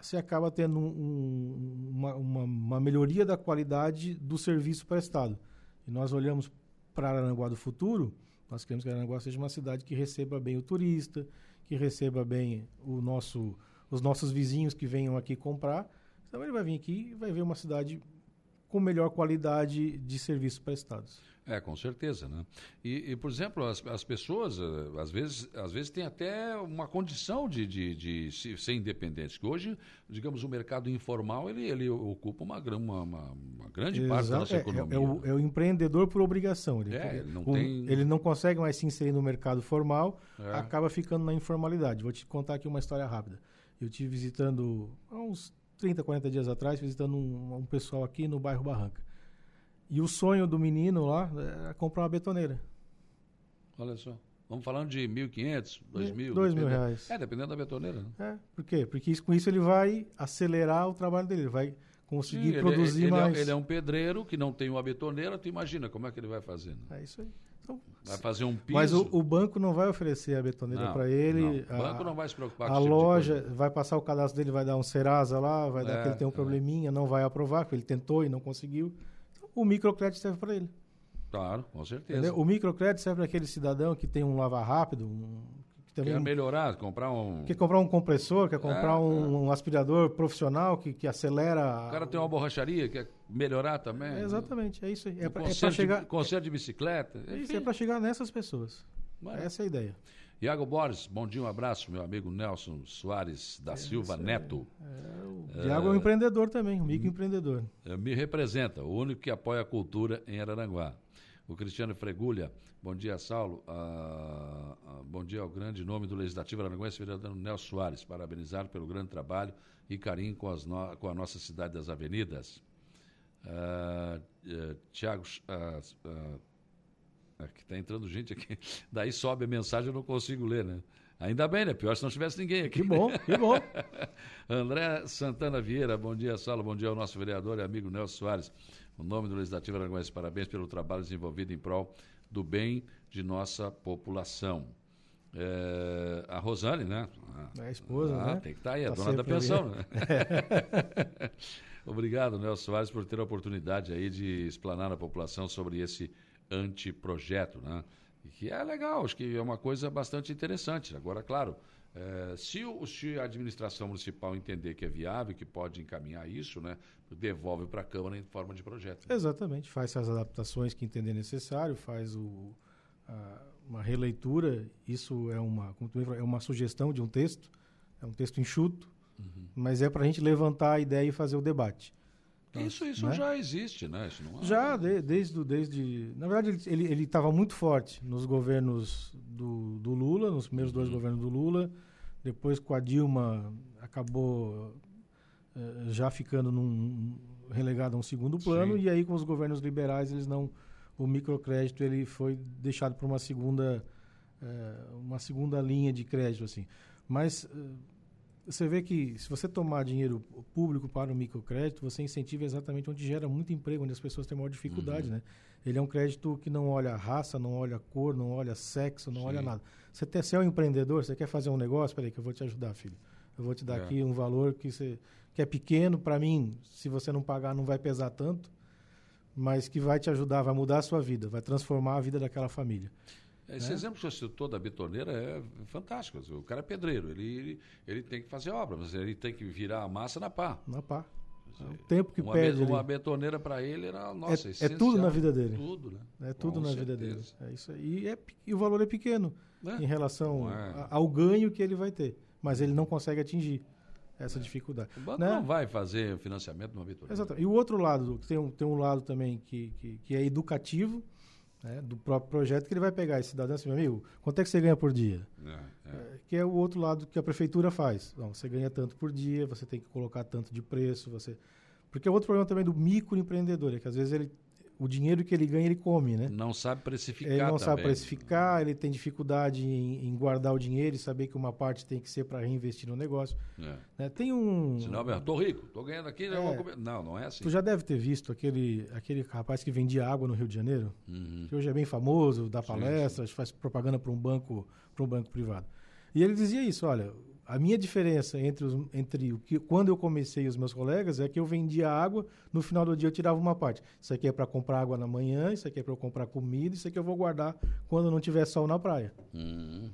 você acaba tendo um, um, uma, uma, uma, melhoria da qualidade do serviço prestado. E nós olhamos para Aranguá do futuro, nós queremos que Aranguá seja uma cidade que receba bem o turista, que receba bem o nosso, os nossos vizinhos que venham aqui comprar. Então ele vai vir aqui e vai ver uma cidade com melhor qualidade de serviços prestados. É, com certeza, né? E, e por exemplo, as, as pessoas, eh, às vezes, às vezes têm até uma condição de, de, de ser independentes, que hoje, digamos, o mercado informal, ele, ele ocupa uma, uma, uma, grande Exato. parte da nossa é, economia. É, é, o, é, o, empreendedor por obrigação. Ele, é, ele, não o, tem... ele não consegue mais se inserir no mercado formal, é. acaba ficando na informalidade. Vou te contar aqui uma história rápida. Eu estive visitando, há uns 30, 40 dias atrás, visitando um, um pessoal aqui no bairro Barranca. E o sonho do menino lá é comprar uma betoneira. Olha só. Vamos falando de 1.500, 2.000? 2 mil reais. É, dependendo da betoneira. Né? É, por quê? Porque isso, com isso ele vai acelerar o trabalho dele, ele vai conseguir Sim, produzir ele, ele mais. É, ele é um pedreiro que não tem uma betoneira, tu imagina como é que ele vai fazer. Né? É isso aí. Então, vai fazer um piso. Mas o, o, banco não vai oferecer a betoneira para ele. Não. O banco a, não vai se preocupar com A tipo loja vai passar o cadastro dele, vai dar um Serasa lá, vai é, dar que ele tem um é. probleminha, não vai aprovar, porque ele tentou e não conseguiu o microcrédito serve para ele. Claro, com certeza. Entendeu? O microcrédito serve para aquele cidadão que tem um lava rápido, um, também quer melhorar, comprar um. Quer comprar um compressor, quer comprar é, um, é. um, aspirador profissional que, que acelera. O cara tem uma borracharia, quer melhorar também. É, exatamente, é isso aí. É para é chegar. Conserto de bicicleta. É isso, é para chegar nessas pessoas. Essa é a ideia. Iago Borges, bom dia, um abraço, meu amigo Nelson Soares da é, Silva Neto. É, o Iago é um empreendedor também, um microempreendedor. Me representa, o único que apoia a cultura em Araranguá. O Cristiano Fregulha, bom dia, Saulo. Ah, ah, bom dia ao grande nome do Legislativo Araranguense, vereador Nelson Soares. Parabenizar pelo grande trabalho e carinho com, no... com a nossa cidade das avenidas. Ah, eh, Tiago. Ah, ah é está entrando gente aqui. Daí sobe a mensagem, eu não consigo ler, né? Ainda bem, né? Pior se não tivesse ninguém aqui. Que bom, que bom. André Santana Vieira, bom dia, Sala, bom dia ao nosso vereador e amigo Nelson Soares. O nome do Legislativo Araguense, parabéns pelo trabalho desenvolvido em prol do bem de nossa população. É, a Rosane, né? É a esposa, ah, né? Tem que estar tá aí, a tá dona da pensão, né? Obrigado, Nelson Soares, por ter a oportunidade aí de explanar à população sobre esse anteprojeto, né? Que é legal, acho que é uma coisa bastante interessante. Agora, claro, é, se, o, se a administração municipal entender que é viável, que pode encaminhar isso, né, devolve para a Câmara em forma de projeto. Né? Exatamente, faz as adaptações que entender necessário, faz o, a, uma releitura. Isso é uma, é uma sugestão de um texto, é um texto enxuto, uhum. mas é para a gente levantar a ideia e fazer o debate. Isso, isso né? já existe, né? É... Já, de, desde, desde. Na verdade, ele estava muito forte nos governos do, do Lula, nos primeiros uhum. dois governos do Lula. Depois, com a Dilma, acabou uh, já ficando num, relegado a um segundo plano. Sim. E aí, com os governos liberais, eles não. O microcrédito ele foi deixado para uma segunda, uh, uma segunda linha de crédito, assim. Mas. Uh, você vê que se você tomar dinheiro público para o microcrédito, você incentiva exatamente onde gera muito emprego, onde as pessoas têm maior dificuldade, uhum. né? Ele é um crédito que não olha raça, não olha cor, não olha sexo, não Sim. olha nada. Você, tem, você é um empreendedor, você quer fazer um negócio, peraí que eu vou te ajudar, filho. Eu vou te dar é. aqui um valor que, você, que é pequeno, para mim, se você não pagar não vai pesar tanto, mas que vai te ajudar, vai mudar a sua vida, vai transformar a vida daquela família. Esse é. exemplo que você citou da betoneira é fantástico. O cara é pedreiro, ele, ele, ele, tem que fazer obra, mas ele tem que virar a massa na pá. Na pá. É o tempo que uma pede. Be, uma betoneira para ele era nossa, é, é tudo na vida dele. Tudo, né? É tudo Com na certeza. vida dele. É isso aí. E, é, e o valor é pequeno é. em relação a, ao ganho que ele vai ter. mas ele não consegue atingir essa dificuldade. O banco né? não vai fazer financiamento no auditoria. Exatamente. E o outro lado, tem um, tem um lado também que, que, que é educativo, né, do próprio projeto, que ele vai pegar esse cidadão assim, meu amigo, quanto é que você ganha por dia? É, é. que é o outro lado que a prefeitura faz. Não, você ganha tanto por dia, você tem que colocar tanto de preço, você... Porque é outro problema também do microempreendedor, é que às vezes ele o dinheiro que ele ganha, ele come, né? Não sabe precificar Ele não também. sabe precificar, ele tem dificuldade em, em, guardar o dinheiro e saber que uma parte tem que ser para reinvestir no negócio. É. Né? Tem um... Senão, eu tô rico, tô ganhando aqui, é. vou comer. Não, não é assim. Tu já deve ter visto aquele, aquele rapaz que vendia água no Rio de Janeiro, uhum. que hoje é bem famoso, dá palestras, sim, sim. faz propaganda para um banco, para um banco privado. E ele dizia isso, olha, a minha diferença entre, os, entre o que quando eu comecei e os meus colegas é que eu vendia água, no final do dia eu tirava uma parte. Isso aqui é para comprar água na manhã, isso aqui é para eu comprar comida, isso aqui eu vou guardar quando não tiver sol na praia. Uhum.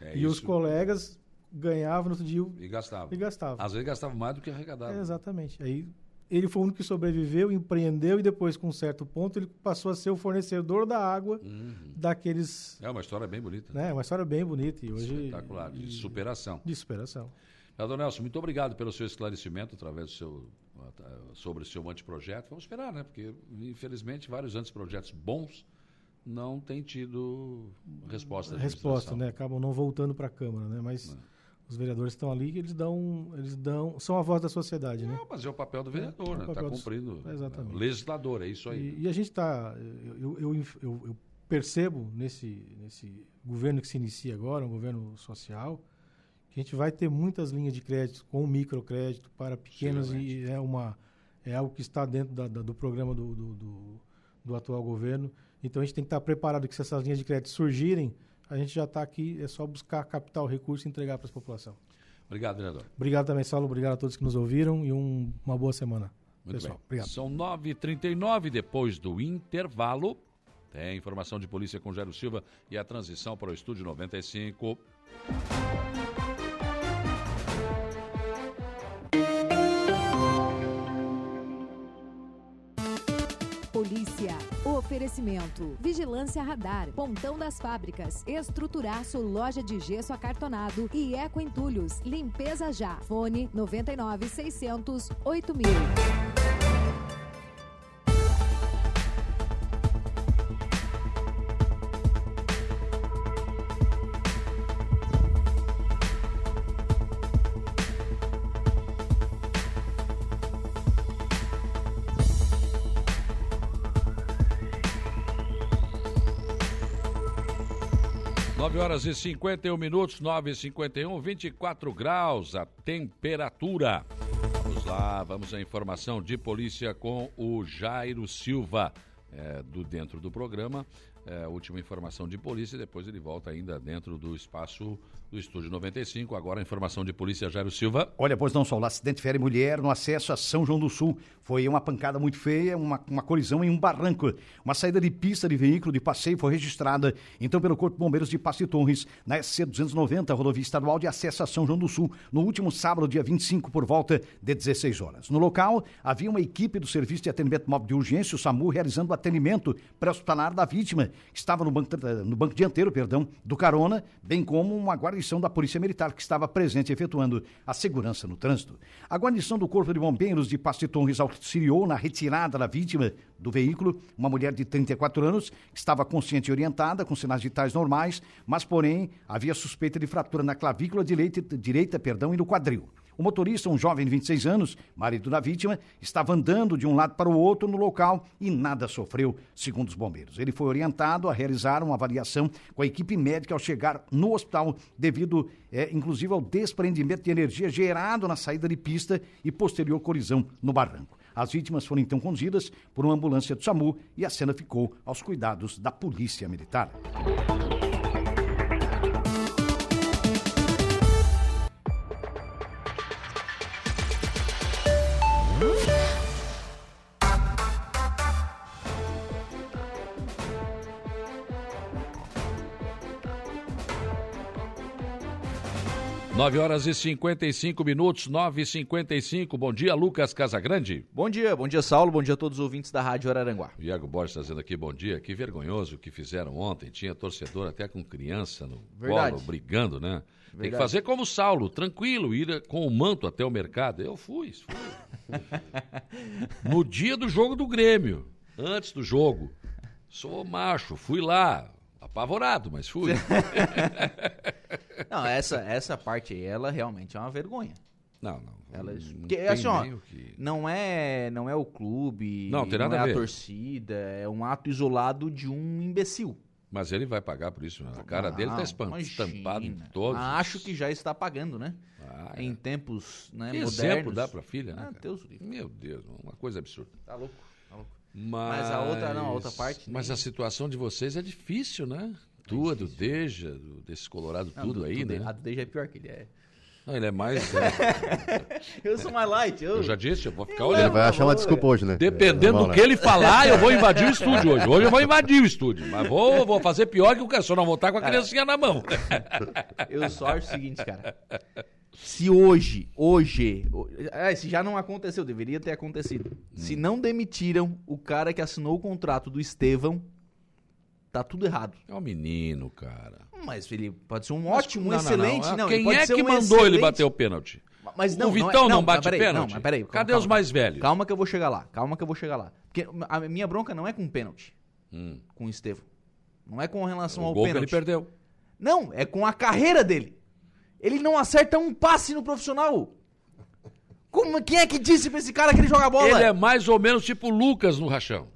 É e isso. os colegas ganhavam no outro dia e gastavam. E gastavam. Às vezes gastavam mais do que arrecadavam. É, exatamente. Aí ele foi o único que sobreviveu, empreendeu e depois, com um certo ponto, ele passou a ser o fornecedor da água uhum. daqueles. É uma história bem bonita. Né? É uma história bem bonita e hoje. Espetacular, de superação. De superação. Dona Nelson, muito obrigado pelo seu esclarecimento através do seu, sobre o seu anteprojeto. Vamos esperar, né? Porque, infelizmente, vários anteprojetos bons não têm tido resposta. Resposta, né? Acabam não voltando para a Câmara, né? Mas. Não os vereadores estão ali eles dão, eles dão, são a voz da sociedade, né? Não, mas é o papel do vereador, é, né? Está cumprindo. Dos, exatamente. legislador, é isso aí. E, e a gente está, eu, eu, eu, eu, percebo nesse, nesse governo que se inicia agora, um governo social, que a gente vai ter muitas linhas de crédito com microcrédito para pequenos e é uma é algo que está dentro da, da, do programa do, do, do, do atual governo. Então a gente tem que estar preparado que se essas linhas de crédito surgirem a gente já está aqui, é só buscar capital, recurso e entregar para a população. Obrigado, vereador. Obrigado também, Saulo. Obrigado a todos que nos ouviram e um, uma boa semana. Muito pessoal. Bem. Obrigado. São 9h39 depois do intervalo. Tem informação de polícia com Gero Silva e a transição para o estúdio 95. Oferecimento. Vigilância Radar. Pontão das Fábricas. Estruturaço Loja de Gesso Acartonado e Eco Entulhos. Limpeza Já. Fone 99 600 8000. 9 horas e 51 minutos, 9 e 51, 24 graus a temperatura. Vamos lá, vamos à informação de polícia com o Jairo Silva, é, do dentro do programa. É, última informação de polícia, depois ele volta ainda dentro do espaço do Estúdio 95. Agora informação de polícia, Jairo Silva. Olha, pois não, só o acidente fere mulher no acesso a São João do Sul. Foi uma pancada muito feia, uma, uma colisão em um barranco. Uma saída de pista de veículo de passeio foi registrada, então, pelo Corpo de Bombeiros de Passe Torres, na SC 290, rodovia estadual de acesso a São João do Sul, no último sábado, dia 25, por volta de 16 horas. No local, havia uma equipe do Serviço de Atendimento Móvel de Urgência, o SAMU, realizando o atendimento pré-hospitalar da vítima, que estava no banco, no banco dianteiro, perdão, do carona, bem como uma guarnição da Polícia Militar que estava presente efetuando a segurança no trânsito. A guarnição do Corpo de Bombeiros de Passe Torres auxiliou na retirada da vítima do veículo, uma mulher de 34 anos, que estava consciente e orientada, com sinais vitais normais, mas, porém, havia suspeita de fratura na clavícula direita, direita perdão, e no quadril. O motorista, um jovem de 26 anos, marido da vítima, estava andando de um lado para o outro no local e nada sofreu, segundo os bombeiros. Ele foi orientado a realizar uma avaliação com a equipe médica ao chegar no hospital, devido, é, inclusive, ao desprendimento de energia gerado na saída de pista e posterior colisão no barranco. As vítimas foram então conduzidas por uma ambulância do SAMU e a cena ficou aos cuidados da Polícia Militar. 9 horas e 55 minutos, 9 e 55 Bom dia, Lucas Casagrande. Bom dia, bom dia, Saulo. Bom dia a todos os ouvintes da Rádio Araranguá. Iago Borges trazendo aqui bom dia. Que vergonhoso o que fizeram ontem. Tinha torcedor até com criança no Verdade. colo, brigando, né? Verdade. Tem que fazer como Saulo, tranquilo, ir com o manto até o mercado. Eu fui, fui. no dia do jogo do Grêmio, antes do jogo. Sou macho, fui lá, apavorado, mas fui. não, essa, essa parte aí, ela realmente é uma vergonha. Não, não. Elas, porque, assim, ó, que... não é não é o clube, não, tem nada não é a, a torcida, é um ato isolado de um imbecil. Mas ele vai pagar por isso, né? A cara não, dele tá estampado em todos. Acho que já está pagando, né? Ah, é. Em tempos né, que modernos. exemplo dá pra filha, né? Ah, Deus Meu Deus, uma coisa absurda. Tá louco, tá louco. Mas, mas a outra não, a outra parte. Mas nem... a situação de vocês é difícil, né? É Tua, do Deja, do, desse Colorado, não, tudo do, aí, né? A do Deja é pior que ele é. Não, ele é mais. É... eu sou mais light. Eu... eu já disse, eu vou ficar olhando. Ele vai achar uma desculpa hoje, né? Dependendo é, do que ele falar, eu vou invadir o estúdio hoje. Hoje eu vou invadir o estúdio. Mas vou, vou fazer pior que o só não voltar com a cara, criancinha na mão. eu só acho o seguinte, cara. Se hoje, hoje, é, se já não aconteceu, deveria ter acontecido. Hum. Se não demitiram o cara que assinou o contrato do Estevão, tá tudo errado. É um menino, cara. Mas ele pode ser um ótimo, não, excelente. Não, não. Quem é que um mandou excelente... ele bater o pênalti? Mas não, o Vitão não, é, não, bate peraí, pênalti? Não, peraí, calma, Cadê calma, os mais velhos? Calma que eu vou chegar lá. Calma que eu vou chegar lá. Porque a minha bronca não é com pênalti. Hum. Com o Estevão. Não é com relação o ao gol pênalti. Que ele perdeu. Não, é com a carreira dele. Ele não acerta um passe no profissional. Como, quem é que disse pra esse cara que ele joga bola? Ele é mais ou menos tipo Lucas no rachão.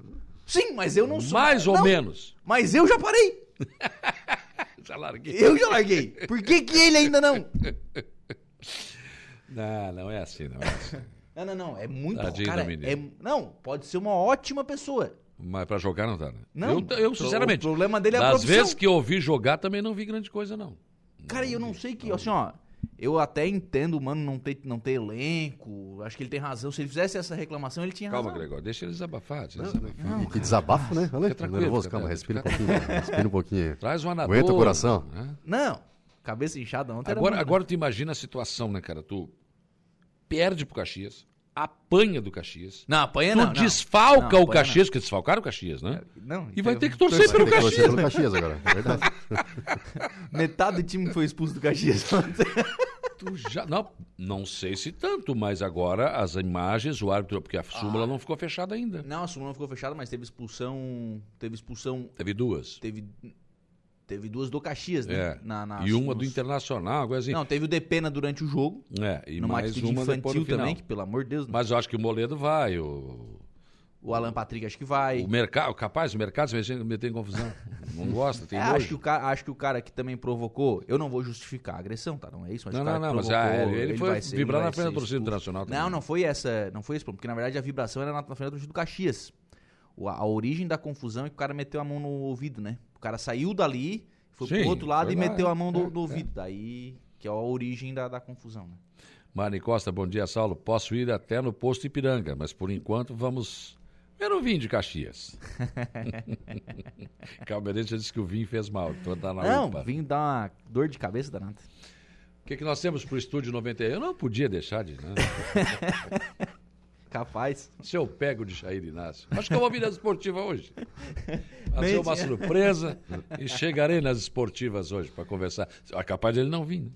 Sim, mas eu não sou. Mais ou não, menos. Mas eu já parei. já larguei. Eu já larguei. Por que, que ele ainda não? Não, não é assim, não é assim. Não, não, não. É muito. Tadinho cara, é, não, pode ser uma ótima pessoa. Mas pra jogar não tá, né? Não. Eu, eu sinceramente. O problema dele é a das profissão. vezes que eu ouvi jogar também não vi grande coisa, não. Cara, eu não sei que, assim, ó. Eu até entendo o mano não ter, não ter elenco. Acho que ele tem razão. Se ele fizesse essa reclamação, ele tinha Calma, razão. Calma, Gregor, deixa ele desabafar. Deixa ele desabafar. Não, que desabafo, né? Olha, fica nervoso, calma, respira um pouquinho. Respira um pouquinho. Traz um anador. Aguenta o coração. Né? Não, cabeça inchada ontem Agora, muito, agora né? tu imagina a situação, né, cara? Tu perde pro Caxias, apanha do Caxias. Não, apanha tu não. Tu desfalca não, o Caxias, porque desfalcaram o Caxias, né? Não. E vai ter que torcer pelo Caxias. Torcer pelo Caxias agora, é verdade. Metade do time foi expulso do Caxias tu já não, não sei se tanto, mas agora as imagens, o árbitro, porque a súmula ah. não ficou fechada ainda. Não, a súmula não ficou fechada, mas teve expulsão, teve expulsão. Teve duas. Teve teve duas do Caxias, né? É. Na, na, e uma nos... do Internacional, algo assim. Não, teve o Depena durante o jogo. É, e mais uma infantil também, que pelo amor de Deus. Mas eu acho que o Moledo vai, o o Alan Patrick acho que vai. O mercado, capaz, o mercado se meter em confusão. Não gosta, tem é, acho que, o cara, acho que o cara que também provocou, eu não vou justificar a agressão, tá? Não é isso, mas não, não, não, mas é, ele, ele, foi ser, vibrar na frente da torcida internacional. Também. Não, não foi essa, não foi esse, porque na verdade a vibração era na, na frente da torcida do Caxias. O, a, a, origem da confusão é que o cara meteu a mão no ouvido, né? O cara saiu dali, foi Sim, pro outro lado e lá, meteu a mão no, é, no ouvido. É. Daí que é a origem da, da confusão, né? Mari Costa, bom dia, Saulo. Posso ir até no posto Ipiranga, mas por enquanto vamos eu não vim de Caxias. Calmeirense já disse que o vinho fez mal. Então tá na não, UPA. vinho dá uma dor de cabeça danada. O que, que nós temos pro Estúdio 91? Eu não podia deixar de... Né? Capaz. Se eu pego de Jair Inácio. Acho que eu vou vir nas esportivas hoje. Vai ser uma surpresa e chegarei nas esportivas hoje para conversar. É capaz de ele não vir. Né?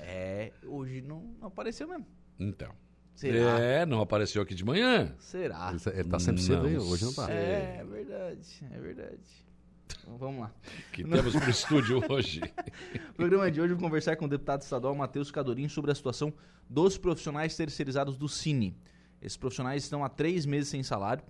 É, hoje não, não apareceu mesmo. Então. Será? É, não apareceu aqui de manhã. Será? Ele, ele tá sempre cedo aí, hoje não tá. É, é verdade, é verdade. Então, vamos lá. que temos pro estúdio hoje? no programa de hoje eu vou conversar com o deputado estadual Matheus Cadorim sobre a situação dos profissionais terceirizados do Cine. Esses profissionais estão há três meses sem salário,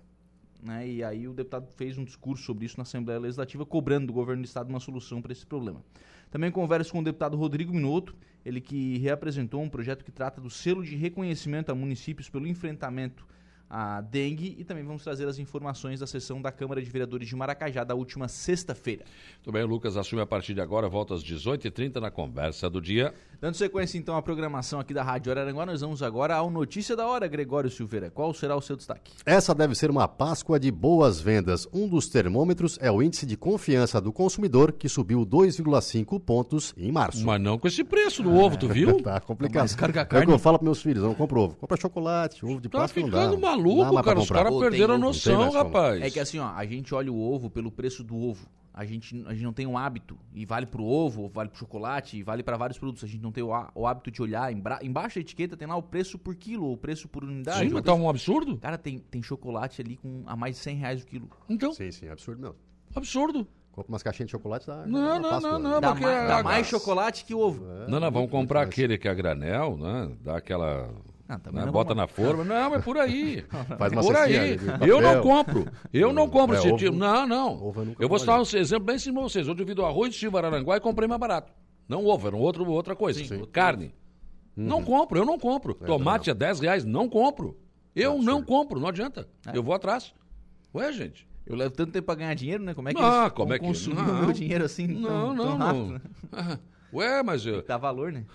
né? E aí o deputado fez um discurso sobre isso na Assembleia Legislativa, cobrando do governo do estado uma solução para esse problema. Também converso com o deputado Rodrigo Minuto, ele que reapresentou um projeto que trata do selo de reconhecimento a municípios pelo enfrentamento a dengue e também vamos trazer as informações da sessão da Câmara de Vereadores de Maracajá da última sexta-feira. Tudo bem, o Lucas assume a partir de agora, volta às 18h30 na conversa do dia. Dando sequência então à programação aqui da Rádio Araranguá, nós vamos agora ao Notícia da Hora, Gregório Silveira. Qual será o seu destaque? Essa deve ser uma Páscoa de boas vendas. Um dos termômetros é o índice de confiança do consumidor, que subiu 2,5 pontos em março. Mas não com esse preço do ovo, tu viu? tá complicado. Mas carga É o carne. que eu falo para meus filhos, eu não compro ovo. Compra chocolate, ovo de Tá Páscoa não dá. ficando Não dá maluco, pra cara. Os caras perderam a não noção, rapaz. É que assim, ó, a gente olha o ovo pelo preço do ovo. A gente, a gente não tem um hábito, e vale pro ovo, vale pro chocolate, e vale para vários produtos. A gente não tem o, há- o hábito de olhar, embra- embaixo da etiqueta tem lá o preço por quilo, o preço por unidade. Sim, mas tá preço- um absurdo. Cara, tem, tem chocolate ali com a mais de 100 reais o quilo. Então, Sim, sim, absurdo mesmo. absurdo. Compra umas caixinhas de chocolate dá. Não, não, Páscoa, não, né? não. Dá, mais, dá mais chocolate que ovo. Não, não, vamos comprar aquele que é a granel, né? Dá aquela. Ah, também né, não Bota na forma. Não, é por aí. Faz uma por aí. Eu não compro. Eu não compro É, esse ovo- tipo. Não, não. eu vou citar um exemplo bem simples pra vocês. Hoje eu vi do arroz de Silva Araranguá e comprei mais barato. Não ovo, era um outro, outra coisa. Carne. Não compro, eu não compro. Tomate é 10 reais, não compro. Eu não compro, não adianta. Eu vou atrás. Ué, gente. Eu levo tanto tempo pra ganhar dinheiro, né? Como é que Ah, como é que- consumir não. o meu dinheiro assim Não, tão, não, tão rápido? né? não. Ué, mas eu- Dá valor, né?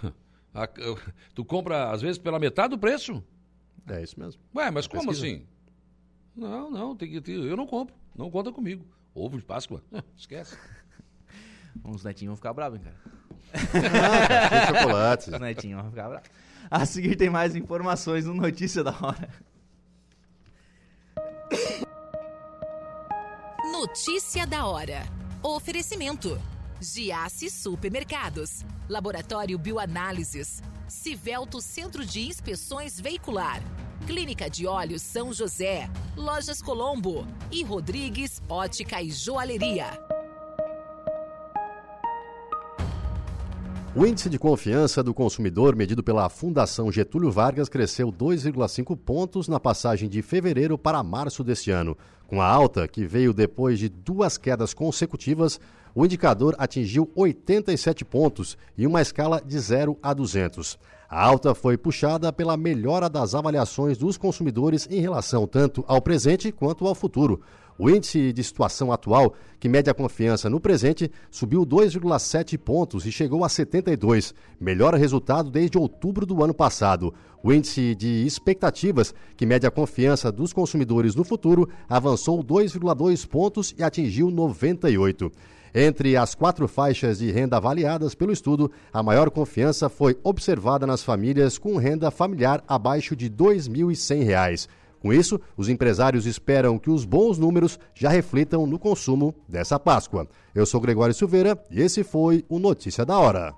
A- tu compra, às vezes, pela metade do preço? É isso mesmo. Ué, mas como Pesquisa. assim? Não, não, tem que ter. Eu não compro. Não conta comigo. Ovo de Páscoa? Ah, Esquece. Os netinhos vão ficar bravos, hein, cara? De chocolate. Os netinhos vão ficar bravos. A seguir tem mais informações no Notícia da Hora. Notícia da hora. Oferecimento: Giasse Supermercados, Laboratório Bioanálises, Civelto Centro de Inspeções Veicular, Clínica de Olhos São José, Lojas Colombo e Rodrigues Ótica e Joalheria. O índice de confiança do consumidor, medido pela Fundação Getúlio Vargas, cresceu 2,5 pontos na passagem de fevereiro para março deste ano. Com a alta, que veio depois de duas quedas consecutivas, o indicador atingiu 87 pontos em uma escala de 0 a 200. A alta foi puxada pela melhora das avaliações dos consumidores em relação tanto ao presente quanto ao futuro. O índice de situação atual, que mede a confiança no presente, subiu 2,7 pontos e chegou a 72, melhor resultado desde outubro do ano passado. O índice de expectativas, que mede a confiança dos consumidores no futuro, avançou 2,2 pontos e atingiu 98. Entre as quatro faixas de renda avaliadas pelo estudo, a maior confiança foi observada nas famílias com renda familiar abaixo de R$ 2.100. Com isso, os empresários esperam que os bons números já reflitam no consumo dessa Páscoa. Eu sou Gregório Silveira e esse foi o Notícia da Hora.